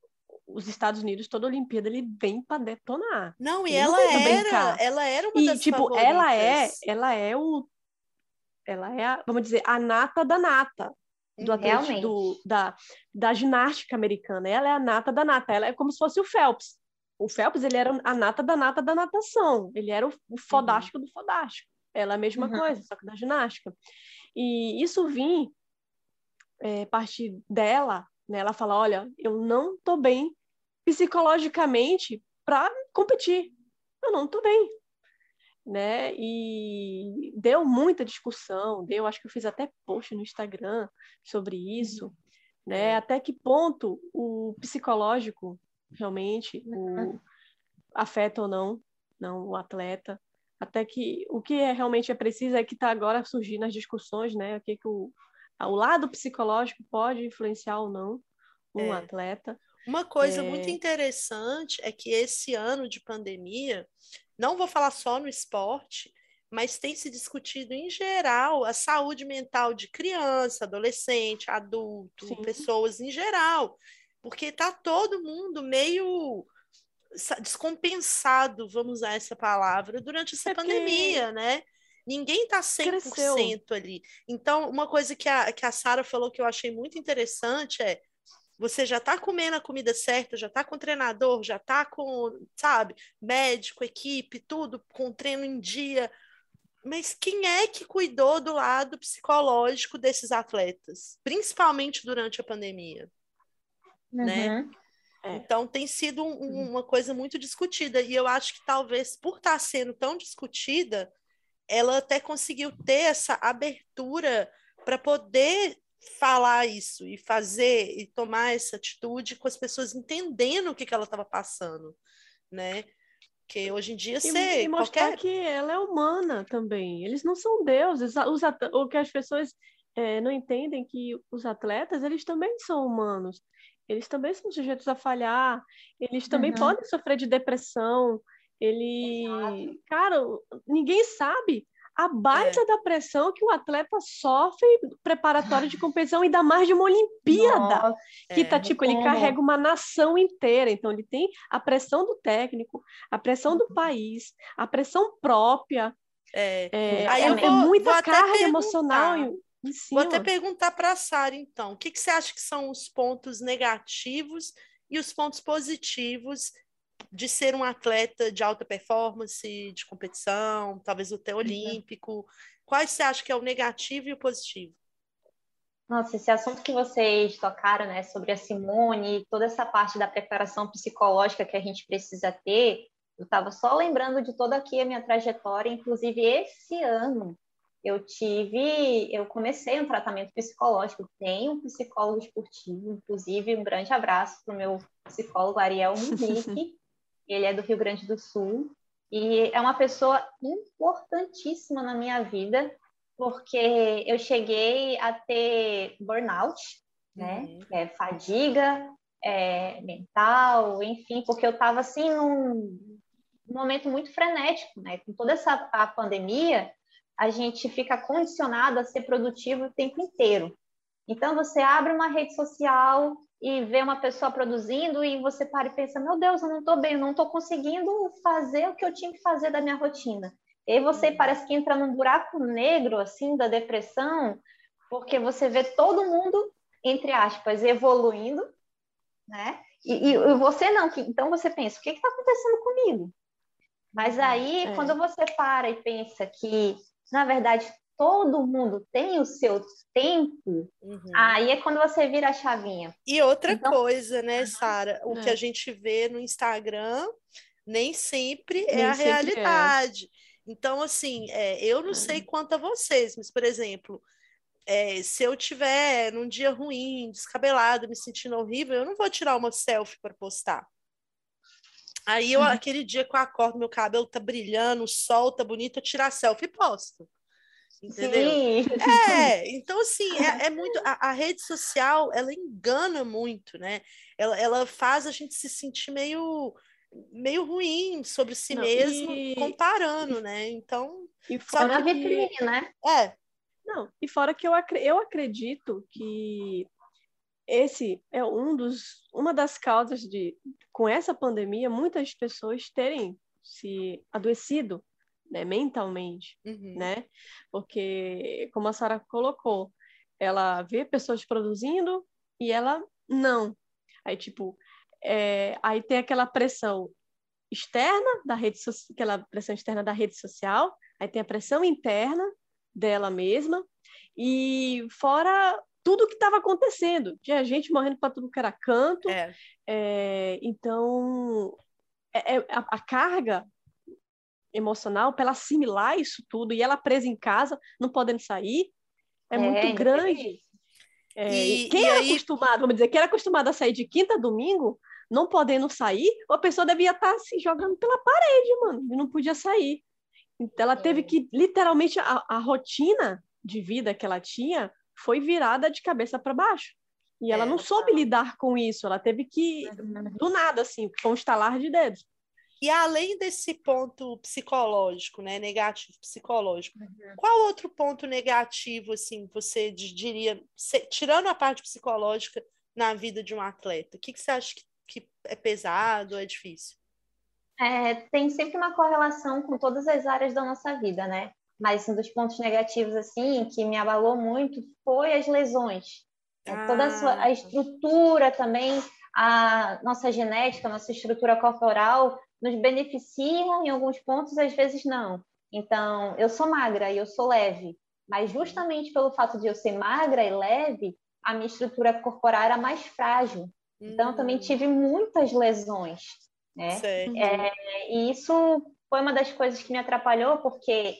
os Estados Unidos, toda Olimpíada, ele vem para detonar. Não, e ela era, ela era uma e, das tipo, favoritas. ela é, ela é o ela é a, vamos dizer, a nata da nata. do atleta, do, da, da ginástica americana. Ela é a nata da nata, ela é como se fosse o Phelps. O Phelps, ele era a nata da nata da natação, ele era o, o fodástico uhum. do fodástico. Ela é a mesma uhum. coisa, só que da ginástica. E isso vim é, a partir dela, né? Ela fala, olha, eu não tô bem psicologicamente para competir. Eu não tô bem, né? E deu muita discussão, deu, acho que eu fiz até post no Instagram sobre isso, uhum. né? Até que ponto o psicológico realmente o afeta ou não, não o atleta. Até que o que é, realmente é preciso é que está agora surgindo as discussões, né? O que, que o, o lado psicológico pode influenciar ou não um é. atleta. Uma coisa é... muito interessante é que esse ano de pandemia, não vou falar só no esporte, mas tem se discutido em geral a saúde mental de criança, adolescente, adulto, Sim. pessoas em geral, porque está todo mundo meio descompensado, vamos usar essa palavra, durante essa é pandemia, né? Ninguém está 100% Cresceu. ali. Então, uma coisa que a, que a Sara falou que eu achei muito interessante é você já está comendo a comida certa, já está com treinador, já está com, sabe, médico, equipe, tudo, com treino em dia. Mas quem é que cuidou do lado psicológico desses atletas, principalmente durante a pandemia? Né? Uhum. Né? É. Então tem sido um, um, uma coisa muito discutida, e eu acho que talvez por estar tá sendo tão discutida, ela até conseguiu ter essa abertura para poder falar isso e fazer e tomar essa atitude com as pessoas entendendo o que, que ela estava passando, né? Porque hoje em dia você e mostrar qualquer... que ela é humana também. Eles não são deuses. Os O que as pessoas é, não entendem que os atletas eles também são humanos. Eles também são sujeitos a falhar. Eles também uhum. podem sofrer de depressão. Ele, Exato. cara, ninguém sabe a baita é. da pressão que o atleta sofre preparatório de competição, ainda mais de uma Olimpíada, Nossa, que tá é, tipo, ele carrega uma nação inteira, então ele tem a pressão do técnico, a pressão do uhum. país, a pressão própria, é, é, Aí é, vou, é muita carga emocional em, em cima. Vou até perguntar para a Sara, então, o que, que você acha que são os pontos negativos e os pontos positivos de ser um atleta de alta performance, de competição, talvez até uhum. olímpico? Quais você acha que é o negativo e o positivo? Nossa, esse assunto que vocês tocaram, né, sobre a Simone, toda essa parte da preparação psicológica que a gente precisa ter, eu estava só lembrando de toda aqui a minha trajetória, inclusive esse ano eu tive, eu comecei um tratamento psicológico, tenho um psicólogo esportivo, inclusive um grande abraço para o meu psicólogo Ariel Munique, [LAUGHS] ele é do Rio Grande do Sul e é uma pessoa importantíssima na minha vida, porque eu cheguei a ter burnout, né? Uhum. É, fadiga é, mental, enfim, porque eu estava assim num, momento muito frenético, né? Com toda essa a pandemia, a gente fica condicionado a ser produtivo o tempo inteiro. Então você abre uma rede social, e vê uma pessoa produzindo e você para e pensa, meu Deus, eu não estou bem, eu não estou conseguindo fazer o que eu tinha que fazer da minha rotina. E aí você uhum. parece que entra num buraco negro, assim, da depressão, porque você vê todo mundo, entre aspas, evoluindo, né? E, e você não, que, então você pensa, o que está acontecendo comigo? Mas uhum. aí, é. quando você para e pensa que, na verdade, todo mundo tem o seu tempo, uhum. aí é quando você vira a chavinha. E outra então... coisa, né, Sara? O é. que a gente vê no Instagram nem sempre é nem é a sempre realidade. É. Então, assim, é, eu não sei quanto a vocês, mas, por exemplo, é, se eu tiver num dia ruim, descabelado, me sentindo horrível, eu não vou tirar uma selfie para postar. Aí, eu, uhum. aquele dia que eu acordo, meu cabelo tá brilhando, o sol tá bonito, eu tiro a selfie e posto. Entendeu? Sim. É, [LAUGHS] então assim, é, é muito. A, a, rede social ela engana muito, né? Ela, ela faz a gente se sentir meio meio ruim sobre si Não, mesmo, e... comparando, né? Então. E fora que... vitrine, né? É. Não, e fora que eu, eu acredito que esse é um dos, uma das causas de, com essa pandemia, muitas pessoas terem se adoecido né, mentalmente, uhum. né? Porque, como a Sara colocou, ela vê pessoas produzindo e ela não. Aí, tipo, é, aí tem aquela pressão externa da rede social, aquela pressão externa da rede social, aí tem a pressão interna dela mesma, e fora tudo que estava acontecendo. Tinha gente morrendo para tudo que era canto. É. É, então, é, é, a, a, carga emocional para ela assimilar isso tudo e ela presa em casa, não podendo sair, é, muito grande. É, e, quem e era aí... acostumado, vamos dizer, quem era acostumado a sair de quinta a domingo, não podendo sair, a pessoa devia estar tá se jogando pela parede, mano, e não podia sair. Então ela teve que, literalmente, a, a rotina de vida que ela tinha foi virada de cabeça para baixo. E ela é, não soube tá. lidar com isso, ela teve que, uhum. do nada, assim, com um estalar de dedos. E além desse ponto psicológico, né, negativo psicológico, uhum. qual outro ponto negativo, assim, você diria, tirando a parte psicológica na vida de um atleta, o que, que você acha que, que é pesado, é difícil? É, tem sempre uma correlação com todas as áreas da nossa vida, né? Mas um dos pontos negativos, assim, que me abalou muito foi as lesões. Ah. Toda a, sua, a estrutura também, a nossa genética, a nossa estrutura corporal nos beneficiam em alguns pontos, às vezes não. Então, eu sou magra e eu sou leve, mas justamente pelo fato de eu ser magra e leve, a minha estrutura corporal era mais frágil. Então, eu também hum. tive muitas lesões, né? É, e isso foi uma das coisas que me atrapalhou, porque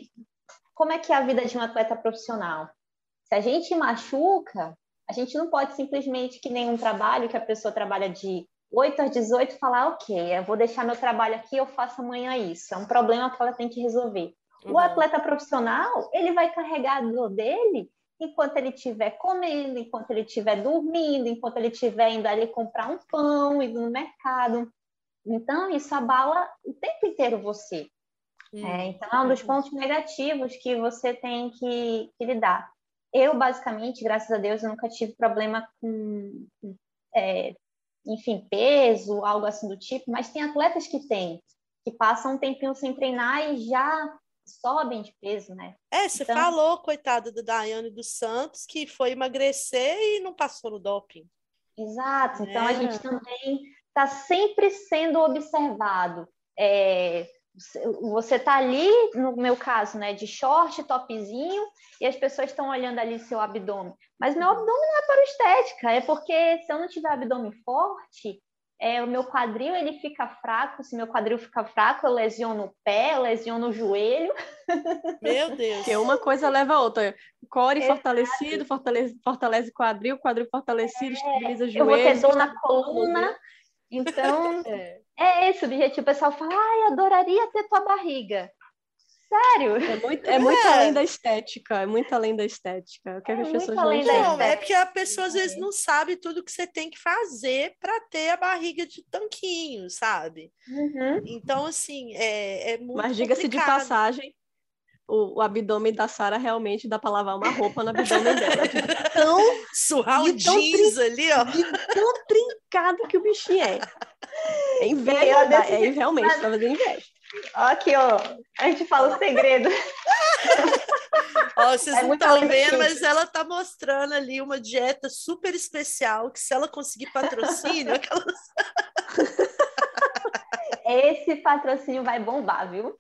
como é que é a vida de um atleta profissional? Se a gente machuca, a gente não pode simplesmente, que nenhum trabalho que a pessoa trabalha de 8 às 18, falar, ok, eu vou deixar meu trabalho aqui, eu faço amanhã isso. É um problema que ela tem que resolver. Uhum. O atleta profissional, ele vai carregar a dor dele enquanto ele estiver comendo, enquanto ele estiver dormindo, enquanto ele estiver indo ali comprar um pão, indo no mercado. Então, isso abala o tempo inteiro você. É, então, é um dos pontos negativos que você tem que, que, lidar. Eu, basicamente, graças a Deus, eu nunca tive problema com, é, enfim, peso, algo assim do tipo, mas tem atletas que têm, que passam um tempinho sem treinar e já sobem de peso, né? É, você então... falou, coitada da Daiane dos Santos, que foi emagrecer e não passou no doping. Exato, então é. a gente também está sempre sendo observado. É, você tá ali, no meu caso, né, de short, topzinho, e as pessoas estão olhando ali seu abdômen. Mas meu abdômen não é para estética, é porque se eu não tiver abdômen forte, é, o meu quadril ele fica fraco. Se meu quadril fica fraco, eu lesiono o pé, eu lesiono o joelho. Meu [LAUGHS] Deus. Porque uma coisa leva a outra. Core Exato. fortalecido, fortalece, fortalece quadril, quadril fortalecido, é, estabiliza joelho. Eu vou ter dor na coluna. Então, [LAUGHS] é. é esse o objetivo. O pessoal fala, ai, adoraria ter tua barriga. Sério? É muito, [LAUGHS] é muito é. além da estética, é muito além da estética. O que, é as pessoas não Não, é porque a pessoa às vezes não sabe tudo que você tem que fazer para ter a barriga de tanquinho, sabe? Uhum. Então, assim, é, é muito Mas diga-se de passagem, o, o, abdômen da Sara realmente dá para lavar uma roupa no abdômen dela. De [LAUGHS] tão surrar o jeans trin... ali, ó. De tão trincado que o bichinho é. [LAUGHS] É inveja, é, realmente, tá fazendo inveja. Aqui, ó. A gente fala o segredo. [LAUGHS] Ó, vocês é não estão vendo, mas ela tá mostrando ali uma dieta super especial que se ela conseguir patrocínio, [LAUGHS] aquelas... Esse patrocínio vai bombar, viu?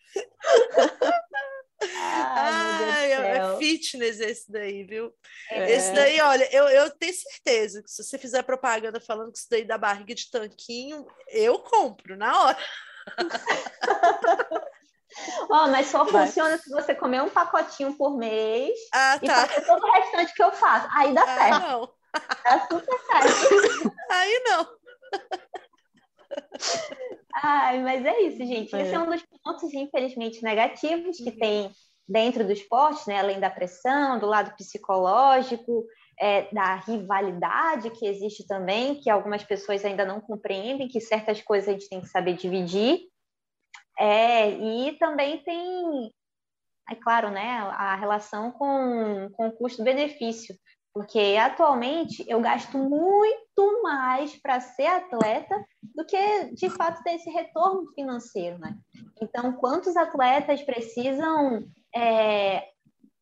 Ai, Ai é fitness esse daí, viu? É. Esse daí, olha, eu, eu tenho certeza que se você fizer propaganda falando que isso daí dá barriga de tanquinho, eu compro na hora. [LAUGHS] oh, mas só Vai. funciona se você comer um pacotinho por mês ah, e tá. fazer todo o restante que eu faço. Aí dá ah, certo. Não. Dá super certo. [LAUGHS] Aí não. Ai, mas é isso, gente. É. Esse é um dos pontos, infelizmente, negativos que uhum. tem dentro do esporte, né? Além da pressão, do lado psicológico, é, da rivalidade que existe também, que algumas pessoas ainda não compreendem, que certas coisas a gente tem que saber dividir. É, e também tem, é claro, né, a relação com, com o custo-benefício, porque atualmente eu gasto muito mais para ser atleta do que de fato ter esse retorno financeiro, né? Então, quantos atletas precisam é,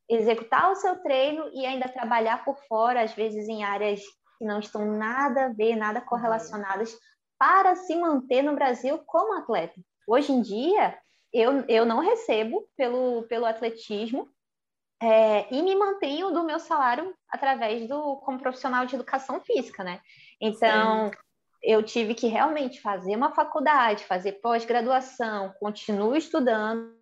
executar o seu treino e ainda trabalhar por fora, às vezes em áreas que não estão nada a ver, nada correlacionadas, para se manter no Brasil como atleta. Hoje em dia, eu, eu não recebo pelo, pelo atletismo é, e me mantenho do meu salário através do como profissional de educação física, né? Então, Sim. eu tive que realmente fazer uma faculdade, fazer pós-graduação, continuo estudando,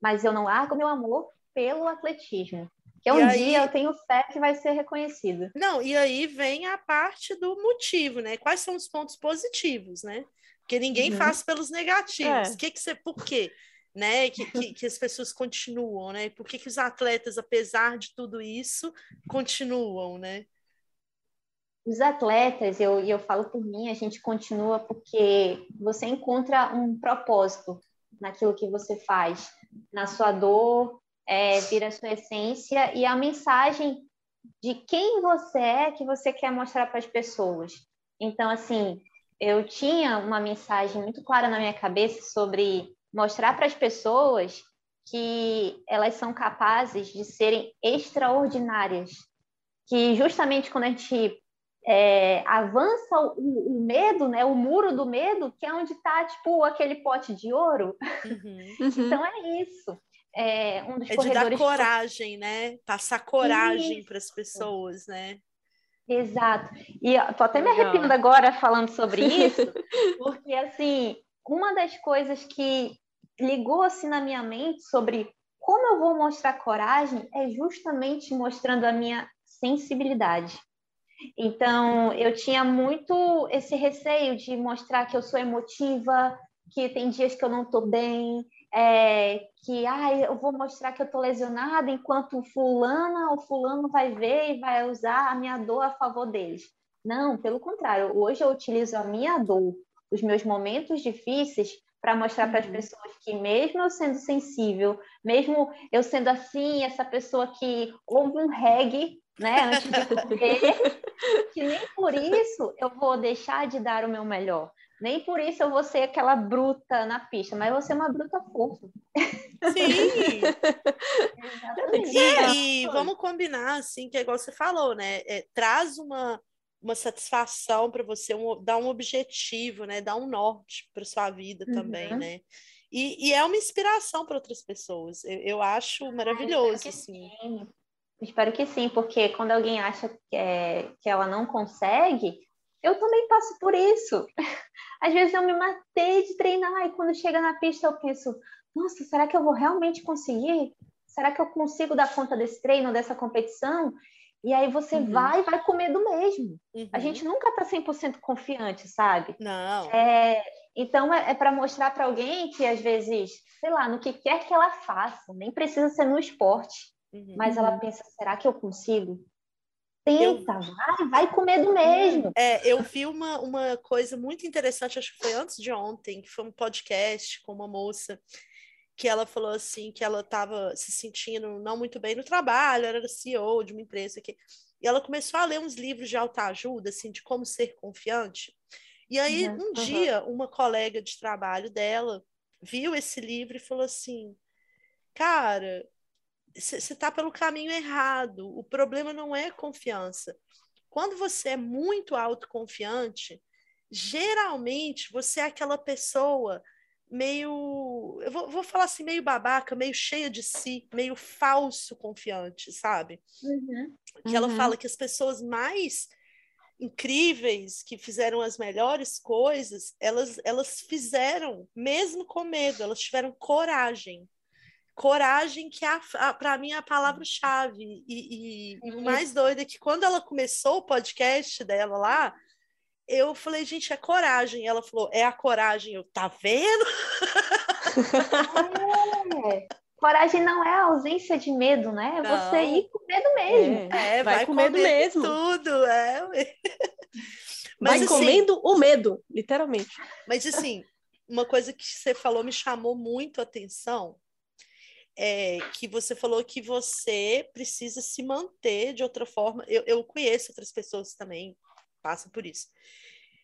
mas eu não largo meu amor pelo atletismo. Que um aí... dia eu tenho fé que vai ser reconhecido. Não, e aí vem a parte do motivo, né? Quais são os pontos positivos, né? Porque ninguém uhum. faz pelos negativos. É. Que que você, por quê? Né? Que, que, que, as pessoas continuam, né? Por que, que os atletas, apesar de tudo isso, continuam, né? Os atletas, eu, eu falo por mim, a gente continua porque você encontra um propósito naquilo que você faz, na sua dor, é, vira a sua essência e a mensagem de quem você é que você quer mostrar para as pessoas. Então, assim, eu tinha uma mensagem muito clara na minha cabeça sobre mostrar para as pessoas que elas são capazes de serem extraordinárias. Que justamente quando a gente é, avança o, o, medo, né, o muro do medo, que é onde está tipo aquele pote de ouro. Uhum. então é isso é, um dos é de dar coragem, né? Passar coragem para as pessoas, né? Exato. E tô até me arrepiando agora falando sobre [LAUGHS] isso, porque assim, uma das coisas que ligou assim na minha mente sobre como eu vou mostrar coragem é justamente mostrando a minha sensibilidade. Então, eu tinha muito esse receio de mostrar que eu sou emotiva, que tem dias que eu não estou bem, é, que ah, eu vou mostrar que eu estou lesionada enquanto fulana ou fulano vai ver e vai usar a minha dor a favor deles. Não, pelo contrário, hoje eu utilizo a minha dor, os meus momentos difíceis, para mostrar uhum. para as pessoas que, mesmo eu sendo sensível, mesmo eu sendo assim, essa pessoa que ouve um reggae né, antes de correr, [LAUGHS] que nem por isso eu vou deixar de dar o meu melhor. Nem por isso eu vou ser aquela bruta na pista, mas eu vou ser uma bruta fofa. Sim! [LAUGHS] e, e, vamos combinar, assim, que é igual você falou, né? É, traz uma, uma satisfação para você, um, dá um objetivo, né? Dá um norte para sua vida uhum. também, né? E, e, é uma inspiração para outras pessoas. Eu, eu acho maravilhoso, assim. Sim. Espero que sim, porque quando alguém acha que, é, que ela não consegue, eu também passo por isso. [LAUGHS] Às vezes eu me matei de treinar e quando chega na pista eu penso, nossa, será que eu vou realmente conseguir? Será que eu consigo dar conta desse treino, dessa competição? E aí você uhum. vai vai com medo mesmo. Uhum. A gente nunca está 100% confiante, sabe? Não. É, então é, é para mostrar para alguém que às vezes, sei lá, no que quer que ela faça, nem precisa ser no esporte, uhum. mas ela pensa, será que eu consigo? Tenta, eu... vai, vai com medo mesmo. É, eu vi uma, uma coisa muito interessante, acho que foi antes de ontem, que foi um podcast com uma moça que ela falou assim que ela estava se sentindo não muito bem no trabalho, era CEO de uma empresa que e ela começou a ler uns livros de autoajuda, assim, de como ser confiante. E aí, uhum, um uhum. dia, uma colega de trabalho dela viu esse livro e falou assim: Cara, você está pelo caminho errado. O problema não é confiança. Quando você é muito autoconfiante, geralmente você é aquela pessoa meio, eu vou, vou, falar assim, meio babaca, meio cheia de si, meio falso confiante, sabe? Uhum. Que ela uhum. fala que as pessoas mais incríveis, que fizeram as melhores coisas, elas, elas fizeram, mesmo com medo, elas tiveram coragem coragem, que é, para mim, é a palavra-chave. E, e o mais doido é que quando ela começou o podcast dela lá, eu falei, gente, é coragem. Ela falou, é a coragem. Eu, tá vendo? É. Coragem não é a ausência de medo, né? É não. você ir com medo mesmo. É, é vai, vai com medo mesmo. Tudo, é. [LAUGHS] Mas, vai assim, comendo o medo, literalmente. Mas assim, uma coisa que você falou me chamou muito a atenção é, que você falou que você precisa se manter de outra forma. Eu, eu conheço outras pessoas também passam por isso.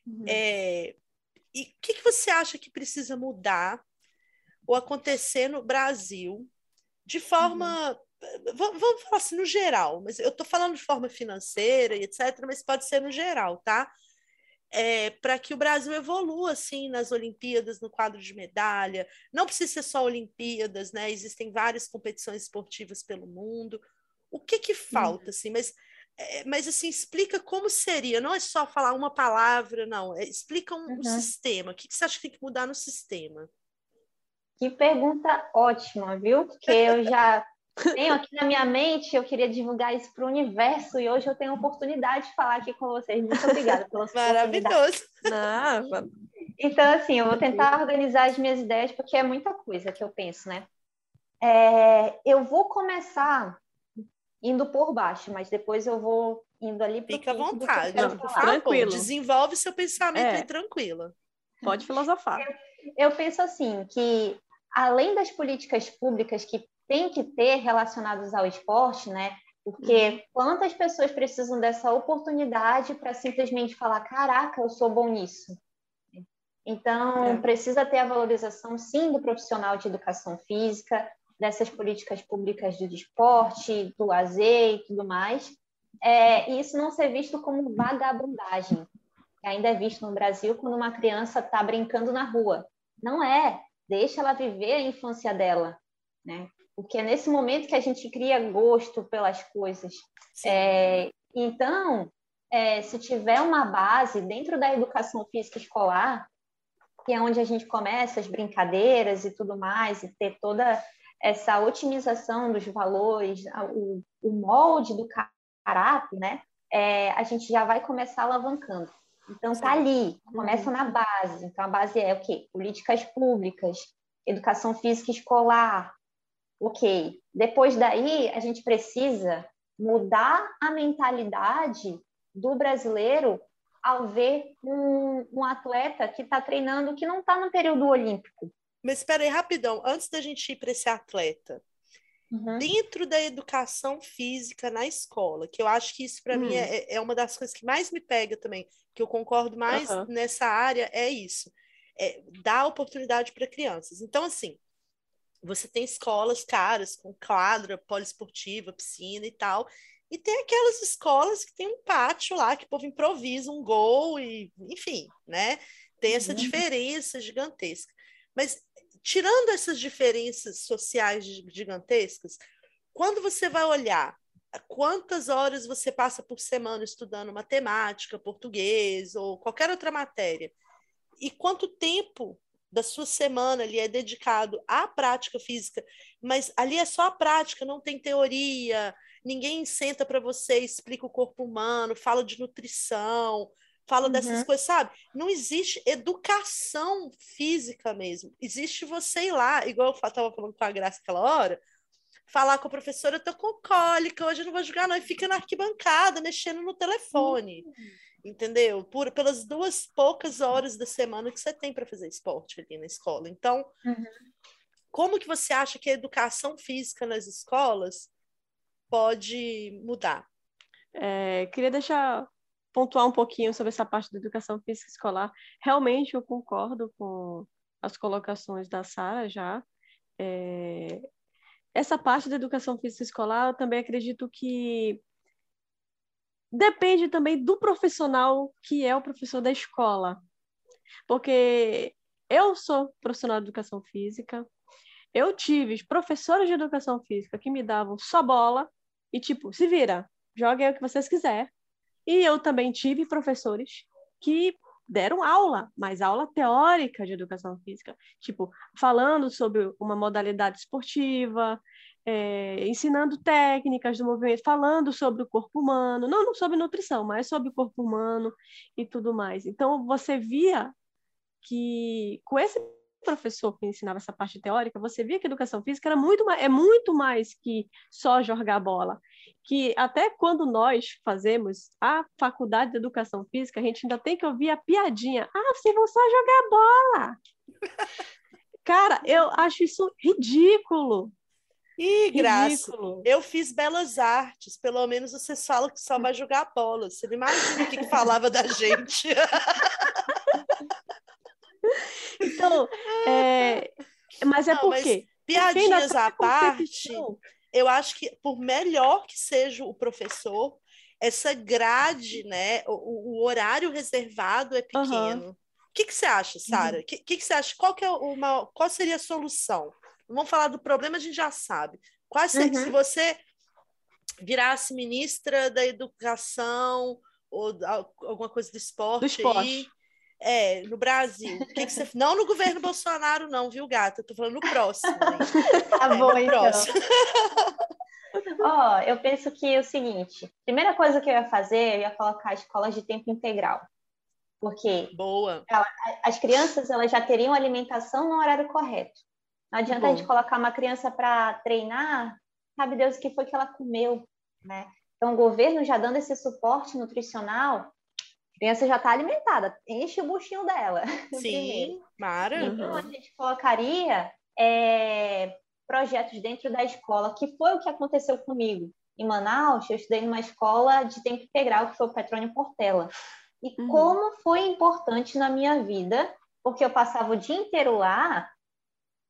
Uhum. É, e o que, que você acha que precisa mudar ou acontecer no Brasil de forma. Uhum. vamos falar assim no geral, mas eu estou falando de forma financeira e etc., mas pode ser no geral, tá? É, para que o Brasil evolua assim nas Olimpíadas, no quadro de medalha. Não precisa ser só Olimpíadas, né? Existem várias competições esportivas pelo mundo. O que que falta, uhum. assim? Mas, mas assim, explica como seria. Não é só falar uma palavra, não. É, explica um, uhum. um sistema. O que, que você acha que tem que mudar no sistema? Que pergunta ótima, viu? Porque eu já tenho aqui na minha mente, eu queria divulgar isso para o universo e hoje eu tenho a oportunidade de falar aqui com vocês. Muito obrigada pela sua Maravilhoso. [LAUGHS] então, assim, eu vou tentar organizar as minhas ideias, porque é muita coisa que eu penso, né? É, eu vou começar indo por baixo, mas depois eu vou indo ali para Fica à vontade, tranquilo. Desenvolve seu pensamento é. aí tranquila. Pode filosofar. Eu, eu penso assim, que além das políticas públicas que tem que ter relacionados ao esporte, né? Porque uhum. quantas pessoas precisam dessa oportunidade para simplesmente falar: caraca, eu sou bom nisso. Então, é. precisa ter a valorização, sim, do profissional de educação física, dessas políticas públicas do esporte, do lazer e tudo mais. É, e isso não ser visto como vagabundagem, que ainda é visto no Brasil quando uma criança está brincando na rua. Não é. Deixa ela viver a infância dela. Né? porque é nesse momento que a gente cria gosto pelas coisas. É, então, é, se tiver uma base dentro da educação física escolar, que é onde a gente começa as brincadeiras e tudo mais, e ter toda essa otimização dos valores, o, o molde do caráter, né? É, a gente já vai começar alavancando. Então, está ali, começa na base. Então, a base é o quê? Políticas públicas, educação física escolar, ok. Depois daí, a gente precisa mudar a mentalidade do brasileiro ao ver um, um atleta que está treinando que não está no período olímpico. Mas espera aí, rapidão, antes da gente ir para esse atleta, uhum. dentro da educação física na escola, que eu acho que isso para uhum. mim é, é, uma das coisas que mais me pega também, que eu concordo mais uhum. nessa área, é isso. É, dar oportunidade para crianças. Então, assim, você tem escolas caras, com quadra poliesportiva, piscina e tal. E tem aquelas escolas que tem um pátio lá, que o povo improvisa um gol, e, enfim, né? Tem essa uhum. diferença gigantesca. Mas, tirando essas diferenças sociais gigantescas, quando você vai olhar quantas horas você passa por semana estudando matemática, português ou qualquer outra matéria, e quanto tempo da sua semana ali é dedicado à prática física, mas ali é só a prática, não tem teoria, ninguém senta para você, explica o corpo humano, fala de nutrição, fala uhum. dessas coisas, sabe? Não existe educação física mesmo. Existe você ir lá, igual eu estava falando com a Graça aquela hora, falar com a professora, eu tô com cólica, hoje eu não vou jogar não, e fica na arquibancada, mexendo no telefone. Uhum entendeu? Por, pelas duas poucas horas da semana que você tem para fazer esporte ali na escola. Então, uhum. como que você acha que a educação física nas escolas pode mudar? É, queria deixar pontuar um pouquinho sobre essa parte da educação física escolar. Realmente eu concordo com as colocações da Sara já. É, essa parte da educação física escolar, eu também acredito que depende também do profissional que é o professor da escola. Porque eu sou profissional de educação física, eu tive professores de educação física que me davam só bola e tipo, se vira, joguem o que vocês quiser. E eu também tive professores que deram aula, mas aula teórica de educação física, tipo, falando sobre uma modalidade esportiva, é, ensinando técnicas do movimento, falando sobre o corpo humano, não, não sobre nutrição, mas sobre o corpo humano e tudo mais. Então, você via que com esse professor que ensinava essa parte teórica, você via que a educação física era muito mais, é muito mais que só jogar bola. Que até quando nós fazemos a faculdade de educação física, a gente ainda tem que ouvir a piadinha. Ah, vocês vão só jogar bola. [LAUGHS] Cara, eu acho isso ridículo. Ih, Graça, eu fiz belas artes, pelo menos você fala que só vai jogar bola. Você não imagina o que, que falava da gente. [LAUGHS] então, é... mas é não, porque... Piadinhas à parte, eu acho que por melhor que seja o professor, essa grade, né, o, o horário reservado é pequeno. Uhum. O que, que você acha, Sara? O uhum. que, que, que, você acha? Qual, que é uma, qual seria a solução? Vamos falar do problema, a gente já sabe. Qual uhum. Se você virasse ministra da educação ou alguma coisa do esporte, do esporte. aí, é, no Brasil. Que que você... Não no governo Bolsonaro, não, viu, gata? Eu tô falando no próximo. [LAUGHS] Tá é, bom, então. Próximo. [LAUGHS] Ó, oh, eu penso que é o seguinte: primeira coisa que eu ia fazer, eu ia colocar escolas de tempo integral. Porque Boa. as crianças elas já teriam alimentação no horário correto. Não adianta Bom. a gente colocar uma criança para treinar, sabe Deus o que foi que ela comeu, né? Então, o governo já dando esse suporte nutricional, criança já está alimentada, enche o buchinho dela. [LAUGHS] Sim, Mara. Então, a gente colocaria é, projetos dentro da escola, que foi o que aconteceu comigo. Em Manaus, eu estudei numa escola de tempo integral, que foi o Petrônio Portela. E uhum. como foi importante na minha vida, porque eu passava o dia inteiro lá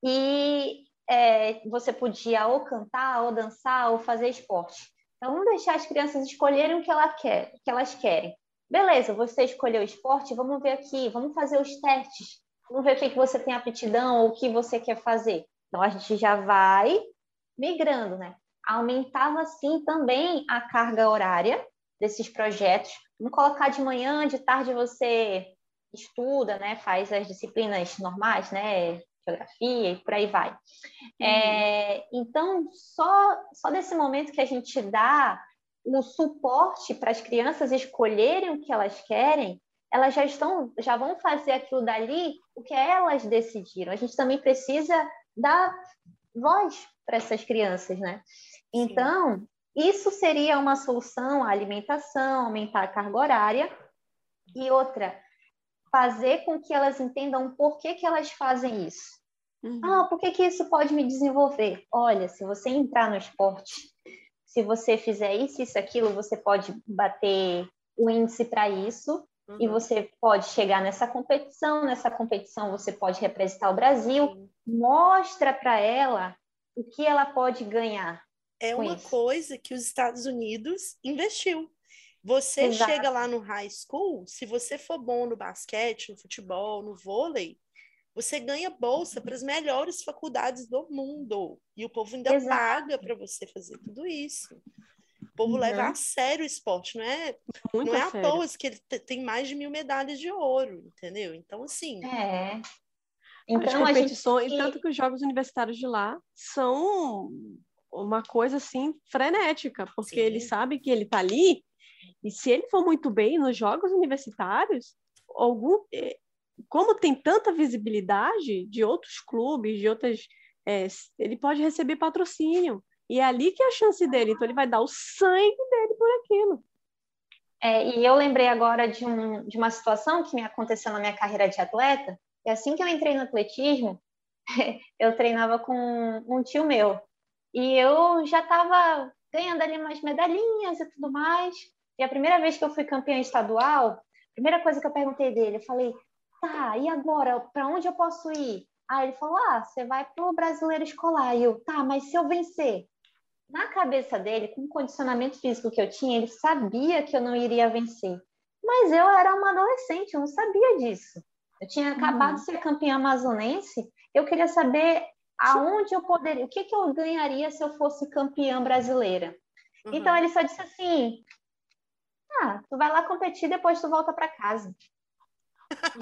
e é, você podia ou cantar, ou dançar, ou fazer esporte. Então, vamos deixar as crianças escolherem o que, ela quer, o que elas querem. Beleza, você escolheu o esporte, vamos ver aqui, vamos fazer os testes, vamos ver o que, que você tem aptidão ou o que você quer fazer. Então, a gente já vai migrando, né? Aumentava, assim, também a carga horária desses projetos. Vamos colocar de manhã, de tarde você estuda, né? Faz as disciplinas normais, né? Geografia e por aí vai. Uhum. É, então, só, só desse momento que a gente dá o suporte para as crianças escolherem o que elas querem, elas já estão, já vão fazer aquilo dali o que elas decidiram. A gente também precisa dar voz para essas crianças, né? Então, isso seria uma solução, a alimentação, aumentar a carga horária. E outra, fazer com que elas entendam por que, que elas fazem isso. Uhum. Ah, por que, que isso pode me desenvolver? Olha, se você entrar no esporte, se você fizer isso, isso, aquilo, você pode bater o índice para isso uhum. e você pode chegar nessa competição. Nessa competição, você pode representar o Brasil. Uhum. Mostra para ela o que ela pode ganhar é uma isso. coisa que os Estados Unidos investiu. Você Exato. chega lá no high school, se você for bom no basquete, no futebol, no vôlei, você ganha bolsa para as melhores faculdades do mundo. E o povo ainda Exato. paga para você fazer tudo isso. O povo uhum. leva a sério o esporte, não é, Muito não é à toa que ele tem mais de mil medalhas de ouro, entendeu? Então, assim. É. Então, As competições, gente... tanto que os Jogos Universitários de lá são uma coisa assim frenética, porque Sim. ele sabe que ele está ali e se ele for muito bem nos jogos universitários, algum eh, como tem tanta visibilidade de outros clubes, de outras, é, ele pode receber patrocínio e é ali que é a chance dele. Então ele vai dar o sangue dele por aquilo. É, e eu lembrei agora de, um, de uma situação que me aconteceu na minha carreira de atleta. E assim que eu entrei no atletismo, [LAUGHS] eu treinava com um tio meu. E eu já estava ganhando ali umas medalhinhas e tudo mais. E a primeira vez que eu fui campeã estadual, a primeira coisa que eu perguntei dele, eu falei, tá, e agora, para onde eu posso ir? Aí ele falou, ah, você vai para o brasileiro escolar. E eu, tá, mas se eu vencer? Na cabeça dele, com o condicionamento físico que eu tinha, ele sabia que eu não iria vencer. Mas eu era uma adolescente, eu não sabia disso. Eu tinha acabado uhum. de ser campeã amazonense, eu queria saber aonde eu poderia, o que, que eu ganharia se eu fosse campeã brasileira. Uhum. Então ele só disse assim: ah, tu vai lá competir, depois tu volta para casa.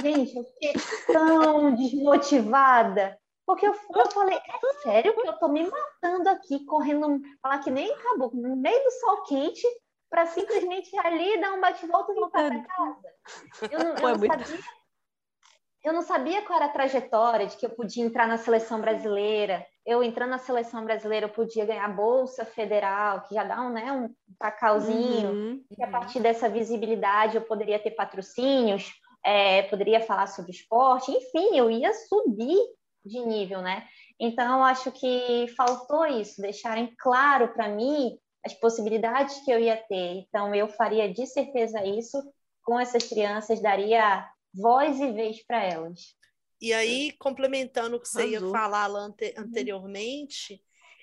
Gente, eu fiquei tão desmotivada. Porque eu, eu falei, é sério que eu tô me matando aqui, correndo, falar que nem acabou, no meio do sol quente, para simplesmente ir ali dar um bate-volta e voltar para casa. Eu não, eu não sabia eu não sabia qual era a trajetória de que eu podia entrar na seleção brasileira. Eu entrando na seleção brasileira, eu podia ganhar bolsa federal, que já dá um, né, um cacauzinho. Uhum, e a uhum. partir dessa visibilidade, eu poderia ter patrocínios, é, poderia falar sobre esporte. Enfim, eu ia subir de nível, né? Então, acho que faltou isso, deixarem claro para mim as possibilidades que eu ia ter. Então, eu faria de certeza isso com essas crianças, daria voz e vez para elas. E aí, complementando o que você Azul. ia falar lá ante uhum. anteriormente,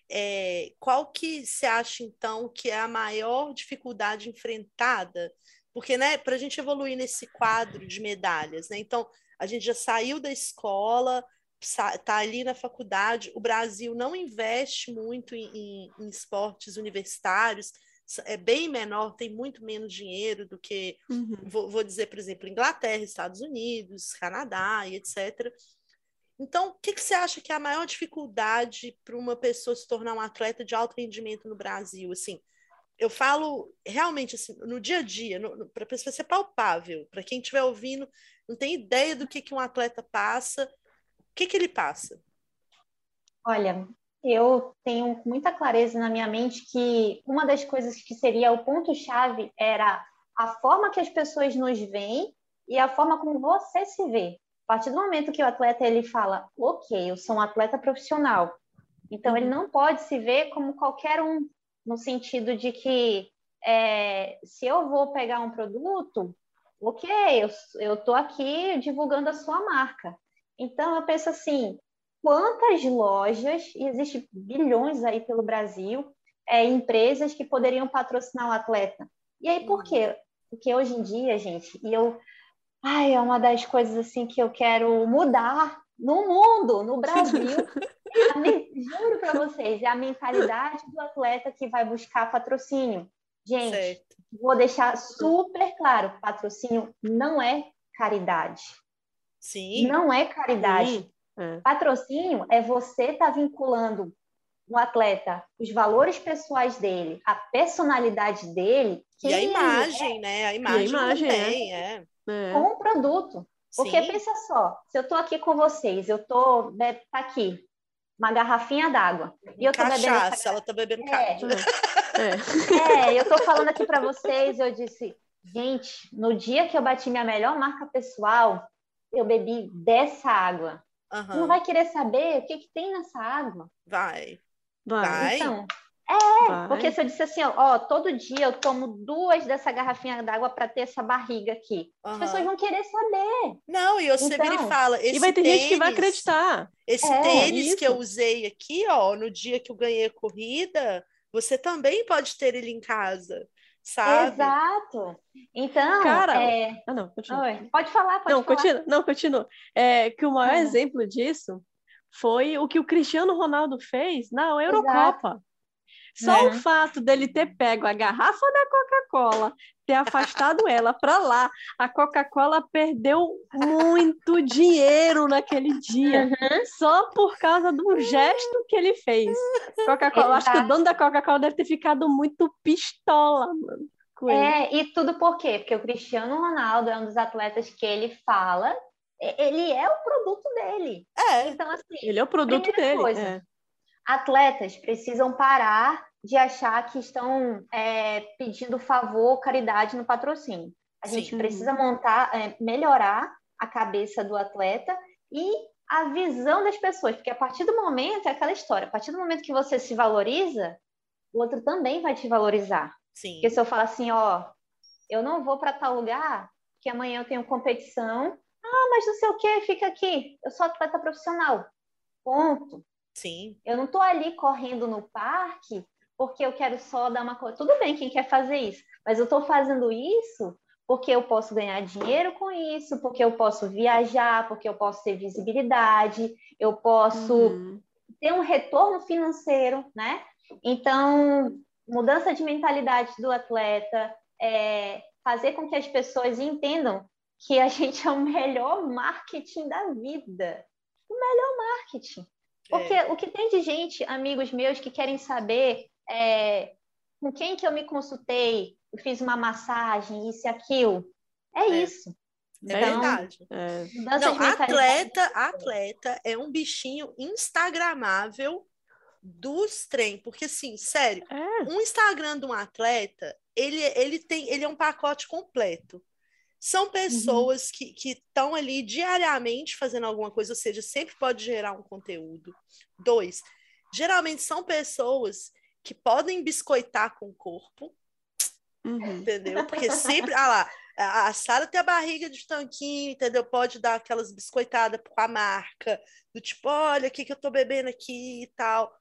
é, qual que você acha, então, que é a maior dificuldade enfrentada? Porque, né, para a gente evoluir nesse quadro de medalhas, né? Então, a gente já saiu da escola, está ali na faculdade, o Brasil não investe muito em, em, em, esportes universitários, é bem menor, tem muito menos dinheiro do que, uhum. vou, vou, dizer, por exemplo, Inglaterra, Estados Unidos, Canadá e etc. Então, o que, que você acha que é a maior dificuldade para uma pessoa se tornar um atleta de alto rendimento no Brasil? Assim, eu falo realmente assim, no dia a dia, para a pessoa ser palpável, para quem estiver ouvindo, não tem ideia do que, que um atleta passa, o que, que ele passa? Olha, eu tenho muita clareza na minha mente que uma das coisas que seria o ponto-chave era a forma que as pessoas nos veem e a forma como você se vê. A partir do momento que o atleta ele fala, ok, eu sou um atleta profissional, então ele uhum. não pode se ver como qualquer um, no sentido de que é, se eu vou pegar um produto, ok, eu estou aqui divulgando a sua marca. Então eu penso assim, quantas lojas, e existem bilhões aí pelo Brasil, é, empresas que poderiam patrocinar o atleta. E aí por quê? Porque hoje em dia, gente, e eu Ai, é uma das coisas assim que eu quero mudar no mundo, no [LAUGHS] Brasil. juro para vocês, é a mentalidade do atleta que vai buscar patrocínio. Gente, certo. vou deixar super claro: patrocínio não é caridade. Sim. Não é caridade. Sim. É. Patrocínio é você estar tá vinculando um atleta, os valores pessoais dele, a personalidade dele. E a imagem, é. né? A imagem, a imagem também, é. é é. com o produto. Porque Sim. pensa só, se eu estou aqui com vocês, eu estou né, tá aqui, uma garrafinha d'água. E eu tô Cachaça, bebendo ela tá bebendo é. É. é, [LAUGHS] eu tô falando aqui para vocês, eu disse, gente, no dia que eu bati minha melhor marca pessoal, eu bebi dessa água. Uhum. Não vai querer saber o que, que tem nessa água? Vai. Vai. Então, é, Vai. porque se eu disse assim, ó, todo dia eu tomo duas dessa garrafinha d'água para ter essa barriga aqui, uhum. as pessoas vão querer saber. Não, e você então, ele fala. e vai ter tênis, gente que vai acreditar. Esse é, tênis isso. que eu usei aqui, ó, no dia que eu ganhei a corrida, você também pode ter ele em casa. Sabe? Exato. Então, cara, é... ah, não, continua. Oi. Pode falar, pode não, falar. Continua, não, continua. É que o maior uhum. exemplo disso foi o que o Cristiano Ronaldo fez na Eurocopa. Exato. Só né? o fato dele ter pego a garrafa da Coca-Cola, ter afastado [LAUGHS] ela para lá, a Coca-Cola perdeu muito dinheiro naquele dia, uhum. só por causa do gesto que ele fez. Coca-Cola, acho que o dono da Coca-Cola deve ter ficado muito pistola, mano. É, e tudo por quê? Porque o Cristiano Ronaldo é um dos atletas que ele fala, ele é o produto dele. É. Então, assim. Ele é o produto dele. Coisa, é. Atletas precisam parar de achar que estão é, pedindo favor, caridade no patrocínio. A Sim. gente precisa montar, é, melhorar a cabeça do atleta e a visão das pessoas, porque a partir do momento é aquela história, a partir do momento que você se valoriza, o outro também vai te valorizar. Sim. Porque se eu falar assim, ó, eu não vou para tal lugar, que amanhã eu tenho competição, ah, mas não sei o que, fica aqui, eu sou atleta profissional. Ponto. Sim. Eu não estou ali correndo no parque porque eu quero só dar uma coisa. Tudo bem quem quer fazer isso, mas eu estou fazendo isso porque eu posso ganhar dinheiro com isso, porque eu posso viajar, porque eu posso ter visibilidade, eu posso uhum. ter um retorno financeiro, né? Então, mudança de mentalidade do atleta, é, fazer com que as pessoas entendam que a [LAUGHS] gente é o melhor marketing da vida. O melhor marketing. Porque é. o que tem de gente, amigos meus, que querem saber é, com quem que eu me consultei, eu fiz uma massagem, isso e aquilo. É, é. isso. É então, verdade. É. Não, atleta, atleta é um bichinho instagramável dos trem, porque assim, sério, é. um Instagram de um atleta, ele, ele tem, ele é um pacote completo. São uhum. pessoas uhum. que estão ali diariamente fazendo alguma coisa, ou seja, sempre pode gerar um conteúdo. Dois, geralmente são pessoas que podem biscoitar com o corpo, uhum. entendeu? Porque [LAUGHS] sempre, ah lá, a, a Sara tem a barriga de tanquinho, entendeu? Pode dar aquelas biscoitadas com a marca, do tipo, olha o que, que eu tô bebendo aqui e tal.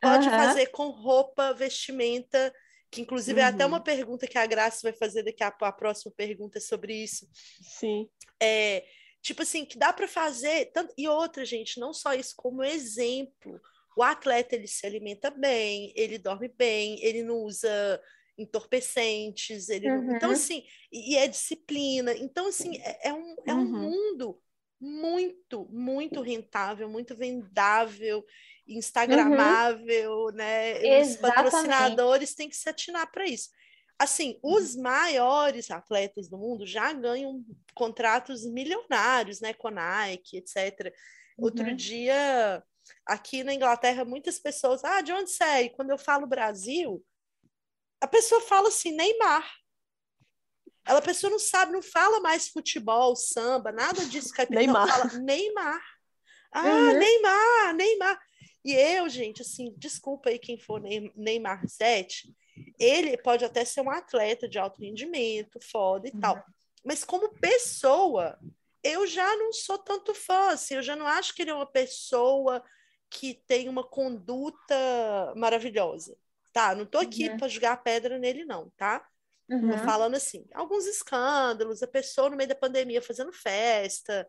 pode uhum. fazer com roupa, vestimenta, que inclusive uhum. é até uma uhum. pergunta que a Graça vai fazer daqui a, a próxima pergunta sobre isso. Sim. É, tipo assim, que dá para fazer, tanto, e outra, gente, não só isso, como exemplo. O atleta, ele se alimenta bem, ele dorme bem, ele não usa entorpecentes, ele então, uhum. então assim, e, é disciplina. Então, assim, é, é um, é um uhum. mundo muito, muito rentável, muito vendável, instagramável, uhum. né? Exatamente. Os patrocinadores têm que se atinar para isso. Assim, uhum. os maiores atletas do mundo já ganham contratos milionários, né, com Nike, etc. Outro uhum. dia, aqui na Inglaterra, muitas pessoas, ah, de onde você é? E quando eu falo Brasil, a pessoa fala assim, Neymar. Ela, a pessoa não sabe, não fala mais futebol, samba, nada disso. Neymar. Não, fala Neymar. Ah, uhum. Neymar, Neymar. E eu, gente, assim, desculpa aí quem for Neymar 7, ele pode até ser um atleta de alto rendimento, foda e uhum. tal. Mas como pessoa, eu já não sou tanto fã, assim, eu já não acho que ele é uma pessoa que tem uma conduta maravilhosa. Tá, não tô aqui uhum. para jogar pedra nele, não, tá? Uhum. falando assim, alguns escândalos, a pessoa no meio da pandemia fazendo festa,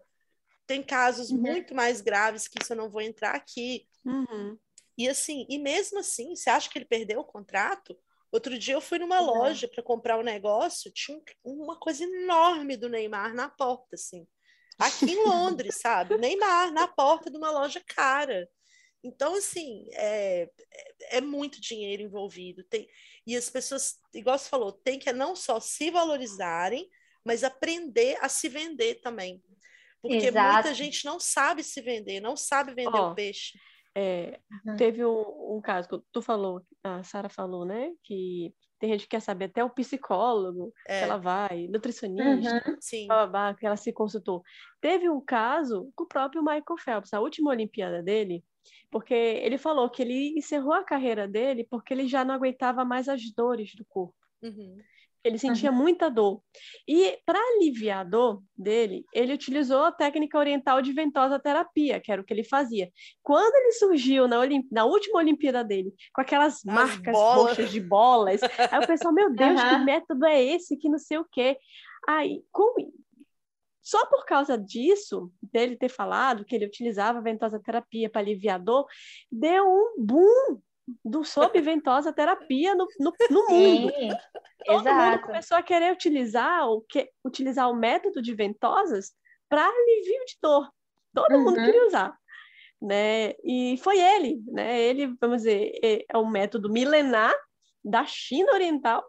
tem casos uhum. muito mais graves que isso eu não vou entrar aqui. Uhum. E assim, e mesmo assim, você acha que ele perdeu o contrato? Outro dia eu fui numa uhum. loja para comprar um negócio, tinha uma coisa enorme do Neymar na porta, assim. Aqui em Londres, [LAUGHS] sabe? Neymar na porta de uma loja cara. Então, assim, é, é, é muito dinheiro envolvido. Tem, e as pessoas, igual você falou, tem que não só se valorizarem, mas aprender a se vender também. Porque Exato. muita gente não sabe se vender, não sabe vender oh, o peixe. É, uhum. Teve um, um, caso que tu falou, a Sara falou, né? Que tem gente que quer saber até o psicólogo é. que ela vai, nutricionista, uhum. Sim. que ela se consultou. Teve um caso com o próprio Michael Phelps, a última Olimpíada dele, porque ele falou que ele encerrou a carreira dele porque ele já não aguentava mais as dores do corpo. Uhum. Ele sentia uhum. muita dor. E para aliviar a dor dele, ele utilizou a técnica oriental de ventosa terapia, que era o que ele fazia. Quando ele surgiu na, Olimp... na última Olimpíada dele, com aquelas As marcas bolas. roxas de bolas, aí o pessoal, meu Deus, uhum. que método é esse? Que não sei o quê. Aí, com... Só por causa disso, dele ter falado que ele utilizava a ventosa terapia para aliviar dor, deu um boom do sob [LAUGHS] ventosa terapia no, no, no mundo. [LAUGHS] Todo exato. mundo começou a querer utilizar o, que, utilizar o método de ventosas para alívio de dor. Todo uhum. mundo queria usar. Né? E foi ele, né? Ele, vamos dizer, é, é um método milenar da China Oriental,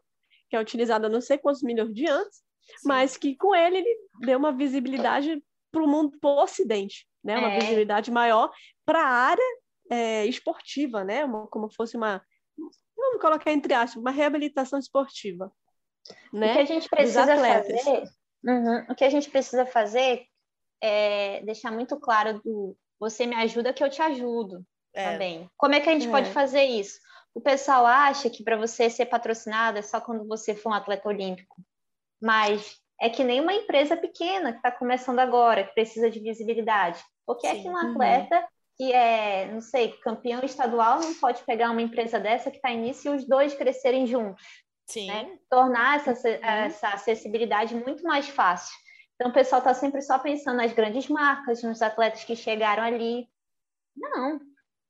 que é utilizado há não sei quantos milhões de anos, Sim. mas que com ele ele deu uma visibilidade para o mundo, para o Ocidente, né? Uma é. visibilidade maior para a área é, esportiva, né? Uma, como fosse uma, vamos colocar entre aspas, uma reabilitação esportiva, né? O que a gente precisa fazer, uhum, o que a gente precisa fazer é deixar muito claro do você me ajuda que eu te ajudo é. também. Como é que a gente é. pode fazer isso? O pessoal acha que para você ser patrocinado é só quando você for um atleta olímpico. Mas é que nem uma empresa pequena que está começando agora, que precisa de visibilidade. Porque Sim. é que um uhum. atleta uhum. Que é, não sei, campeão estadual não pode pegar uma empresa dessa que está início e os dois crescerem juntos. Sim. Né? Tornar essa, uhum. essa acessibilidade muito mais fácil. Então, o pessoal está sempre só pensando nas grandes marcas, nos atletas que chegaram ali. Não.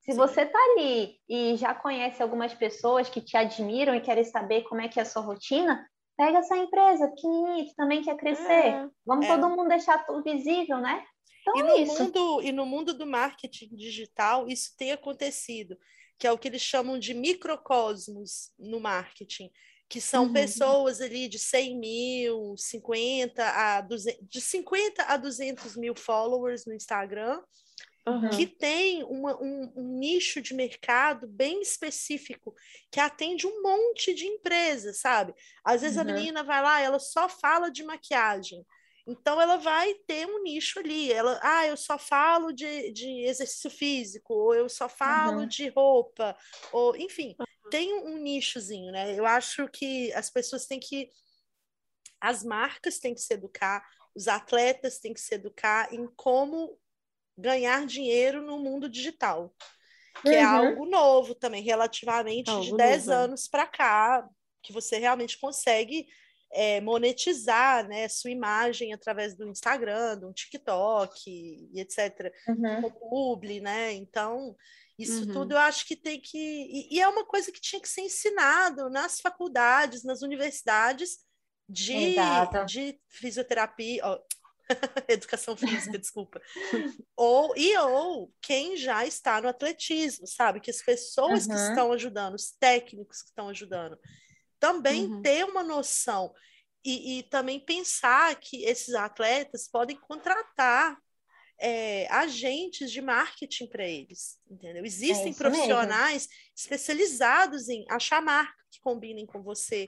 Se Sim. você está ali e já conhece algumas pessoas que te admiram e querem saber como é que é a sua rotina, pega essa empresa que também quer crescer. É, Vamos é. todo mundo deixar tudo visível, né? Então, e, no isso. Mundo, e no mundo do marketing digital, isso tem acontecido, que é o que eles chamam de microcosmos no marketing, que são uhum. pessoas ali de 100 mil, 50 a 200, de 50 a 200 mil followers no Instagram, uhum. que tem uma, um, um, nicho de mercado bem específico, que atende um monte de empresas, sabe? Às vezes uhum. a menina vai lá, ela só fala de maquiagem. Então ela vai ter um nicho ali. Ela, ah, eu só falo de, de exercício físico, ou eu só falo uhum. de roupa, ou enfim, tem um nichozinho, né? Eu acho que as pessoas têm que as marcas têm que se educar, os atletas têm que se educar em como ganhar dinheiro no mundo digital. que é uhum. é algo novo também, relativamente algo de 10 novo. É. anos para cá, que você realmente consegue é, monetizar né, sua imagem através do Instagram, do TikTok e etc. Uhum. O publi, né? Então, isso uhum. tudo eu acho que tem que. E, e, é uma coisa que tinha que ser ensinado nas faculdades, nas universidades de, de fisioterapia, ó, [LAUGHS] educação física, desculpa. [LAUGHS] ou, e ou quem já está no atletismo, sabe? Que as pessoas uhum. que estão ajudando, os técnicos que estão ajudando, também uhum. ter uma noção. E, e, também pensar que esses atletas podem contratar é, agentes de marketing para eles, entendeu? Existem é profissionais mesmo. especializados em achar marca que combinem com você.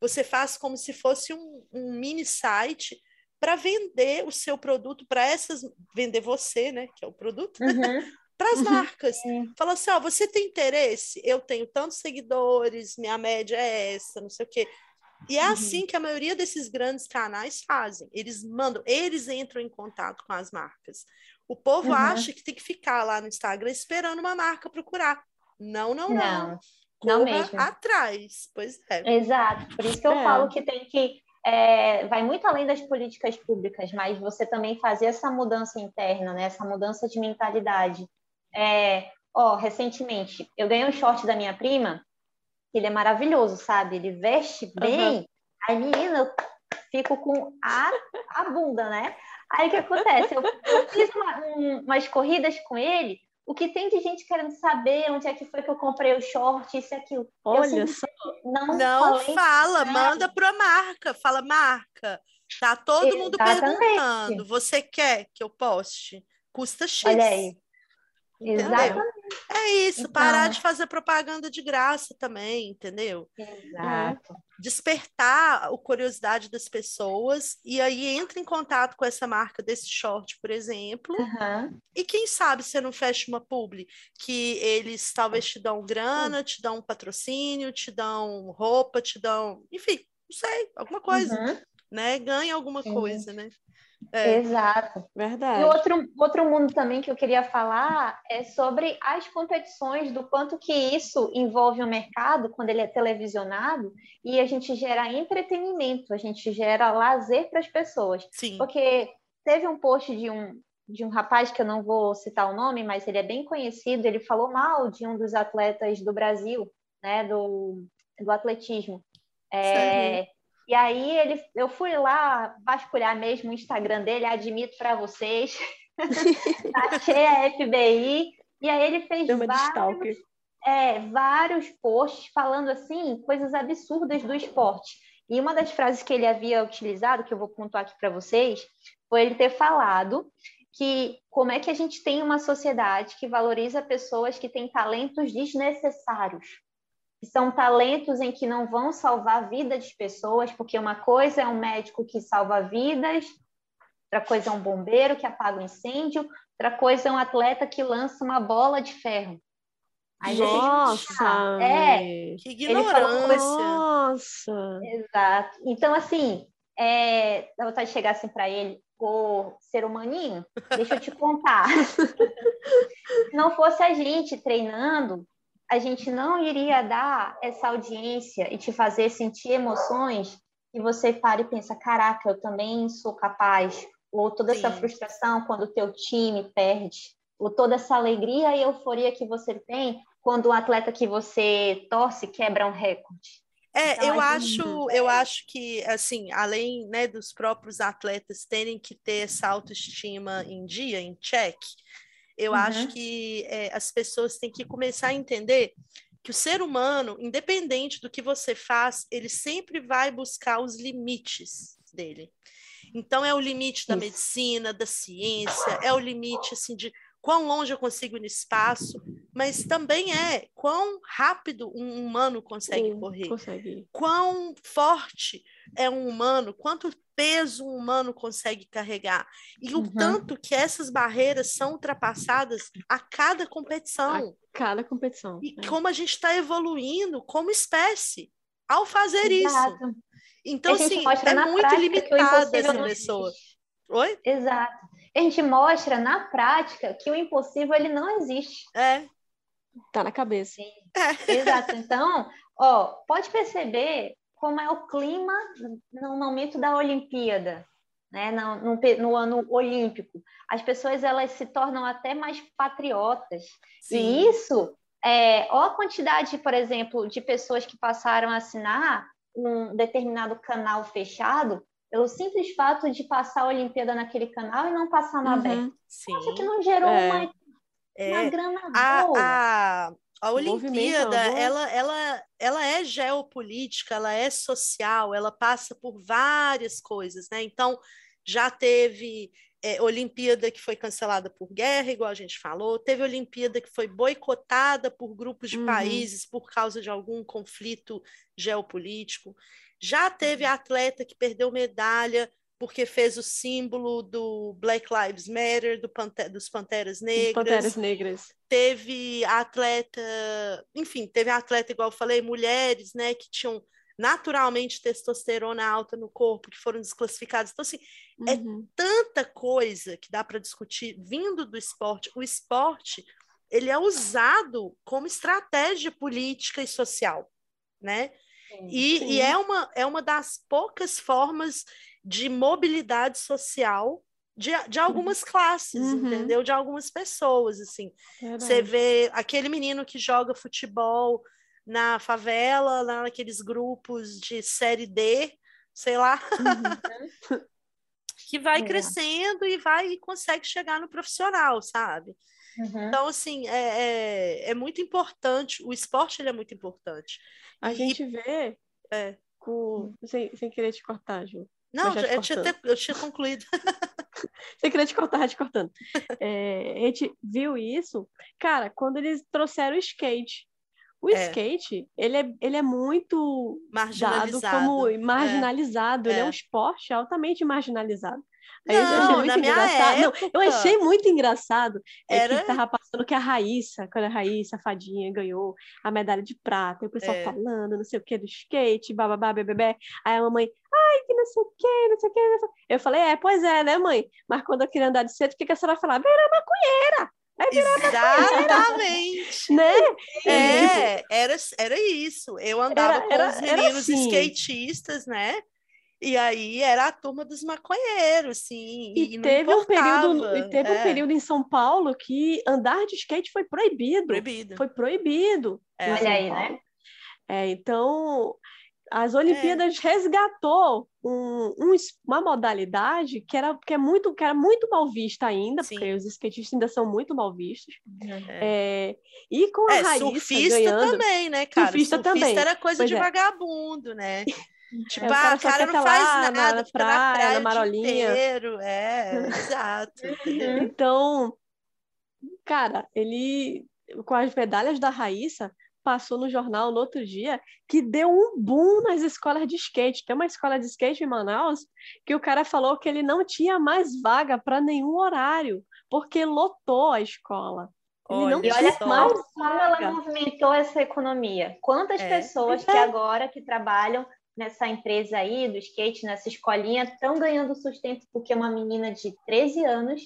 Você faz como se fosse um, um mini site para vender o seu produto para essas vender você, né, que é o produto, uhum. [LAUGHS] para as uhum. marcas. Uhum. Fala assim, ó, você tem interesse? Eu tenho tantos seguidores, minha média é essa, não sei o quê. E é uhum. assim que a maioria desses grandes canais fazem. Eles mandam, eles entram em contato com as marcas. O povo uhum. acha que tem que ficar lá no Instagram esperando uma marca procurar. Não, não, não. não. Não mesmo. atrás, pois é. Exato, por isso que eu é. falo que tem que é, vai muito além das políticas públicas, mas você também fazer essa mudança interna, né? essa mudança de mentalidade. É, ó, recentemente, eu ganhei um short da minha prima, ele é maravilhoso, sabe? Ele veste bem. Uhum. Aí, menina, eu fico com a, a bunda, né? Aí o que acontece? Eu, eu fiz uma, um, umas corridas com ele, o que tem de gente querendo saber onde é que foi que eu comprei o short, isso e aquilo. Olha só. Não, não fala, manda para a marca, fala marca. Tá todo Exatamente. mundo perguntando, você quer que eu poste? Custa X. Olha aí. Exatamente. É isso, então... parar de fazer propaganda de graça também, entendeu? Exato. Despertar a curiosidade das pessoas e aí entra em contato com essa marca desse short, por exemplo, uhum. e quem sabe você não fecha uma publi que eles talvez te dão grana, te dão um patrocínio, te dão roupa, te dão, enfim, não sei, alguma coisa, uhum. né? Ganha alguma Sim. coisa, né? É. Exato. Verdade. E outro, outro mundo também que eu queria falar é sobre as competições, do quanto que isso envolve o mercado quando ele é televisionado e a gente gera entretenimento, a gente gera lazer para as pessoas. Sim. Porque teve um post de um, de um rapaz que eu não vou citar o nome, mas ele é bem conhecido, ele falou mal de um dos atletas do Brasil, né, do, do atletismo. É, e aí ele, eu fui lá vasculhar mesmo o Instagram dele, admito para vocês. [LAUGHS] Achei a FBI. E aí ele fez vários, é, vários posts falando assim, coisas absurdas do esporte. E uma das frases que ele havia utilizado, que eu vou pontuar aqui para vocês, foi ele ter falado que como é que a gente tem uma sociedade que valoriza pessoas que têm talentos desnecessários são talentos em que não vão salvar a vida de pessoas, porque uma coisa é um médico que salva vidas, outra coisa é um bombeiro que apaga o um incêndio, outra coisa é um atleta que lança uma bola de ferro. Aí Nossa! É, que ignorância! Nossa! Exato. Então, assim, é, dá vontade de chegar assim para ele, o ser humaninho, deixa eu te contar. [LAUGHS] Se não fosse a gente treinando, a gente não iria dar essa audiência e te fazer sentir emoções e você para e pensa, caraca, eu também sou capaz, ou toda Sim. essa frustração quando o teu time perde, ou toda essa alegria e euforia que você tem quando um atleta que você torce quebra um recorde. É, então, eu é acho, eu acho que assim, além né, dos próprios atletas terem que ter essa autoestima em dia, em check, eu uhum. acho que é, as pessoas têm que começar a entender que o ser humano, independente do que você faz, ele sempre vai buscar os limites dele. Então é o limite da medicina, da ciência, é o limite assim de quão longe eu consigo ir no espaço, mas também é quão rápido um humano consegue correr, consegue. quão forte é um humano, quanto peso um humano consegue carregar. E uhum. o tanto que essas barreiras são ultrapassadas a cada competição. A cada competição. E é. como a gente está evoluindo como espécie ao fazer Exato. isso. Então, assim, é muito limitada essa pessoa. Oi? Exato. A gente mostra na prática que o impossível ele não existe. É. Tá na cabeça. Sim. É. [LAUGHS] Exato. Então, ó, pode perceber como é o clima no momento da Olimpíada, né? No, no, no, ano olímpico. As pessoas elas se tornam até mais patriotas. Sim. E isso, é, ó a quantidade, por exemplo, de pessoas que passaram a assinar um determinado canal fechado, pelo simples fato de passar a Olimpíada naquele canal e não passar no uhum. Sim. Acho que não gerou é. uma, é. uma grana boa. A, a, a Olimpíada, ela, ela, ela é geopolítica, ela é social, ela passa por várias coisas, né? Então, já teve é, Olimpíada que foi cancelada por guerra, igual a gente falou, teve Olimpíada que foi boicotada por grupos de uhum. países por causa de algum conflito geopolítico. Já teve uhum. atleta que perdeu medalha porque fez o símbolo do Black Lives Matter, do Pante dos Panteras Negras. Panteras Negras. Teve atleta, enfim, teve atleta, igual eu falei, mulheres, né, que tinham naturalmente testosterona alta no corpo, que foram desclassificadas. Então, assim, é uhum. é tanta coisa que dá para discutir vindo do esporte. O esporte, ele é usado como estratégia política e social, né? E, e, é, uma, é uma das poucas formas de mobilidade social de, de algumas classes, uhum. entendeu? De algumas pessoas, assim. Verdade. Você vê aquele menino que joga futebol na favela, lá naqueles grupos de série D, sei lá, uhum. [LAUGHS] que vai é. crescendo e vai e consegue chegar no profissional, sabe? Uhum. Então, assim, é, é, é, muito importante, o esporte ele é muito importante. A e... gente vê, é. com... sem, sem querer te cortar, Ju. Não, eu tinha, até, eu tinha concluído. [LAUGHS] sem querer te cortar, te cortando. É, a gente viu isso, cara, quando eles trouxeram o skate. O é. skate, ele é, ele é muito dado como marginalizado. É. Ele é um esporte altamente marginalizado. Aí não, eu achei muito engraçado. Época... Não, eu achei muito engraçado. É Era... que tava passando que a Raíssa, quando a Raíssa, a fadinha, ganhou a medalha de prata, e o pessoal é. falando, não sei o que, do skate, bababá, bebê. Aí a mamãe, ai, que não sei o que, não sei o que. Eu falei, é, pois é, né, mãe? Mas quando eu queria andar de cedo, o que, que a senhora falar? Vira maconheira! Exatamente. né? É, era, era isso. Eu andava era, com era, os meninos assim. skatistas, né? E aí era a turma dos maconheiros, sim. E, e teve um período, e teve é. um período em São Paulo que andar de skate foi proibido. Proibido. Foi proibido. É. Olha aí, né? É, então as Olimpíadas é. resgatou um, um, uma modalidade que era, que, é muito, que era muito mal vista ainda, Sim. porque os skatistas ainda são muito mal vistos. É. É, e com a é, Raíssa surfista ganhando... também, né, cara? Surfista, surfista também. era coisa pois de é. vagabundo, né? [LAUGHS] Tipo, é, o cara, ah, cara não faz nada, na, na praia, na praia, na marolinha. Inteiro. É, [LAUGHS] exato. Então, cara, ele com as medalhas da Raíssa, passou no jornal no outro dia que deu um boom nas escolas de skate. Tem uma escola de skate em Manaus que o cara falou que ele não tinha mais vaga para nenhum horário, porque lotou a escola. Ele olha, não e olha mais como ela movimentou essa economia. Quantas é. pessoas é. que agora que trabalham nessa empresa aí do skate, nessa escolinha, estão ganhando sustento porque uma menina de 13 anos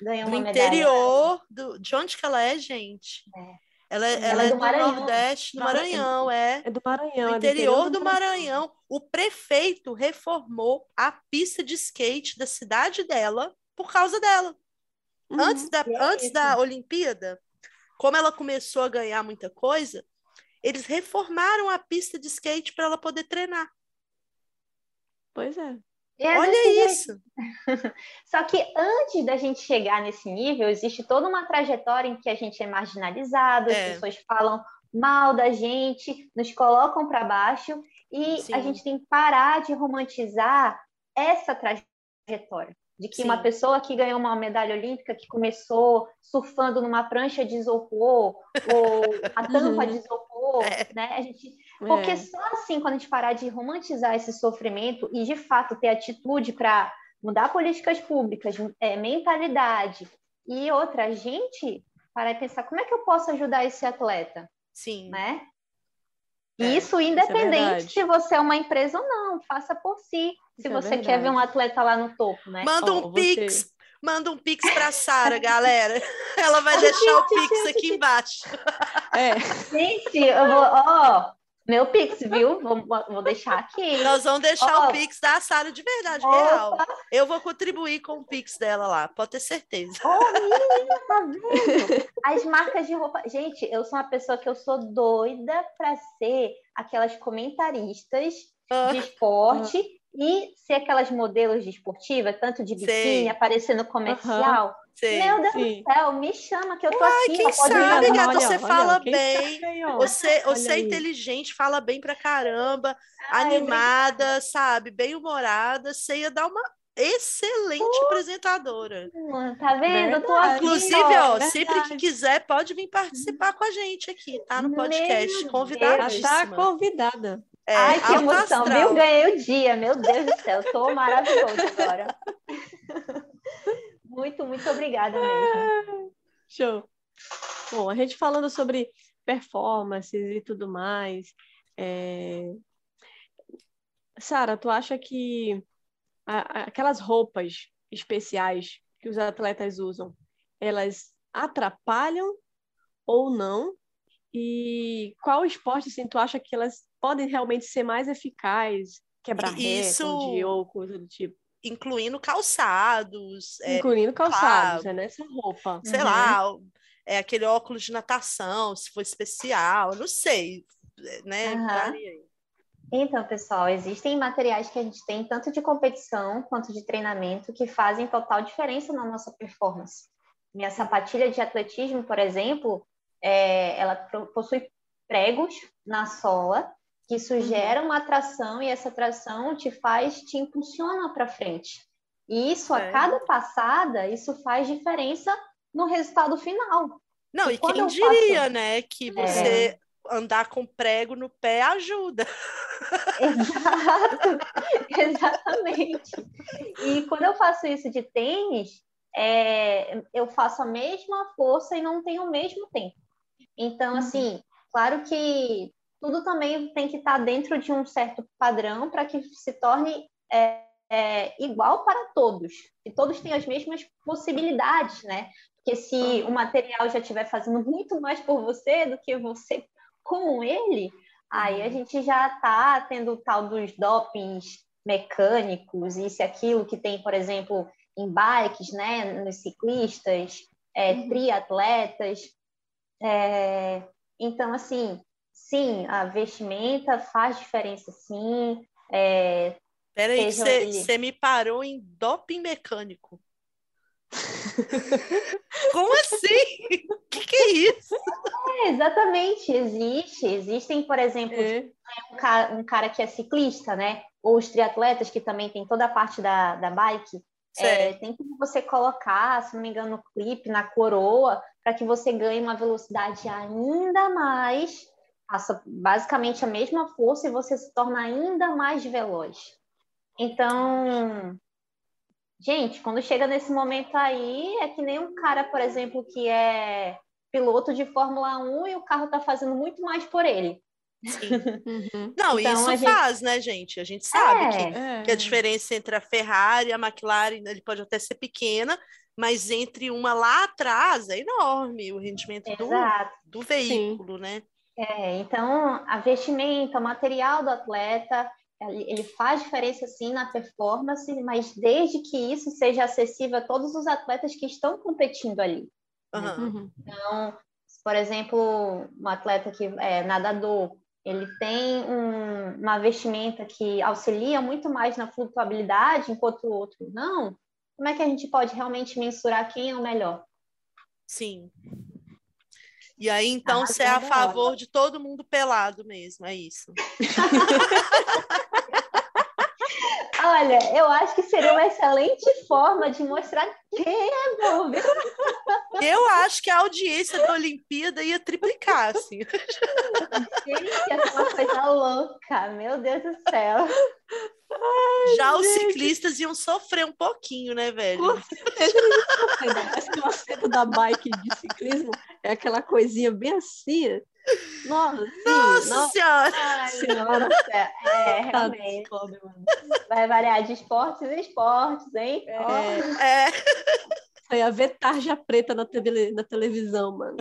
ganhou uma medalha. No interior, do... de onde que ela é, gente? É. Ela, ela, ela é, é do, Maranhão. Nordeste, do Maranhão, é. É do Maranhão. No é interior, do, Maranhão. Maranhão. O prefeito reformou a pista de skate da cidade dela por causa dela. Uhum, antes da, é antes da Olimpíada, como ela começou a ganhar muita coisa, eles reformaram a pista de skate para ela poder treinar. Pois é. É Olha isso! [LAUGHS] Só que antes da gente chegar nesse nível, existe toda uma trajetória em que a gente é marginalizado, é. as pessoas falam mal da gente, nos colocam para baixo, e Sim. a gente tem que parar de romantizar essa trajetória. De que Sim. uma pessoa que ganhou uma medalha olímpica, que começou surfando numa prancha de isopor, ou [LAUGHS] a tampa de isopor, é. né? A gente porque é. só assim, quando a gente parar de romantizar esse sofrimento e de fato ter atitude para mudar políticas públicas, é, mentalidade e outra, a gente parar e pensar como é que eu posso ajudar esse atleta? Sim. Né? É, isso independente isso é se você é uma empresa ou não, faça por si. Se isso é você quer ver um atleta lá no topo, né? Manda um oh, pix, você... Manda um pix para Sara, [LAUGHS] galera. Ela vai deixar o pix aqui embaixo. É. Gente, eu vou, ó, meu Pix, viu? Vou, vou deixar aqui. Nós vamos deixar oh. o Pix da Sara de verdade, Opa. real. Eu vou contribuir com o Pix dela lá, pode ter certeza. Oh, menina, tá vendo? As marcas de roupa. Gente, eu sou uma pessoa que eu sou doida para ser aquelas comentaristas uh. de esporte. Uh e ser aquelas modelos de esportiva, tanto de biquíni, aparecendo comercial. Uhum. Meu Deus sim. do céu, me chama que eu tô Uai, aqui. Quem sabe, gata, você olha, fala olha, bem. você você é inteligente, fala bem pra caramba, Ai, animada, sabe? Bem humorada. Você ia dar uma excelente uh, apresentadora. Tá vendo? Aqui, Inclusive, ó, ó sempre que quiser, pode vir participar com a gente aqui, tá? No podcast. Convidada. Tá convidada. É, Ai, que emoção, astral. viu? Ganhei o dia, meu Deus do céu, tô [LAUGHS] maravilhoso agora. Muito, muito obrigada mesmo. Show. Bom, a gente falando sobre performances e tudo mais. É... Sara, tu acha que a, aquelas roupas especiais que os atletas usam, elas atrapalham ou não? E qual esporte assim, tu acha que elas podem realmente ser mais eficazes, quebrar Isso... recorde ou coisa do tipo. Incluindo calçados. É, Incluindo calçados, é nessa roupa. Sei uhum. lá, é aquele óculos de natação, se for especial, não sei, né? Uhum. Então, pessoal, existem materiais que a gente tem tanto de competição quanto de treinamento que fazem total diferença na nossa performance. Minha sapatilha de atletismo, por exemplo, é, ela possui pregos na sola que isso uhum. gera uma atração e essa atração te faz, te impulsiona para frente. E isso, é. a cada passada, isso faz diferença no resultado final. Não, e, e quem diria, faço... né, que é. você é. andar com prego no pé ajuda. [LAUGHS] Exato, exatamente. E quando eu faço isso de tênis, é, eu faço a mesma força e não tenho o mesmo tempo. Então, uhum. assim, claro que tudo também tem que estar dentro de um certo padrão para que se torne é, é, igual para todos, que todos tenham as mesmas possibilidades, né? Porque se o material já estiver fazendo muito mais por você do que você com ele, aí a uhum. gente já está tendo o tal dos dopings mecânicos, isso e aquilo que tem, por exemplo, em bikes, né, nos ciclistas, é, uhum. triatletas. É, então, assim, sim, a vestimenta faz diferença, sim. É, Peraí, você me parou em doping mecânico. [LAUGHS] Como assim? O que, que, é isso? É, exatamente, existe. Existem, por exemplo, é. um, cara, um, cara, que é ciclista, né? Ou os triatletas que também tem toda a parte da, da bike. É, tem que você colocar, se não me engano, no clipe, na coroa, para que você ganhe uma velocidade ainda mais passa basicamente a mesma força e você se torna ainda mais veloz. Então, gente, quando chega nesse momento aí, é que nem um cara, por exemplo, que é piloto de Fórmula 1 e o carro está fazendo muito mais por ele. [LAUGHS] Uhum. Não, então, isso gente... faz, né, gente? A gente sabe é, que, é. que, a diferença entre a Ferrari e a McLaren, ele pode até ser pequena, mas entre uma lá atrás é enorme o rendimento do, do, veículo, Sim. né? É, então, a vestimenta, o material do atleta, ele faz diferença sim na performance, mas desde que isso seja acessível a todos os atletas que estão competindo ali. Uhum. Então, por exemplo, um atleta que é nadador, ele tem um, uma vestimenta que auxilia muito mais na flutuabilidade, enquanto o outro não. Como é que a gente pode realmente mensurar quem é o melhor? Sim. E aí, então, ah, você é a favor de todo mundo pelado mesmo, é isso. [LAUGHS] Olha, eu acho que seria uma excelente forma de mostrar quem é bom. Eu acho que a audiência da Olimpíada ia triplicar, assim. Gente, essa é uma coisa louca, meu Deus do céu. Ai, Já gente. os ciclistas iam sofrer um pouquinho, né, velho? Com Acho que o acerto da bike de ciclismo é aquela coisinha bem assim, Nossa, sim, Nossa, nossa. senhora! Ai, nossa, é, [LAUGHS] Tá realmente. Vai variar de esportes e esportes, hein? É. Ó. É, aí é ver tarja preta na, tele- na televisão, mano.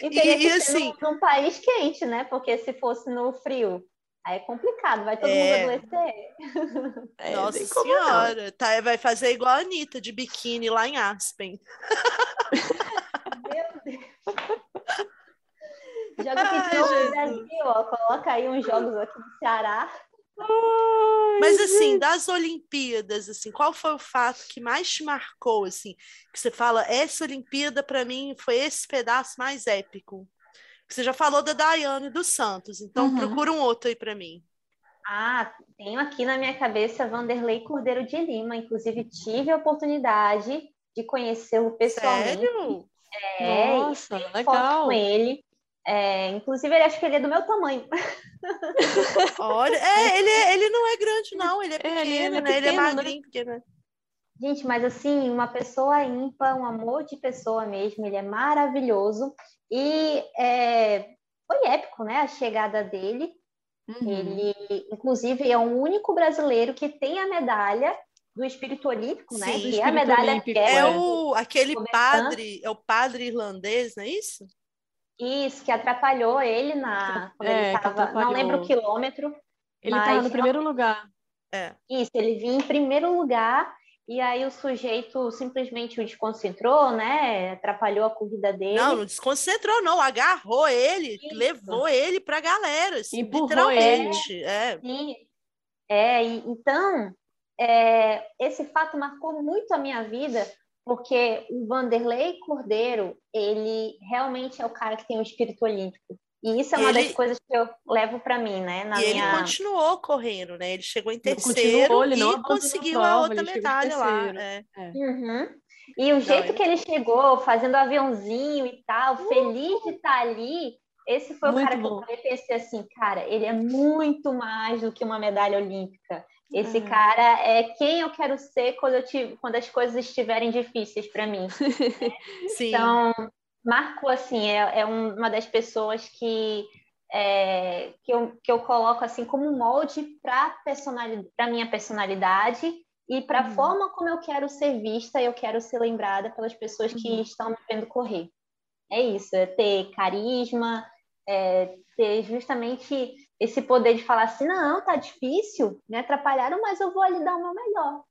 E teria E- que e ser assim- num, num país quente, né? Porque se fosse no frio, aí é complicado, vai todo É. mundo adoecer. [LAUGHS] É, nossa senhora. Tá, vai fazer igual a Anitta, de biquíni lá em Aspen. [LAUGHS] Meu Deus. Joga aqui Ai, no Brasil, ó. Coloca aí uns jogos aqui no Ceará. Mas assim, das Olimpíadas, assim, qual foi o fato que mais te marcou, assim, que você fala, essa Olimpíada para mim foi esse pedaço mais épico? Você já falou da Daiane dos Santos, então Uhum. procura um outro aí para mim. Ah, tenho aqui na minha cabeça Vanderlei Cordeiro de Lima. Inclusive, tive a oportunidade de conhecê-lo pessoalmente. Sério? É, e Nossa, legal. com ele. É, inclusive, ele acho que ele é do meu tamanho. [LAUGHS] Olha, é, ele, é- ele não é grande, não, ele é É, pequeno, ele- ele é né? Ele é pequeno, né? magrinho, pequeno. Gente, mas assim, uma pessoa ímpar, um amor de pessoa mesmo, ele é maravilhoso. E é, foi épico, né? A chegada dele. Uhum. Ele, inclusive, é o único brasileiro que tem a medalha do espírito olímpico, né? Sim, Que do é a medalha olímpico, que é, É É. o, aquele Começando. padre, é o padre irlandês, não é isso? Isso que atrapalhou ele na quando É, ele estava, não lembro o quilômetro. Ele Mas tava no primeiro lugar. Isso, ele vinha em primeiro lugar e aí o sujeito simplesmente o desconcentrou, né? Atrapalhou a corrida dele. Não, não desconcentrou, não. Agarrou ele, Isso. levou ele pra galera, assim, Empurrou literalmente. É. Sim. É, e, então, é, esse fato marcou muito a minha vida, porque o Vanderlei Cordeiro, ele realmente é o cara que tem o espírito olímpico. E isso é uma ele- das coisas que eu levo para mim, né? Na e minha... ele continuou correndo, né? Ele chegou em Ele terceiro continuou, ele não e conseguiu a outra medalha lá. terceiro. é. Uhum. E o jeito ele- que ele chegou, fazendo aviãozinho e tal, feliz de estar ali, esse foi Muito o cara que bom. eu também pensei assim, cara, ele é muito mais do que uma medalha olímpica. Esse Uhum. cara é quem eu quero ser quando, eu tive, quando as coisas estiverem difíceis para mim. [LAUGHS] Sim. Então, marcou assim, é, é um- uma das pessoas que, é, que, eu, que eu coloco assim como um molde para personalidade, para minha personalidade e para a Uhum. forma como eu quero ser vista, eu quero ser lembrada pelas pessoas que Uhum. estão me vendo correr. É isso, é ter carisma, é ter justamente esse poder de falar assim, não, tá difícil, me atrapalharam, mas eu vou ali dar o meu melhor.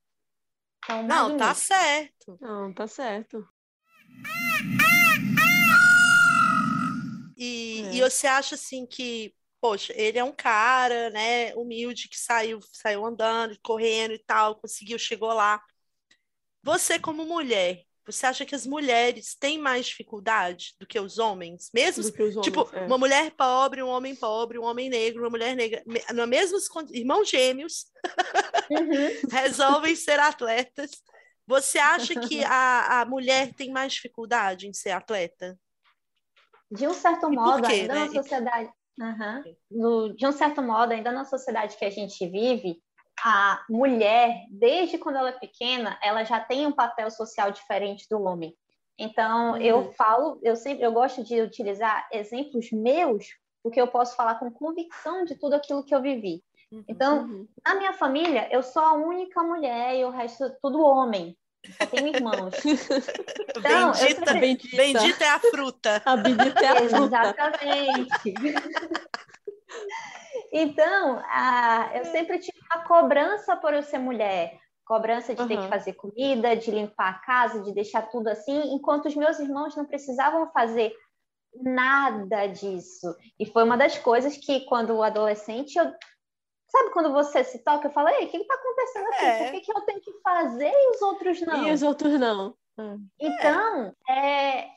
Então, Não, tá certo. Não, tá certo. E, É. e você acha assim que, poxa, ele é um cara, né, humilde, que saiu, saiu andando, correndo e tal, conseguiu, chegou lá. Você, como mulher, você acha que as mulheres têm mais dificuldade do que os homens? Mesmo os homens, Tipo, é. uma mulher pobre, um homem pobre, um homem negro, uma mulher negra, mesmos con- irmãos gêmeos, Uhum. [LAUGHS] resolvem ser atletas. Você acha que [LAUGHS] a, a mulher tem mais dificuldade em ser atleta? De um certo modo, quê, ainda né? na sociedade. Aham. No- de um certo modo, ainda na sociedade que a gente vive, a mulher, desde quando ela é pequena, ela já tem um papel social diferente do homem. Então, Uhum. eu falo, eu sempre eu gosto de utilizar exemplos meus, porque eu posso falar com convicção de tudo aquilo que eu vivi. Então, Uhum. na minha família, eu sou a única mulher e o resto é tudo homem. Tenho irmãos. [LAUGHS] Então, bendita, sempre- Bendita. bendita é a fruta. A bendita é a fruta. Exatamente. [LAUGHS] então, a- eu sempre tive uma cobrança por eu ser mulher. Cobrança de ter Aham. que fazer comida, de limpar a casa, de deixar tudo assim, enquanto os meus irmãos não precisavam fazer nada disso. E foi uma das coisas que, quando adolescente, eu. Sabe quando você se toca? Eu falo, ei, o que está acontecendo aqui? É. Por que, que eu tenho que fazer e os outros não? E os outros não. Então, é, é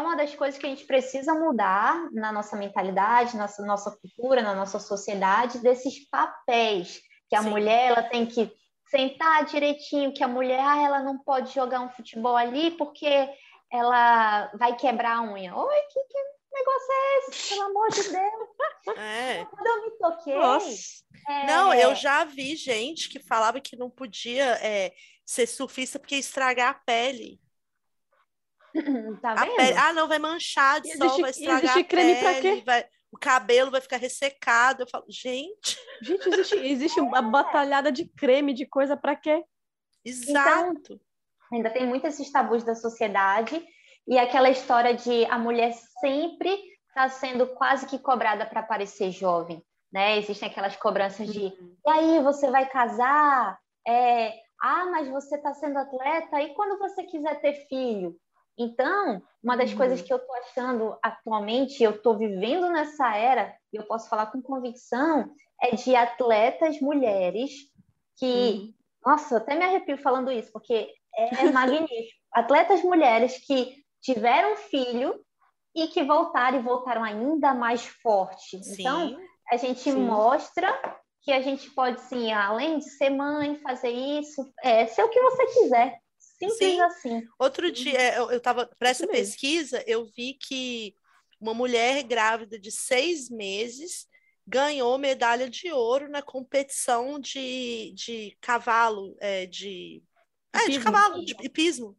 uma das coisas que a gente precisa mudar na nossa mentalidade, na nossa, cultura, na nossa sociedade, desses papéis. Que a Sim. mulher ela tem que sentar direitinho, que a mulher ah, ela não pode jogar um futebol ali porque ela vai quebrar a unha. Oi, que, que negócio é esse? [LAUGHS] Pelo amor de Deus. É. Quando eu me toquei. Nossa. é, Não, eu já vi gente que falava que não podia é, ser surfista porque ia estragar a pele. [LAUGHS] Tá vendo? Pele... Ah, não, vai manchar de existe, sol, vai estragar existe creme pra quê? Vai... o cabelo vai ficar ressecado. Eu falo, gente. Gente, existe, [LAUGHS] existe uma batalhada de creme, de coisa para quê? Exato. Então, ainda tem muitos esses tabus da sociedade e aquela história de a mulher sempre está sendo quase que cobrada para parecer jovem, né? Existem aquelas cobranças de, uhum. e aí, você vai casar? É, ah, mas você está sendo atleta, e quando você quiser ter filho? Então, uma das uhum. coisas que eu estou achando atualmente, eu estou vivendo nessa era, e eu posso falar com convicção, é de atletas mulheres que. Uhum. Nossa, eu até me arrepio falando isso, porque é [LAUGHS] magnífico. atletas mulheres que tiveram filho e que voltaram e voltaram ainda mais forte. Sim, então, a gente sim. mostra que a gente pode, sim, além de ser mãe, fazer isso, é, ser o que você quiser. Simples Sim. assim. Outro dia, eu estava para essa pesquisa, eu vi que uma mulher grávida de seis meses ganhou medalha de ouro na competição de, de cavalo, é, de, é, de cavalo, de hipismo.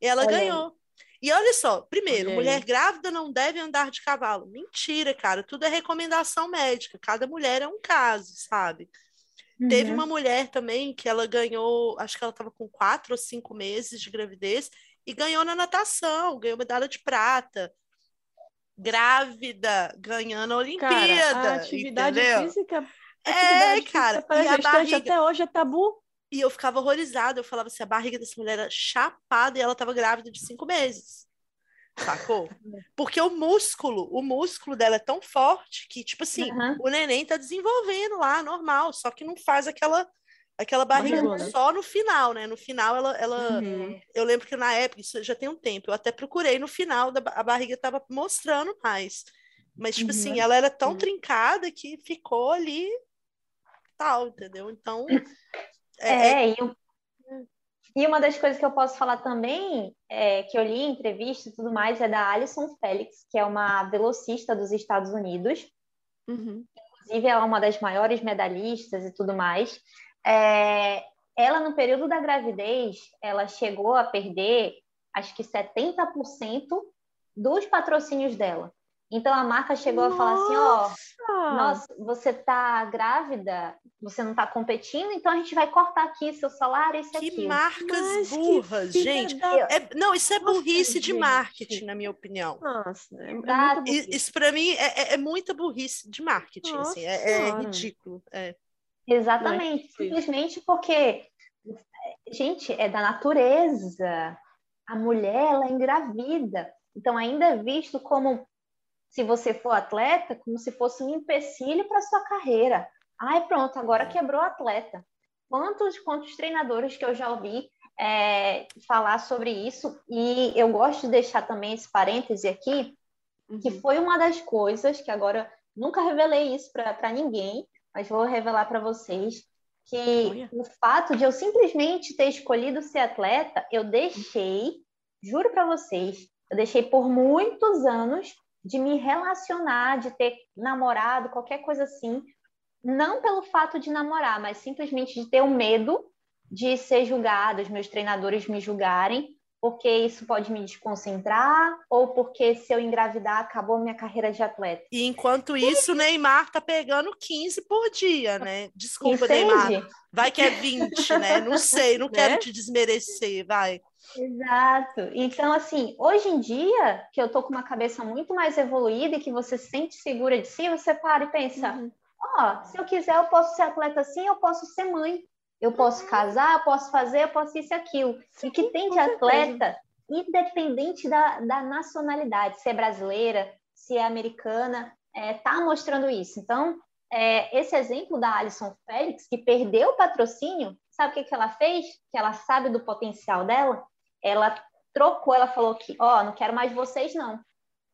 E ela olha ganhou. E olha só, primeiro, mulher grávida não deve andar de cavalo. Mentira, cara, tudo é recomendação médica. Cada mulher é um caso, sabe? Uhum. Teve uma mulher também que ela ganhou, acho que ela estava com quatro ou cinco meses de gravidez e ganhou na natação, ganhou medalha de prata. Grávida, ganhando a Olimpíada. Cara, a atividade entendeu? física. é, cara. Para e a barriga... até hoje é tabu. E eu ficava horrorizada. Eu falava assim: a barriga dessa mulher era chapada e ela estava grávida de cinco meses. Sacou? Porque o músculo, o músculo dela é tão forte que, tipo assim, uhum. o neném tá desenvolvendo lá, normal, só que não faz aquela aquela barriga uhum. só no final, né? No final ela, ela uhum. eu lembro que na época, isso já tem um tempo, eu até procurei no final, da, a barriga tava mostrando mais. Mas, tipo assim, uhum. ela era tão trincada que ficou ali tal, entendeu? Então. É, é, é... E, e uma das coisas que eu posso falar também, é, que eu li em entrevista e tudo mais, é da Alison Felix, que é uma velocista dos Estados Unidos. Uhum. Inclusive, ela é uma das maiores medalhistas e tudo mais. É, ela, no período da gravidez, ela chegou a perder, acho que 70% dos patrocínios dela. Então a marca chegou Nossa. a falar assim, ó, nossa, você tá grávida, você não tá competindo, então a gente vai cortar aqui seu salário, isso que aqui. Que marcas burras, gente. Da... É, não, isso é burrice Nossa, de gente. marketing, na minha opinião. Nossa, é, é isso para mim é, é, é, muita burrice de marketing, assim, é, é ridículo. É. Exatamente, simplesmente porque, gente, é da natureza. A mulher, ela é engravida. Então, ainda é visto como se você for atleta, como se fosse um empecilho para sua carreira. Ai, pronto, agora é. quebrou atleta. Quantos, quantos treinadores que eu já ouvi é, falar sobre isso, e eu gosto de deixar também esse parêntese aqui, uhum. que foi uma das coisas que agora nunca revelei isso para ninguém, mas vou revelar para vocês que o fato de eu simplesmente ter escolhido ser atleta, eu deixei, juro para vocês, eu deixei por muitos anos de me relacionar, de ter namorado, qualquer coisa assim, não pelo fato de namorar, mas simplesmente de ter o um medo de ser julgado, os meus treinadores me julgarem, porque isso pode me desconcentrar, ou porque se eu engravidar, acabou minha carreira de atleta. E enquanto isso, Neymar tá pegando 15 por dia, né? Desculpa, Neymar. Vai que é 20, né? Não sei, não [LAUGHS] quero né? te desmerecer, vai. Exato. Então, assim, hoje em dia, que eu tô com uma cabeça muito mais evoluída e que você se sente segura de si, você para e pensa: uhum. ó, uhum. oh, se eu quiser, eu posso ser atleta assim, eu posso ser mãe, eu posso uhum. casar, eu posso fazer, eu posso isso e aquilo. Sim, e que tem de atleta, independente da, da nacionalidade, se é brasileira, se é americana, é, tá mostrando isso. Então, é, esse exemplo da Alison Félix, que perdeu o patrocínio, sabe o que, que ela fez? Que ela sabe do potencial dela? Ela trocou, ela falou que, ó, oh, não quero mais vocês, não.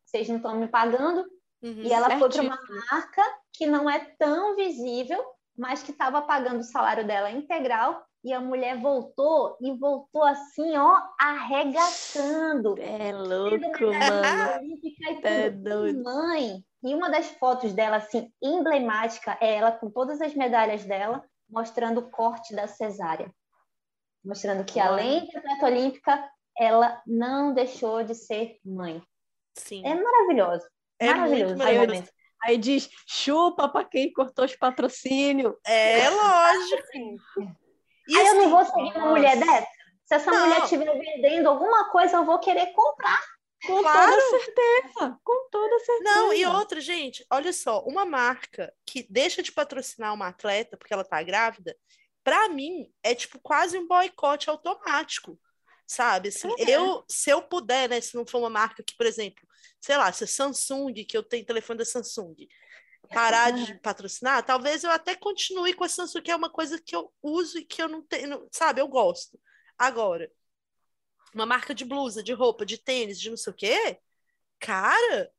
Vocês não estão me pagando. Uhum, e ela certíssimo. foi para uma marca que não é tão visível, mas que estava pagando o salário dela integral. E a mulher voltou e voltou assim, ó, arregaçando. É louco, mano. É doido. Mãe. E uma das fotos dela, assim, emblemática, é ela com todas as medalhas dela, mostrando o corte da cesárea mostrando que além de atleta olímpica, ela não deixou de ser mãe. Sim. É maravilhoso. É maravilhoso. maravilhoso. Aí diz, chupa pra quem cortou os patrocínios. É lógico. E Aí eu não assim, vou seguir uma mulher dessa. Se essa Não. mulher estiver vendendo alguma coisa, eu vou querer comprar. Com Claro. toda certeza. Com toda certeza. Não, e outra, gente, olha só, uma marca que deixa de patrocinar uma atleta porque ela tá grávida, pra mim é tipo quase um boicote automático, sabe? Assim, É. eu, se eu puder, né, se não for uma marca que, por exemplo, sei lá, se a Samsung, que eu tenho telefone da Samsung, parar de patrocinar, talvez eu até continue com a Samsung, que é uma coisa que eu uso e que eu não tenho, sabe, eu gosto. Agora, uma marca de blusa, de roupa, de tênis, de não sei o quê, cara,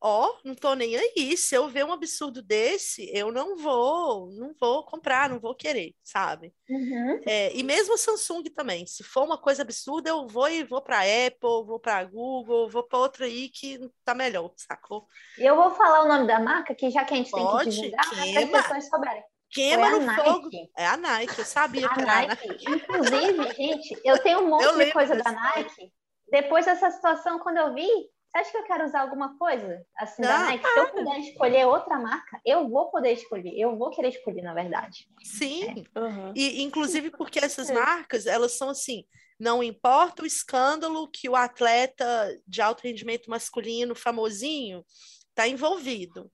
ó, não tô nem aí. Se eu ver um absurdo desse, eu não vou, não vou comprar, não vou querer, sabe? Uhum. É, e mesmo a Samsung também, se for uma coisa absurda, eu vou e vou para Apple, vou para Google, vou para outra aí que tá melhor, sacou? E eu vou falar o nome da marca, que já que a gente tem Pode, que divulgar, para que queima. as pessoas souberem. Queima a no Nike. fogo. É a Nike, eu sabia A que era a Nike. Inclusive, gente, eu tenho um [LAUGHS] monte Eu de coisa da. Nike. Depois dessa situação, quando eu vi, você acha que eu quero usar alguma coisa assim da Não, Nike? Se eu puder escolher outra marca, eu vou poder escolher. Eu vou querer escolher, na verdade. Sim, Uhum. E, inclusive, porque essas É. marcas, elas são assim, não importa o escândalo que o atleta de alto rendimento masculino famosinho está envolvido.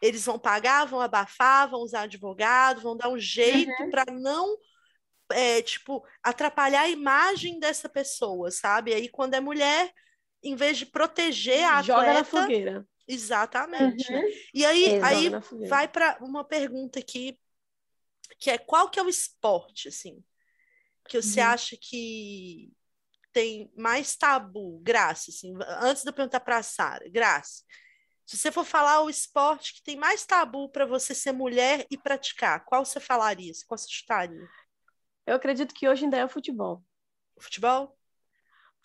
Eles vão pagar, vão abafar, vão usar advogado, vão dar um jeito para não, é, tipo, atrapalhar a imagem dessa pessoa, sabe? Aí, quando é mulher, em vez de proteger a Joga na atleta, fogueira. exatamente. Uhum. né? E aí, aí vai para uma pergunta aqui, que é qual que é o esporte, assim, que você Uhum. acha que tem mais tabu, Graça, assim, antes de eu perguntar para a Sara, Graça, se você for falar o esporte que tem mais tabu para você ser mulher e praticar, qual você falaria? Qual você chutaria? Eu acredito que hoje ainda é futebol. Futebol?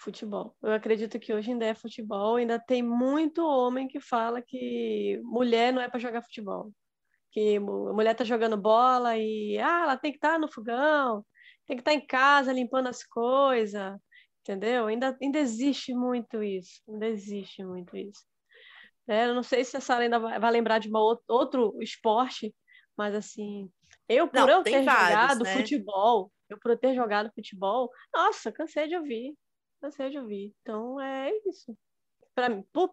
Futebol. Eu acredito que hoje ainda é futebol. Ainda tem muito homem que fala que mulher não é para jogar futebol. Que a mulher tá jogando bola e ah, ela tem que estar no fogão, tem que estar em casa limpando as coisas, entendeu? Ainda, ainda existe muito isso. Ainda existe muito isso. É, eu não sei se a Sara ainda vai, lembrar de uma ou- outro esporte, mas assim, eu por Não, eu ter vários, jogado né? futebol, eu por eu ter jogado futebol, nossa, cansei de ouvir. Cansei de ouvir. Então é isso.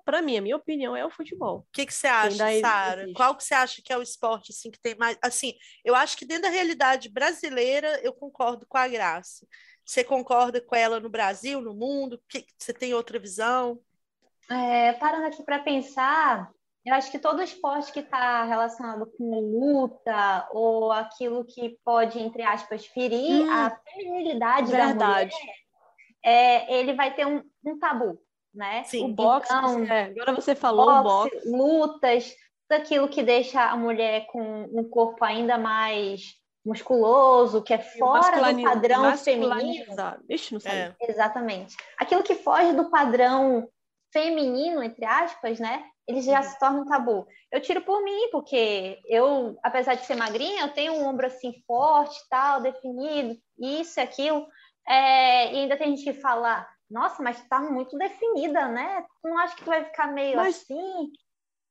Para mim, a minha opinião é o futebol. O que que você acha, Sara? Qual que você acha que é o esporte assim que tem mais? Assim, eu acho que dentro da realidade brasileira eu concordo com a Graça. Você concorda com ela no Brasil, no mundo? Que você tem outra visão? É, parando aqui para pensar, eu acho que todo esporte que está relacionado com luta ou aquilo que pode, entre aspas, ferir Hum, a feminilidade da mulher, Verdade. É, ele vai ter um, um tabu, né? Sim. O boxe, Então, é, agora você falou boxe, boxe. lutas, daquilo que deixa a mulher com um corpo ainda mais musculoso, que é fora do padrão feminino. Ixi, não sei. É. Exatamente. Aquilo que foge do padrão feminino, entre aspas, né? Ele já Uhum. se torna um tabu. Eu tiro por mim, porque eu, apesar de ser magrinha, eu tenho um ombro assim forte, tal, definido, isso e aquilo. É, e ainda tem gente que fala, nossa, mas tá muito definida, né? Tu não acha que tu vai ficar meio Mas- assim?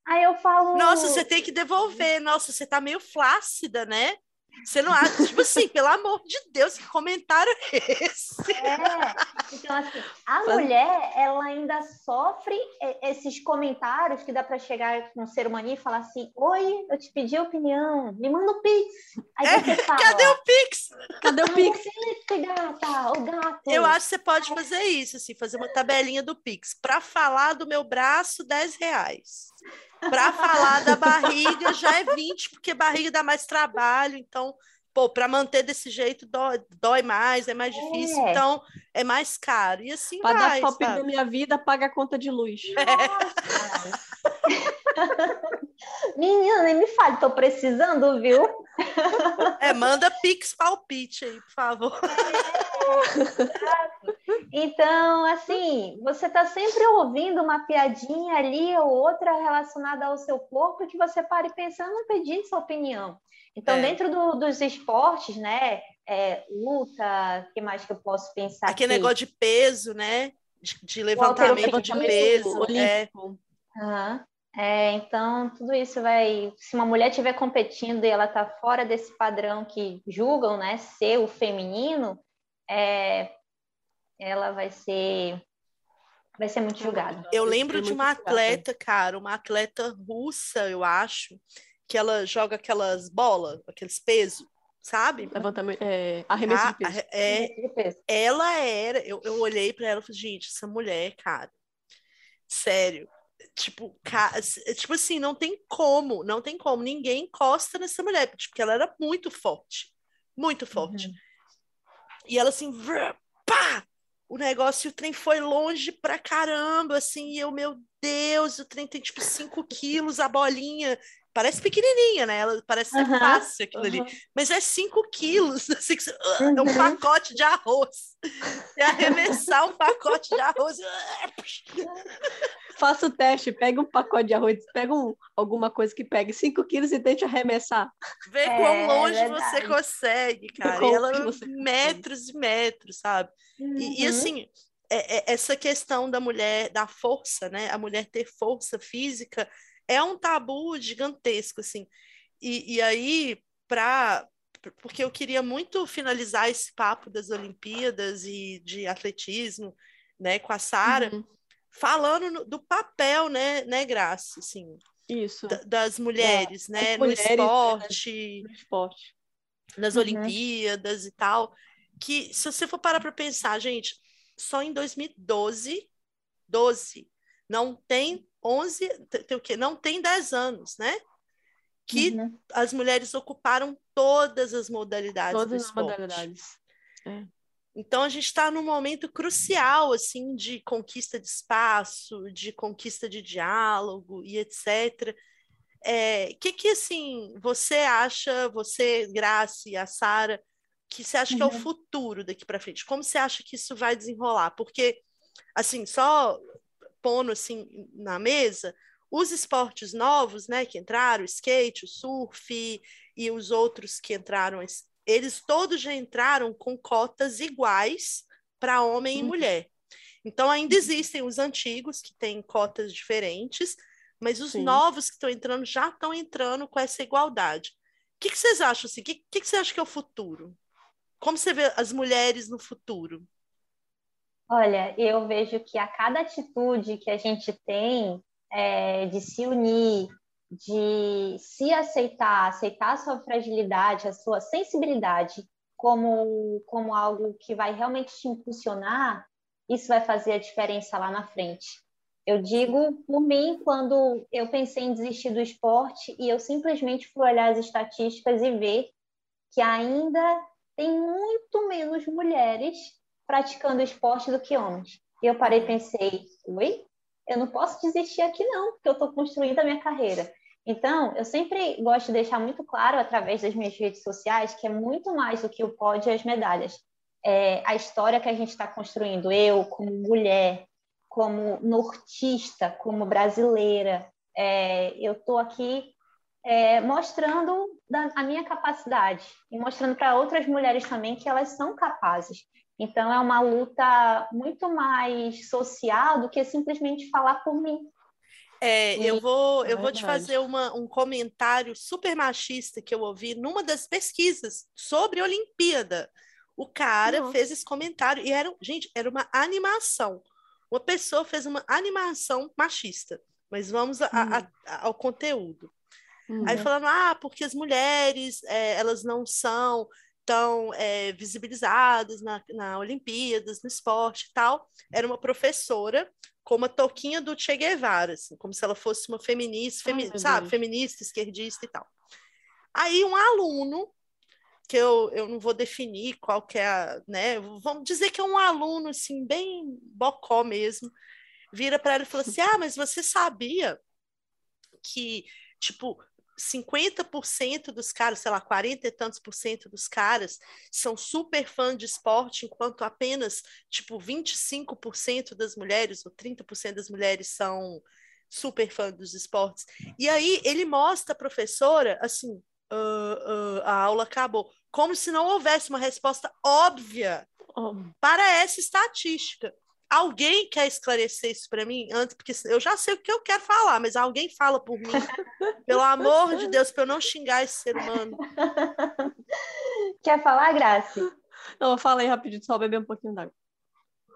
Aí eu falo. Nossa, você tem que devolver. Nossa, você tá meio flácida, né? Você não acha? Tipo assim, pelo amor de Deus, que comentário é esse? É, então assim, a Faz- mulher, ela ainda sofre esses comentários que dá para chegar com um ser humano e falar assim, oi, eu te pedi opinião, me manda o Pix. Aí É, você fala, Cadê o Pix? Cadê o [LAUGHS] Pix? Pix, gata, o gato. Eu acho que você pode fazer isso, assim, fazer uma tabelinha do Pix. Para falar do meu braço, 10 reais. Para falar da barriga, já é 20, porque barriga dá mais trabalho. Então, pô, para manter desse jeito dói, dói mais, é mais difícil. É. Então, é mais caro. E assim Para dar vai, palpite sabe? da minha vida, paga a conta de luz. [LAUGHS] Menina, nem me fale, tô precisando, viu? É, manda Pix palpite aí, por favor. [LAUGHS] Então, assim, você tá sempre ouvindo uma piadinha ali ou outra relacionada ao seu corpo que você para e pensa, eu não pedi sua opinião. Então, É. dentro do- dos esportes, né, é, luta, o que mais que eu posso pensar? Aquele aqui? negócio de peso, né? De, de levantamento de peso. É. Aham. É, então, tudo isso vai. Se uma mulher estiver competindo e ela está fora desse padrão que julgam, né, ser o feminino, é, ela vai ser. Vai ser muito julgada. Eu lembro de uma julgada. atleta, cara, uma atleta russa, eu acho, que ela joga aquelas bolas, aqueles pesos, sabe? Levantamento, é, arremesso Ah, de peso. é, De peso. ela era, eu, eu olhei pra ela e falei, gente, essa mulher, cara, sério, tipo, ca- tipo assim, não tem como, não tem como, ninguém encosta nessa mulher, tipo, porque ela era muito forte, muito forte. Uhum. E ela assim, vrr, pá! O negócio, o trem foi longe pra caramba, assim, e eu, meu Deus, o trem tem tipo 5 quilos, a bolinha. Parece pequenininha, né? Ela parece ser Aham, fácil aquilo ali. Aham. Mas é 5 quilos, [LAUGHS] assim, é um Uhum. pacote de arroz. É arremessar um pacote de arroz. Faça o teste, pega um pacote de arroz, pega um, alguma coisa que pegue 5 quilos e tente arremessar. Vê É, quão longe verdade. você consegue, cara. E ela, você consegue. metros e metros, sabe? E, e, Uhum. assim, é- é- essa questão da mulher, da força, né? A mulher ter força física é um tabu gigantesco, assim. E, e aí, pra, porque eu queria muito finalizar esse papo das Olimpíadas e de atletismo, né, com a Sara, Uhum. falando no- do papel, né, né, Graça, assim, Isso, da- das mulheres, né, no mulheres, né, esporte no esporte. nas Uhum. Olimpíadas e tal, que se você for parar para pensar, gente, só em 2012, 12, não tem 11, te- tem o quê? Não tem 10 anos, né? Que Uhum. as mulheres ocuparam todas as modalidades do Todas as esporte. modalidades. Então a gente está num momento crucial assim de conquista de espaço, de conquista de diálogo e etc. É, que que assim você acha, você, Grace, a Sara, que você acha que é o Uhum. futuro daqui para frente? Como você acha que isso vai desenrolar? Porque assim, só pondo assim na mesa, os esportes novos, né, que entraram, o skate, o surf e os outros que entraram, es- eles todos já entraram com cotas iguais para homem e Uhum. mulher. Então ainda existem os antigos que têm cotas diferentes, mas os Sim. novos que estão entrando já estão entrando com essa igualdade. O que, que vocês acham assim? O que, que, que você acha que é o futuro? Como você vê as mulheres no futuro? Olha, eu vejo que a cada atitude que a gente tem é, de se unir, de se aceitar, aceitar a sua fragilidade, a sua sensibilidade como, como algo que vai realmente te impulsionar, isso vai fazer a diferença lá na frente. Eu digo por mim, quando eu pensei em desistir do esporte e eu simplesmente fui olhar as estatísticas e ver que ainda tem muito menos mulheres praticando esporte do que homens. E eu parei e pensei, oi? Eu não posso desistir aqui não, porque eu estou construindo a minha carreira. Então, eu sempre gosto de deixar muito claro através das minhas redes sociais que é muito mais do que o pódio e as medalhas. É a história que a gente está construindo, eu como mulher, como nortista, como brasileira, é, eu estou aqui é, mostrando da, a minha capacidade e mostrando para outras mulheres também que elas são capazes. Então, é uma luta muito mais social do que simplesmente falar por mim. É, eu vou, é eu vou te fazer uma, um comentário super machista que eu ouvi numa das pesquisas sobre Olimpíada. O cara Nossa. fez esse comentário e era, gente, era uma animação. Uma pessoa fez uma animação machista. Mas vamos a- a- a- ao conteúdo. Uhum. Aí falando, ah, porque as mulheres, é, elas não são tão é, visibilizadas na, na Olimpíadas, no esporte e tal. Era uma professora com uma touquinha do Che Guevara, assim, como se ela fosse uma feminista, Ai, femi- meu sabe, feminista, esquerdista e tal. Aí um aluno, que eu, eu não vou definir qual que é a, né, vamos dizer que é um aluno, assim, bem bocó mesmo, vira para ela e fala assim, ah, mas você sabia que, tipo, 50% dos caras, sei lá, 40 e tantos por cento dos caras são super fã de esporte, enquanto apenas, tipo, 25% das mulheres ou 30% das mulheres são super fã dos esportes. E aí ele mostra a professora, assim, "Ah, ah, a aula acabou. como se não houvesse uma resposta óbvia Oh, para essa estatística. Alguém quer esclarecer isso para mim antes, porque eu já sei o que eu quero falar, mas alguém fala por mim, pelo amor de Deus, para eu não xingar esse ser humano. [LAUGHS] Quer falar, Grace? Não, eu falei rapidinho, só beber um pouquinho d'água.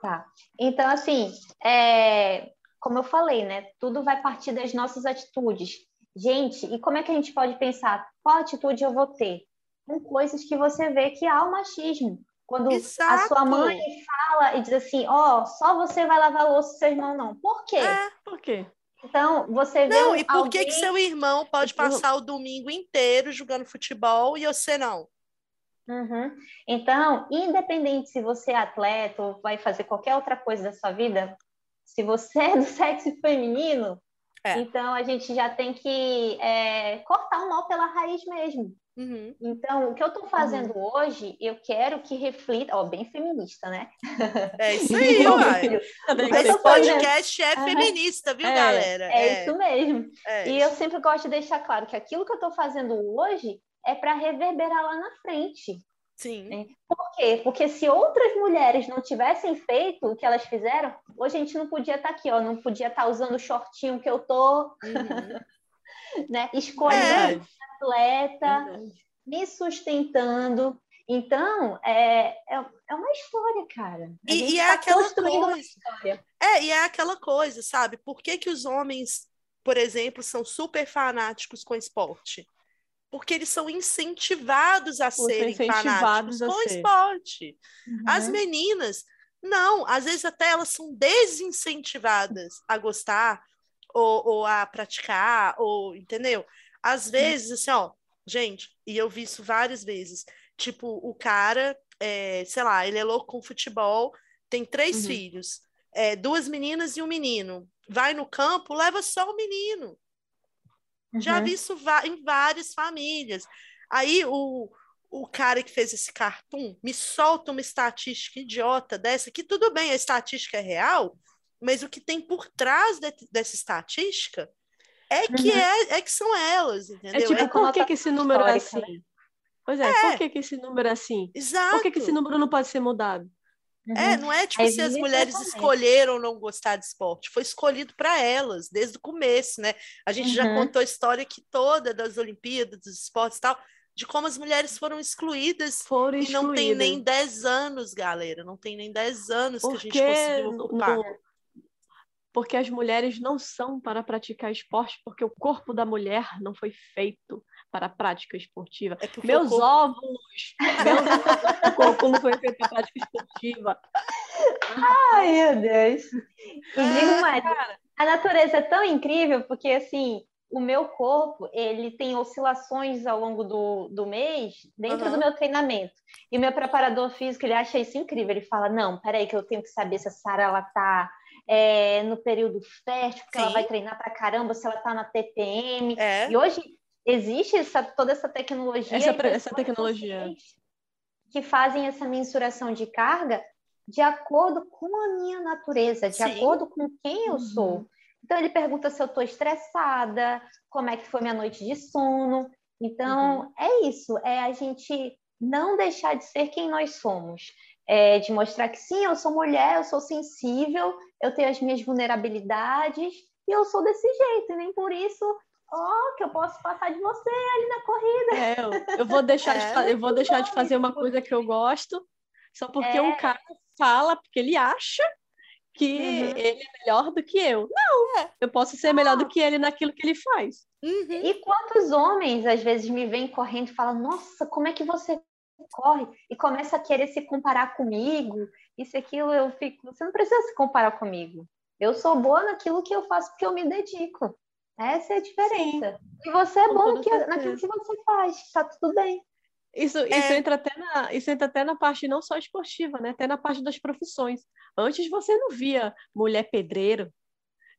Tá. Então, assim, é, como eu falei, né? Tudo vai partir das nossas atitudes. Gente, e como é que a gente pode pensar qual atitude eu vou ter? Com coisas que você vê que há o machismo. Quando Exato. a sua mãe fala e diz assim, ó, só você vai lavar a louça, seu irmão não. Por quê? É. Por quê? Então, você vê Não, e por que, que alguém- seu irmão pode passar o domingo inteiro jogando futebol e você não? Uhum. Então, independente se você é atleta ou vai fazer qualquer outra coisa da sua vida, se você é do [LAUGHS] sexo feminino, É. então a gente já tem que é, cortar o mal pela raiz mesmo. Uhum. Então, o que eu estou fazendo hoje, eu quero que reflita, ó, bem feminista, né? É isso [LAUGHS] aí, uai. Esse podcast é feminista, viu, É, galera? É, isso mesmo. é. E eu sempre gosto de deixar claro que aquilo que eu estou fazendo hoje é para reverberar lá na frente. Sim. Por quê? Porque se outras mulheres não tivessem feito o que elas fizeram, hoje a gente não podia estar aqui, ó, não podia estar usando o shortinho que eu tô, Uhum. Né, escolhendo Verdade, atleta, me sustentando. Então, é, é, é uma história, cara. A E- e é tá aquela construindo uma coisa. história. É, e é aquela coisa, sabe? Por que, que os homens, por exemplo, são super fanáticos com esporte? Porque eles são incentivados a são serem incentivados fanáticos a com ser. esporte. As Uhum. meninas, não, às vezes até elas são desincentivadas a gostar ou, ou a praticar, ou entendeu? Às vezes, assim, ó, gente, e eu vi isso várias vezes. Tipo, o cara, é, sei lá, ele é louco com futebol, tem três Uhum. filhos, é, duas meninas e um menino. Vai no campo, leva só o menino. Já Uhum. vi isso em várias famílias. Aí o, o cara que fez esse cartoon me solta uma estatística idiota dessa, que tudo bem, a estatística é real, mas o que tem por trás de- dessa estatística é que, Uhum. é, é que são elas, É entendeu? tipo, É- por que, que esse número é assim? Pois é, por que, que esse número é assim? exato. Por que, que esse número não pode ser mudado? É, Uhum. não é tipo Aí se as mulheres escolheram não gostar de esporte, foi escolhido para elas desde o começo, né? A gente já Uhum. contou a história aqui toda das Olimpíadas, dos esportes e tal, de como as mulheres foram excluídas Foram e não tem excluídas. nem 10 anos, galera, não tem nem 10 anos que a gente Porque conseguiu ocupar. não- porque as mulheres não são para praticar esporte, porque o corpo da mulher não foi feito para a prática esportiva. É Meus corpo- óvulos, o [LAUGHS] corpo não foi feito para prática esportiva. Ai, meu Deus. E digo mais, a natureza é tão incrível porque, assim, o meu corpo, ele tem oscilações ao longo do, do mês dentro Aham. do meu treinamento. E o meu preparador físico, ele acha isso incrível. Ele fala, não, peraí que eu tenho que saber se a Sara, ela tá é, no período fértil, porque ela Sim. vai treinar pra caramba, se ela tá na TPM. É, E hoje existe essa, toda essa tecnologia. Essa essa tecnologia. Que fazem essa mensuração de carga de acordo com a minha natureza, de Sim. acordo com quem eu Uhum. sou. Então ele pergunta se eu estou estressada, como é que foi minha noite de sono. Então é isso, é a gente não deixar de ser quem nós somos. É de mostrar que sim, eu sou mulher, eu sou sensível, eu tenho as minhas vulnerabilidades e eu sou desse jeito, e nem por isso, ó, que eu posso passar de você ali na corrida. É, eu, eu vou deixar, de, É. fa- eu vou deixar de fazer uma coisa que eu gosto só porque É. um cara fala, porque ele acha que Uhum. ele é melhor do que eu. Não, eu posso ser melhor do que ele naquilo que ele faz. uhum. E quantos homens às vezes me vêm correndo e falam: Nossa, como é que você corre? E começa a querer se comparar comigo, isso aquilo. Eu fico: Você não precisa se comparar comigo. Eu sou boa naquilo que eu faço porque eu me dedico. Essa é a diferença. E você é Com bom naquilo, naquilo que você faz, tá tudo bem. Isso, isso, entra até na, isso entra até na parte não só esportiva, né? Até na parte das profissões. Antes você não via mulher pedreiro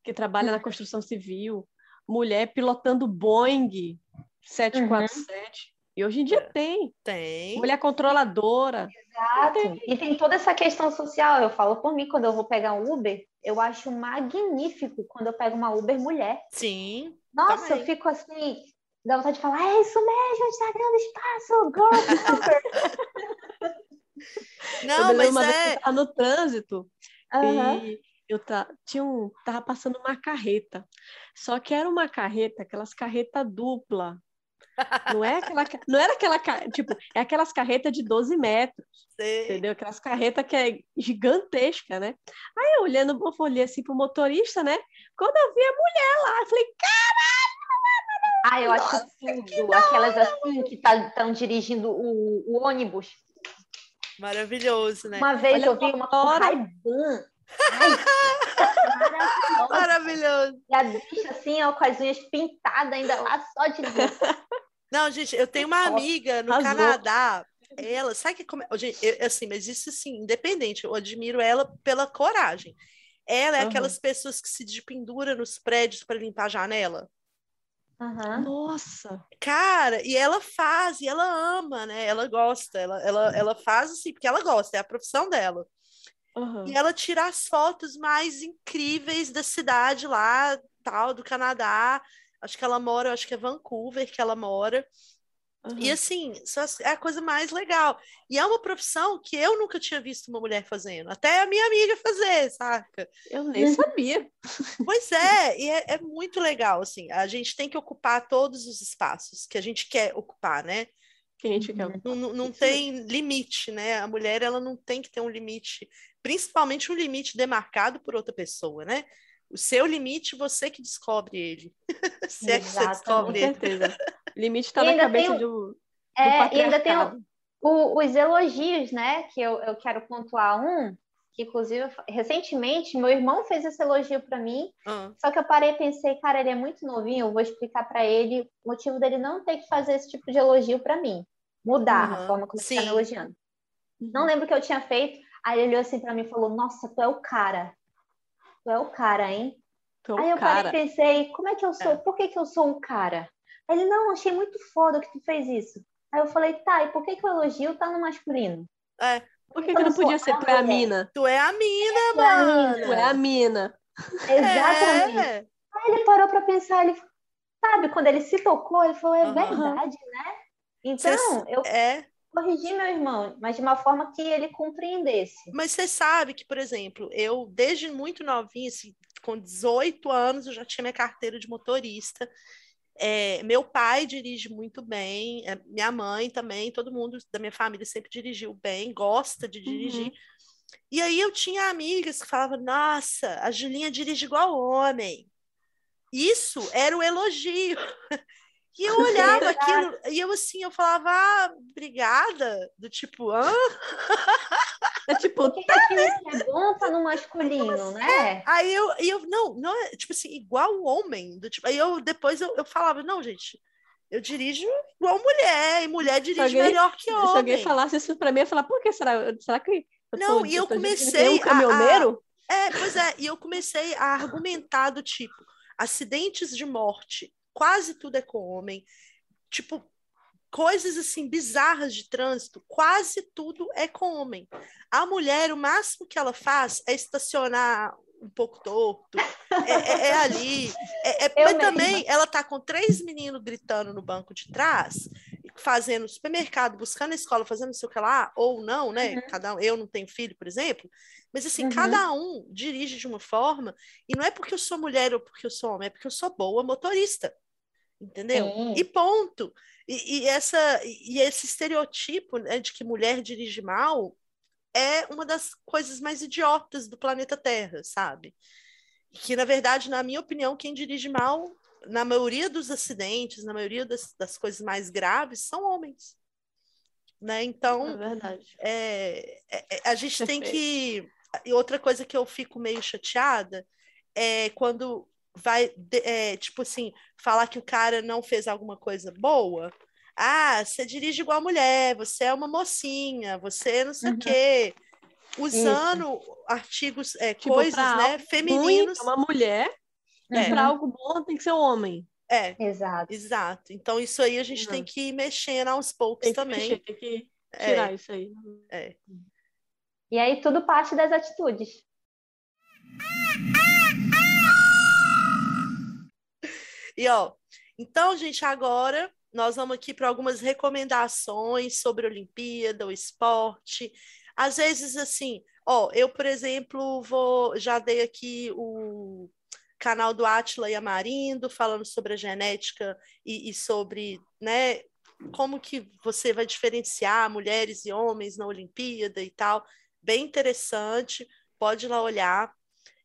que trabalha na construção civil, mulher pilotando Boeing 747. E hoje em dia tem. Tem. Mulher controladora. Exato. E tem toda essa questão social. Eu falo por mim, quando eu vou pegar um Uber, eu acho magnífico quando eu pego uma Uber mulher. Sim. Nossa, Também. eu fico assim, Dá vontade de falar, é isso mesmo, está ganhando espaço, girl [LAUGHS] Não, mas é... Tá no trânsito uhum. e eu tá, tinha um, tava passando uma carreta. Só que era uma carreta, aquelas carreta dupla. Não é aquela, não era aquela, tipo, é aquelas carretas de 12 metros. Sim. Entendeu? Aquelas carretas que é gigantesca, né? Aí eu olhando, eu olhei assim pro motorista, né? Quando eu vi a mulher lá, eu falei, caralho! Ah, eu Nossa, acho tudo. Aquelas assim que estão tá, dirigindo o, o, ônibus. Maravilhoso, né? Uma vez Olha eu vi uma Ray-Ban [LAUGHS] maravilhoso. Maravilhoso. E a bicha assim, ó, com as unhas pintadas ainda lá só de [LAUGHS] Não, gente, eu tenho uma amiga no Canadá. Ela, sabe que como, gente, eu, assim, mas isso assim, independente, eu admiro ela pela coragem. Ela é uhum. aquelas pessoas que se pendura nos prédios para limpar a janela. Uhum. Nossa! Cara, e ela faz, e ela ama, né? Ela gosta, ela, ela, ela faz assim, porque ela gosta, é a profissão dela. Uhum. E ela tira as fotos mais incríveis da cidade lá, tal, do Canadá. Acho que ela mora, acho que é Vancouver que ela mora. Uhum. E assim, é a coisa mais legal. E é uma profissão que eu nunca tinha visto uma mulher fazendo, até a minha amiga fazer, saca? Eu nem sabia. Pois é, e é, é, muito legal, assim. A gente tem que ocupar todos os espaços que a gente quer ocupar, né? Que a gente quer ocupar. Não, não tem limite, né? A mulher, ela não tem que ter um limite principalmente um limite demarcado por outra pessoa, né? O seu limite, você que descobre ele. [LAUGHS] Se é que você descobre com certeza. O [LAUGHS] limite está na cabeça tem, do, do é, E ainda tem o, o, os elogios, né? Que eu, eu quero pontuar um, que inclusive recentemente meu irmão fez esse elogio para mim, uhum. só que eu parei e pensei, cara, ele é muito novinho, eu vou explicar para ele o motivo dele não ter que fazer esse tipo de elogio para mim, mudar uhum. a forma como ele está me elogiando. Não lembro o que eu tinha feito, Aí ele olhou assim para mim e falou: Nossa, tu é o cara. Tu é o cara, hein? Tu Aí eu cara. parei e pensei: Como é que eu sou? É. Por que, que eu sou o cara? Ele: Não, achei muito foda que tu fez isso. Aí eu falei: Tá, e por que, que o elogio tá no masculino? É. Por que, que não podia ser tu é a mina? Tu é a mina, tu mano. É tu é a mina. Exatamente. É. Aí ele parou para pensar, ele sabe, quando ele se tocou, ele falou, é uhum. verdade, né? Então, Cê, eu, é corrigir meu irmão, mas de uma forma que ele compreendesse. Mas você sabe que, por exemplo, eu, desde muito novinha, assim, com 18 anos, eu já tinha minha carteira de motorista. É, meu pai dirige muito bem, é, minha mãe também, todo mundo da minha família sempre dirigiu bem, gosta de dirigir. Uhum. E aí eu tinha amigas que falavam: Nossa, a Julinha dirige igual homem. Isso era o elogio. [LAUGHS] E eu [LAUGHS] olhava aquilo, e eu assim, eu falava, ah, obrigada, do tipo, hã? [LAUGHS] É tipo, Por que, tá, que é bom tá no [LAUGHS] masculino, né? É. Aí eu, eu, não, não é, tipo assim, igual o homem, do tipo, aí eu, depois eu, eu falava, não, gente, eu dirijo igual mulher, e mulher dirige alguém, melhor que homem. Se alguém falasse isso pra mim, eu ia falar, por que será? Será que eu Não, tô, e eu, eu comecei um caminhoneiro? A, a, é, pois é, e eu comecei a argumentar do tipo, acidentes de morte quase tudo é com homem. Tipo, coisas assim bizarras de trânsito, quase tudo é com homem. A mulher, o máximo que ela faz é estacionar um pouco torto, é, é, é ali. É, é mas mesma. também ela tá com três meninos gritando no banco de trás, fazendo supermercado, buscando a escola, fazendo não sei o que lá, ou não, né? Uhum. Cada um, eu não tenho filho, por exemplo, mas assim, uhum. cada um dirige de uma forma, e não é porque eu sou mulher ou porque eu sou homem, é porque eu sou boa motorista entendeu? Sim. E ponto. E, e, essa, e esse estereotipo né, de que mulher dirige mal é uma das coisas mais idiotas do planeta Terra, sabe? Que, na verdade, na minha opinião, quem dirige mal, na maioria dos acidentes, na maioria das, das coisas mais graves, são homens. Né? Então, é verdade. É, é, é a gente Perfeito. tem que. E outra coisa que eu fico meio chateada é quando vai, é, tipo assim, falar que o cara não fez alguma coisa boa. Ah, você dirige igual mulher, você é uma mocinha, você não sei uhum. o quê. Usando Isso. artigos, é, tipo, coisas, né, femininos. Ruim, é uma mulher, é. para algo bom tem que ser um homem. É, exato. Exato. Então, isso aí a gente uhum. tem que ir mexendo aos poucos tem também. Mexer, tem que tirar é. isso aí. É. E aí, tudo parte das atitudes. E ó, Então, gente, agora nós vamos aqui para algumas recomendações sobre a Olimpíada, o esporte. Às vezes, assim, ó, eu, por exemplo, vou já dei aqui o canal do Atila e Amarindo, falando sobre a genética e, e sobre, né, como que você vai diferenciar mulheres e homens na Olimpíada e tal. Bem interessante, pode ir lá olhar.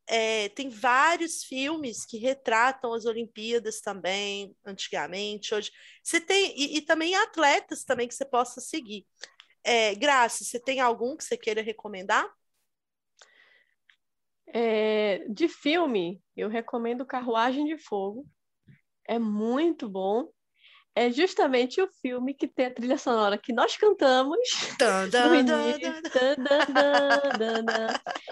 É, tem vários filmes que retratam as Olimpíadas também, antigamente, hoje. Você tem, e, e também atletas também que você possa seguir. É, Graça, você tem algum que você queira recomendar? É, de filme, eu recomendo Carruagem de Fogo. É muito bom. É justamente o filme que tem a trilha sonora que nós cantamos dun, dun, [LAUGHS] no início. Dun,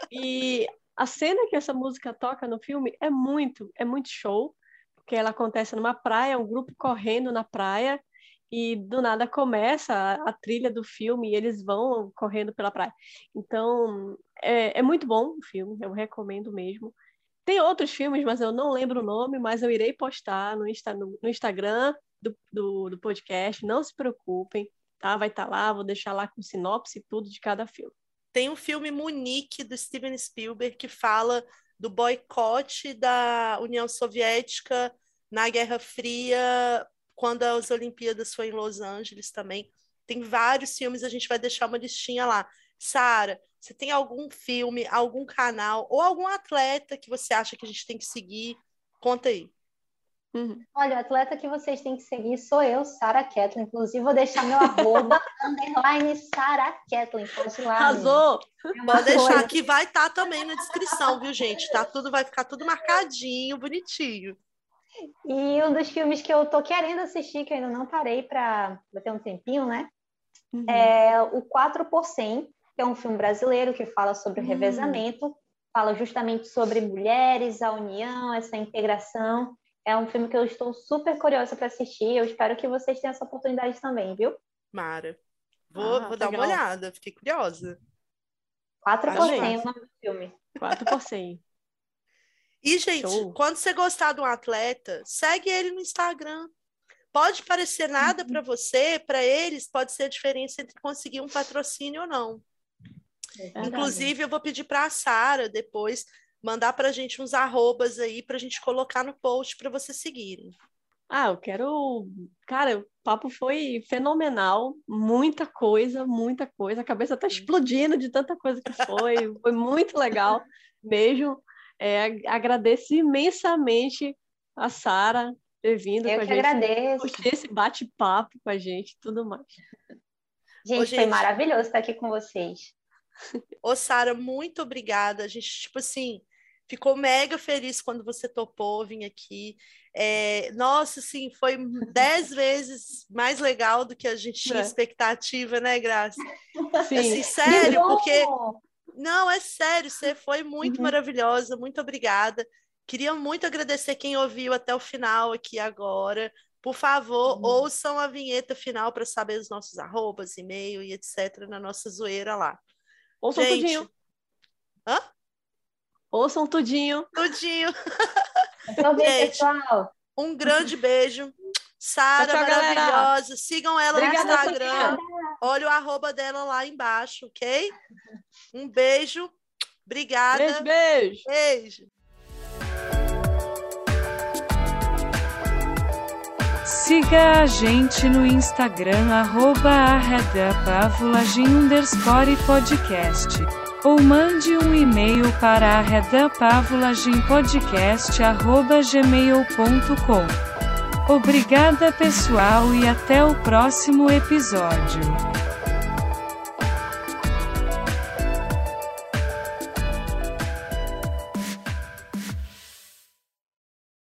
e a cena que essa música toca no filme é muito, é muito show, porque ela acontece numa praia, um grupo correndo na praia, e do nada começa a, a trilha do filme e eles vão correndo pela praia. Então, é, é muito bom o filme, eu recomendo mesmo. Tem outros filmes, mas eu não lembro o nome, mas eu irei postar no, Insta, no, no Instagram do, do, do, podcast, não se preocupem, tá? Vai estar tá lá, vou deixar lá com sinopse e tudo de cada filme. Tem um filme Munique do Steven Spielberg que fala do boicote da União Soviética na Guerra Fria, quando as Olimpíadas foi em Los Angeles também. Tem vários filmes, a gente vai deixar uma listinha lá. Sara, você tem algum filme, algum canal ou algum atleta que você acha que a gente tem que seguir? Conta aí. Uhum. Olha, o atleta que vocês têm que seguir sou eu, Sara Ketlin. Inclusive, vou deixar meu arroba, [LAUGHS] underline Sara Ketlin. Pode lá. Arrasou! Pode deixar, que vai estar tá também na descrição, viu, gente? Tá tudo, vai ficar tudo marcadinho, bonitinho. E um dos filmes que eu tô querendo assistir, que eu ainda não parei para ter um tempinho, né? Uhum. É o 4 por 100, que é um filme brasileiro que fala sobre o uhum. revezamento, fala justamente sobre mulheres, a união, essa integração. É um filme que eu estou super curiosa para assistir. Eu espero que vocês tenham essa oportunidade também, viu? Mara. Vou, ah, vou dar uma olhada, fiquei curiosa. 4 por 100 é o nome do filme. 4 por 100. E, gente, Show. quando você gostar de um atleta, segue ele no Instagram. Pode parecer nada uhum. para você, para eles, pode ser a diferença entre conseguir um patrocínio ou não. É Inclusive, eu vou pedir para a Sara depois mandar para a gente uns arrobas aí para a gente colocar no post para vocês seguirem. Ah, eu quero. Cara, o papo foi fenomenal, muita coisa, muita coisa. A cabeça tá explodindo de tanta coisa que foi. foi muito legal. Beijo. É, agradeço imensamente a Sara ter vindo eu com a gente. Agradeço. Esse bate-papo com a gente tudo mais. Gente, Ô, gente, foi maravilhoso estar aqui com vocês. Ô, Sara, muito obrigada. A gente, tipo assim, ficou mega feliz quando você topou vir aqui. É, nossa, assim, foi dez vezes mais legal do que a gente tinha é. expectativa, né, Graça? Sim. Assim, sério, porque. Não, é sério, você foi muito uhum. maravilhosa, muito obrigada. Queria muito agradecer quem ouviu até o final aqui agora. Por favor, uhum. ouçam a vinheta final para saber os nossos arrobas, e-mail e etc. na nossa zoeira lá. Ouçam Gente... tudinho. Hã? Ouçam tudinho. Tudinho. [LAUGHS] Então, Gente, pessoal. Um grande beijo. Sara, maravilhosa. Galera. Sigam ela Obrigada, no Instagram. Olha o arroba dela lá embaixo, ok? Um beijo. Obrigada. Beijo, beijo. Beijo. Siga a gente no Instagram, arroba underscore podcast. Ou mande um e-mail para arredapavulagimpodcast.gmail.com. Obrigada pessoal e até o próximo episódio.